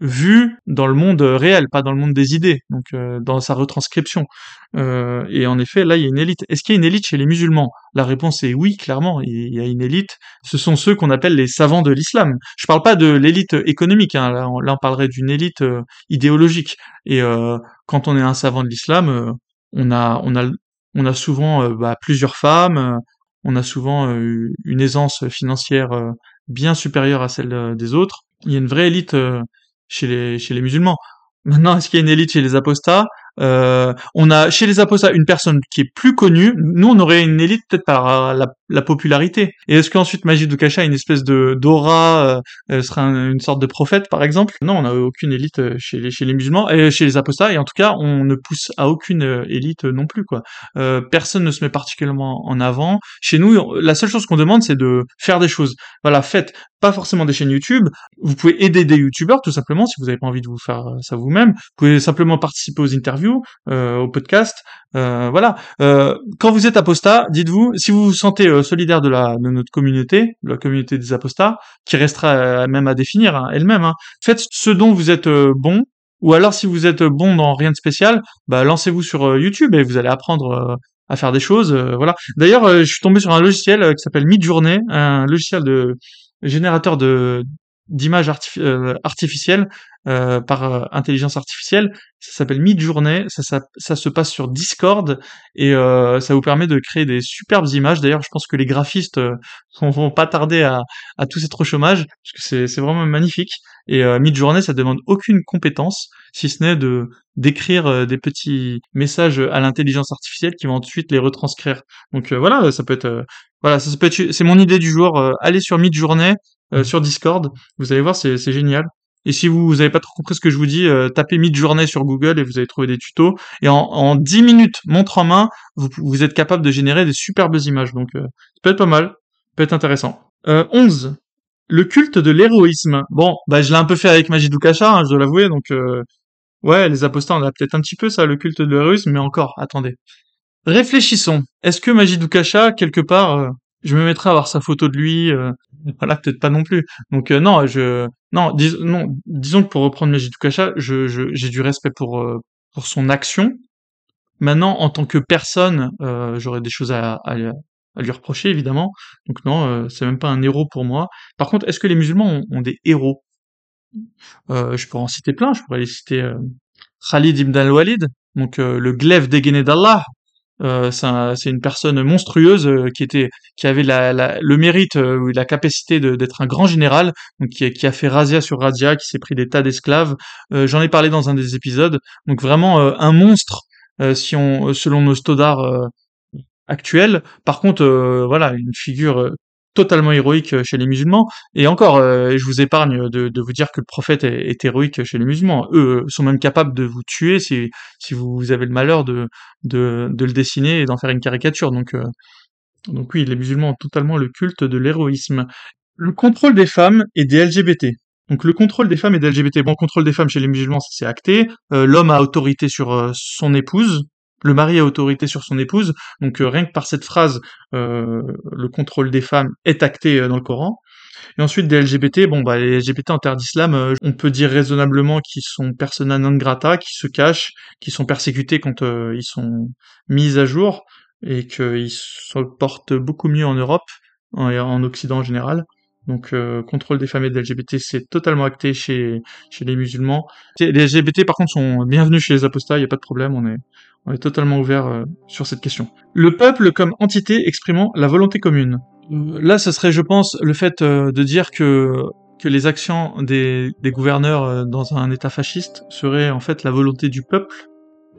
vu dans le monde réel, pas dans le monde des idées, donc dans sa retranscription. Et en effet, là, il y a une élite. Est-ce qu'il y a une élite chez les musulmans? La réponse est oui, clairement. Il y a une élite. Ce sont ceux qu'on appelle les savants de l'islam. Je parle pas de l'élite économique. Hein. Là, on, là, on parlerait d'une élite euh, idéologique. Et euh, quand on est un savant de l'islam, euh, on a on a on a souvent bah, plusieurs femmes, on a souvent une aisance financière bien supérieure à celle des autres. Il y a une vraie élite chez les chez les musulmans. Maintenant, est-ce qu'il y a une élite chez les apostats? euh, on a chez les apostats une personne qui est plus connue. Nous, on aurait une élite peut-être par la, popularité. Et est-ce qu'ensuite Magid Dukasha a une espèce de d'aura, euh, serait une sorte de prophète, par exemple? Non, on n'a aucune élite euh, chez les, chez les musulmans et chez les apostats. Et en tout cas, on ne pousse à aucune euh, élite non plus. Quoi. personne ne se met particulièrement en avant. Chez nous, la seule chose qu'on demande, c'est de faire des choses. Voilà, faites pas forcément des chaînes YouTube. Vous pouvez aider des youtubeurs tout simplement si vous n'avez pas envie de vous faire ça vous-même. Vous pouvez simplement participer aux interviews euh, au podcast. Euh, voilà. Euh, quand vous êtes apostat, dites-vous, si vous vous sentez solidaire de la de notre communauté, de la communauté des apostats, qui restera même à définir hein, elle-même, hein, faites ce dont vous êtes bon. Ou alors, si vous êtes bon dans rien de spécial, bah lancez-vous sur YouTube et vous allez apprendre à faire des choses. voilà. D'ailleurs, je suis tombé sur un logiciel qui s'appelle Midjourney, un logiciel de générateur de d'images artificielles euh, par euh, intelligence artificielle. Ça s'appelle Midjourney. Ça, ça, ça, se passe sur Discord et euh, ça vous permet de créer des superbes images. D'ailleurs, je pense que les graphistes vont pas tarder à, à tous être au chômage parce que c'est vraiment magnifique. Et Midjourney, ça demande aucune compétence si ce n'est de d'écrire des petits messages à l'intelligence artificielle qui va ensuite les retranscrire. Donc voilà, ça peut être voilà, ça, peut être c'est mon idée du jour. allez sur Midjourney sur Discord, vous allez voir, c'est génial. Et si vous n'avez pas trop compris ce que je vous dis, euh, tapez mid-journée sur Google et vous allez trouver des tutos. Et en, en 10 minutes, montre en main, vous, êtes capable de générer des superbes images. Donc euh, ça peut être pas mal, ça peut être intéressant. Euh, 11. Le culte de l'héroïsme. Bon, bah je l'ai un peu fait avec Majidou Kacha, hein, je dois l'avouer. Donc euh, ouais, les apostats, on a peut-être un petit peu ça, le culte de l'héroïsme, mais encore, attendez. Réfléchissons. Est-ce que Majidou Kacha, quelque part, euh, je me mettrais à voir sa photo de lui voilà peut-être pas non plus donc non je non, non, disons que pour reprendre Majid Kacha, je, j'ai du respect pour, euh, pour son action. Maintenant, en tant que personne, euh, j'aurais des choses à, à, lui reprocher, évidemment. Donc non, euh, c'est même pas un héros pour moi. Par contre, est-ce que les musulmans ont, des héros? Je pourrais en citer plein. Je pourrais les citer Khalid ibn al-Walid, donc le glaive dégainé d'Allah, euh, c'est une personne monstrueuse euh, qui était, qui avait le mérite, euh, la capacité d'être un grand général, qui, a fait razzia sur razzia, qui s'est pris des tas d'esclaves. J'en ai parlé dans un des épisodes. Donc vraiment un monstre, si on, selon nos stodards actuels. Par contre, voilà, une figure totalement héroïque euh, chez les musulmans. Et encore, euh, je vous épargne de, vous dire que le prophète est, héroïque chez les musulmans. Eux sont même capables de vous tuer si, si vous avez le malheur de, de, le dessiner et d'en faire une caricature. Donc, euh, donc oui, les musulmans ont totalement le culte de l'héroïsme. Le contrôle des femmes et des LGBT. Donc le contrôle des femmes et des LGBT. Bon, contrôle des femmes chez les musulmans, c'est acté. L'homme a autorité sur son épouse, le mari a autorité sur son épouse, donc euh, rien que par cette phrase, euh, le contrôle des femmes est acté euh, dans le Coran. Et ensuite des LGBT, bon bah les LGBT en terre d'islam, on peut dire raisonnablement qu'ils sont persona non grata, qui se cachent, qui sont persécutés quand ils sont mis à jour et qu'ils se portent beaucoup mieux en Europe et en Occident en général. Donc contrôle des femmes et des LGBT, c'est totalement acté chez chez les musulmans. Les LGBT par contre sont bienvenus chez les apostats, il y a pas de problème, on est on est totalement ouvert euh, sur cette question. Le peuple comme entité exprimant la volonté commune. Euh, là, ce serait, je pense, le fait euh, de dire que que les actions des, gouverneurs dans un État fasciste seraient en fait la volonté du peuple.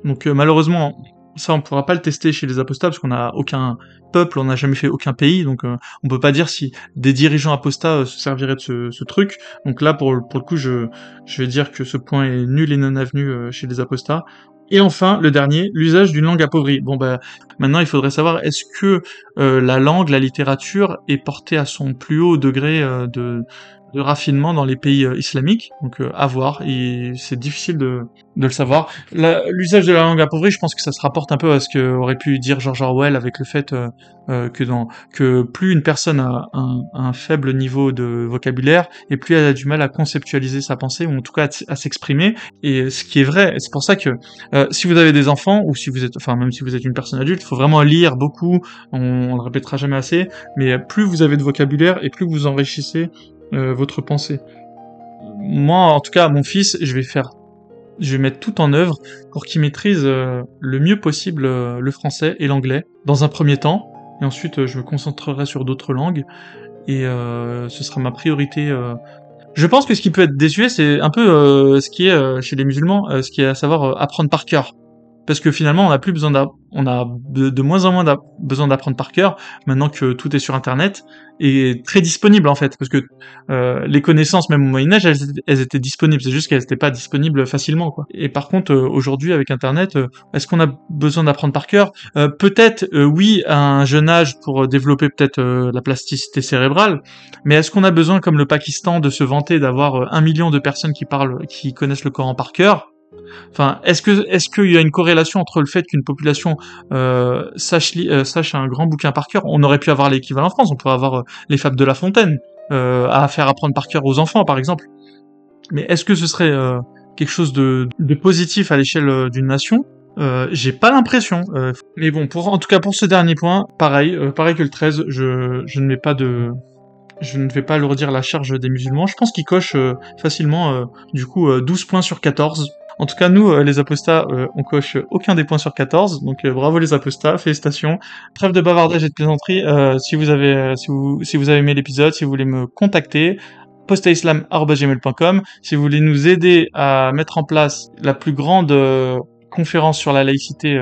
Donc malheureusement, ça on pourra pas le tester chez les apostats parce qu'on n'a aucun peuple, on n'a jamais fait aucun pays, donc euh, on peut pas dire si des dirigeants apostats se serviraient de ce, truc. Donc là pour, le coup je vais dire que ce point est nul et non avenu chez les apostats. Et enfin, le dernier, l'usage d'une langue appauvrie. Bon, bah, maintenant, il faudrait savoir, est-ce que la langue, la littérature est portée à son plus haut degré de, de raffinement dans les pays euh, islamiques, donc euh, à voir, et c'est difficile de, de le savoir. L'usage de la langue appauvrie, je pense que ça se rapporte un peu à ce qu'aurait pu dire George Orwell avec le fait euh, euh, que dans que plus une personne a un, un, faible niveau de vocabulaire, et plus elle a du mal à conceptualiser sa pensée, ou en tout cas à, s'exprimer, et ce qui est vrai, c'est pour ça que si vous avez des enfants, ou si vous êtes, enfin même si vous êtes une personne adulte, il faut vraiment lire beaucoup, on, on le répétera jamais assez, mais plus vous avez de vocabulaire, et plus vous enrichissez euh, votre pensée. Moi, en tout cas, mon fils, je vais faire, je vais mettre tout en œuvre pour qu'il maîtrise euh, le mieux possible euh, le français et l'anglais dans un premier temps, et ensuite je me concentrerai sur d'autres langues, et ce sera ma priorité. Je pense que ce qui peut être désuet, c'est un peu ce qui est chez les musulmans, ce qui est à savoir apprendre par cœur parce que finalement on a plus besoin on a de, moins en moins besoin d'apprendre par cœur maintenant que tout est sur internet et très disponible en fait. Parce que euh, les connaissances même au Moyen Âge elles, étaient disponibles. C'est juste qu'elles n'étaient pas disponibles facilement quoi. Et par contre euh, aujourd'hui avec internet euh, est-ce qu'on a besoin d'apprendre par cœur? Peut-être oui à un jeune âge pour développer peut-être la plasticité cérébrale mais est-ce qu'on a besoin comme le Pakistan de se vanter d'avoir un million de personnes qui parlent qui connaissent le Coran par cœur? Enfin, est-ce que qu'il y a une corrélation entre le fait qu'une population euh, sache euh, sache un grand bouquin par cœur? On aurait pu avoir l'équivalent en France. On pourrait avoir euh, les fables de La Fontaine à faire apprendre par cœur aux enfants, par exemple. Mais est-ce que ce serait quelque chose de, positif à l'échelle d'une nation? J'ai pas l'impression. mais bon, en tout cas pour ce dernier point, pareil, pareil que le 13, je ne mets pas de je ne vais pas redire la charge des musulmans. Je pense qu'ils cochent facilement, du coup, 12 points sur 14. En tout cas, nous, euh, les apostats, euh, on coche aucun des points sur 14, donc euh, bravo les apostats, félicitations. Trêve de bavardage et de plaisanterie. si vous avez, si vous, si vous avez aimé l'épisode, si vous voulez me contacter, postaislam.gmail.com. Si vous voulez nous aider à mettre en place la plus grande conférence sur la laïcité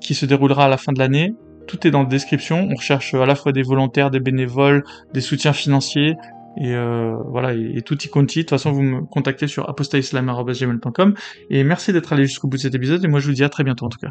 qui se déroulera à la fin de l'année, tout est dans la description. On recherche à la fois des volontaires, des bénévoles, des soutiens financiers, et euh, voilà, et, tout y conti. De toute façon, vous me contactez sur apostaislam.gmail.com. Et merci d'être allé jusqu'au bout de cet épisode. Et moi, je vous dis à très bientôt en tout cas.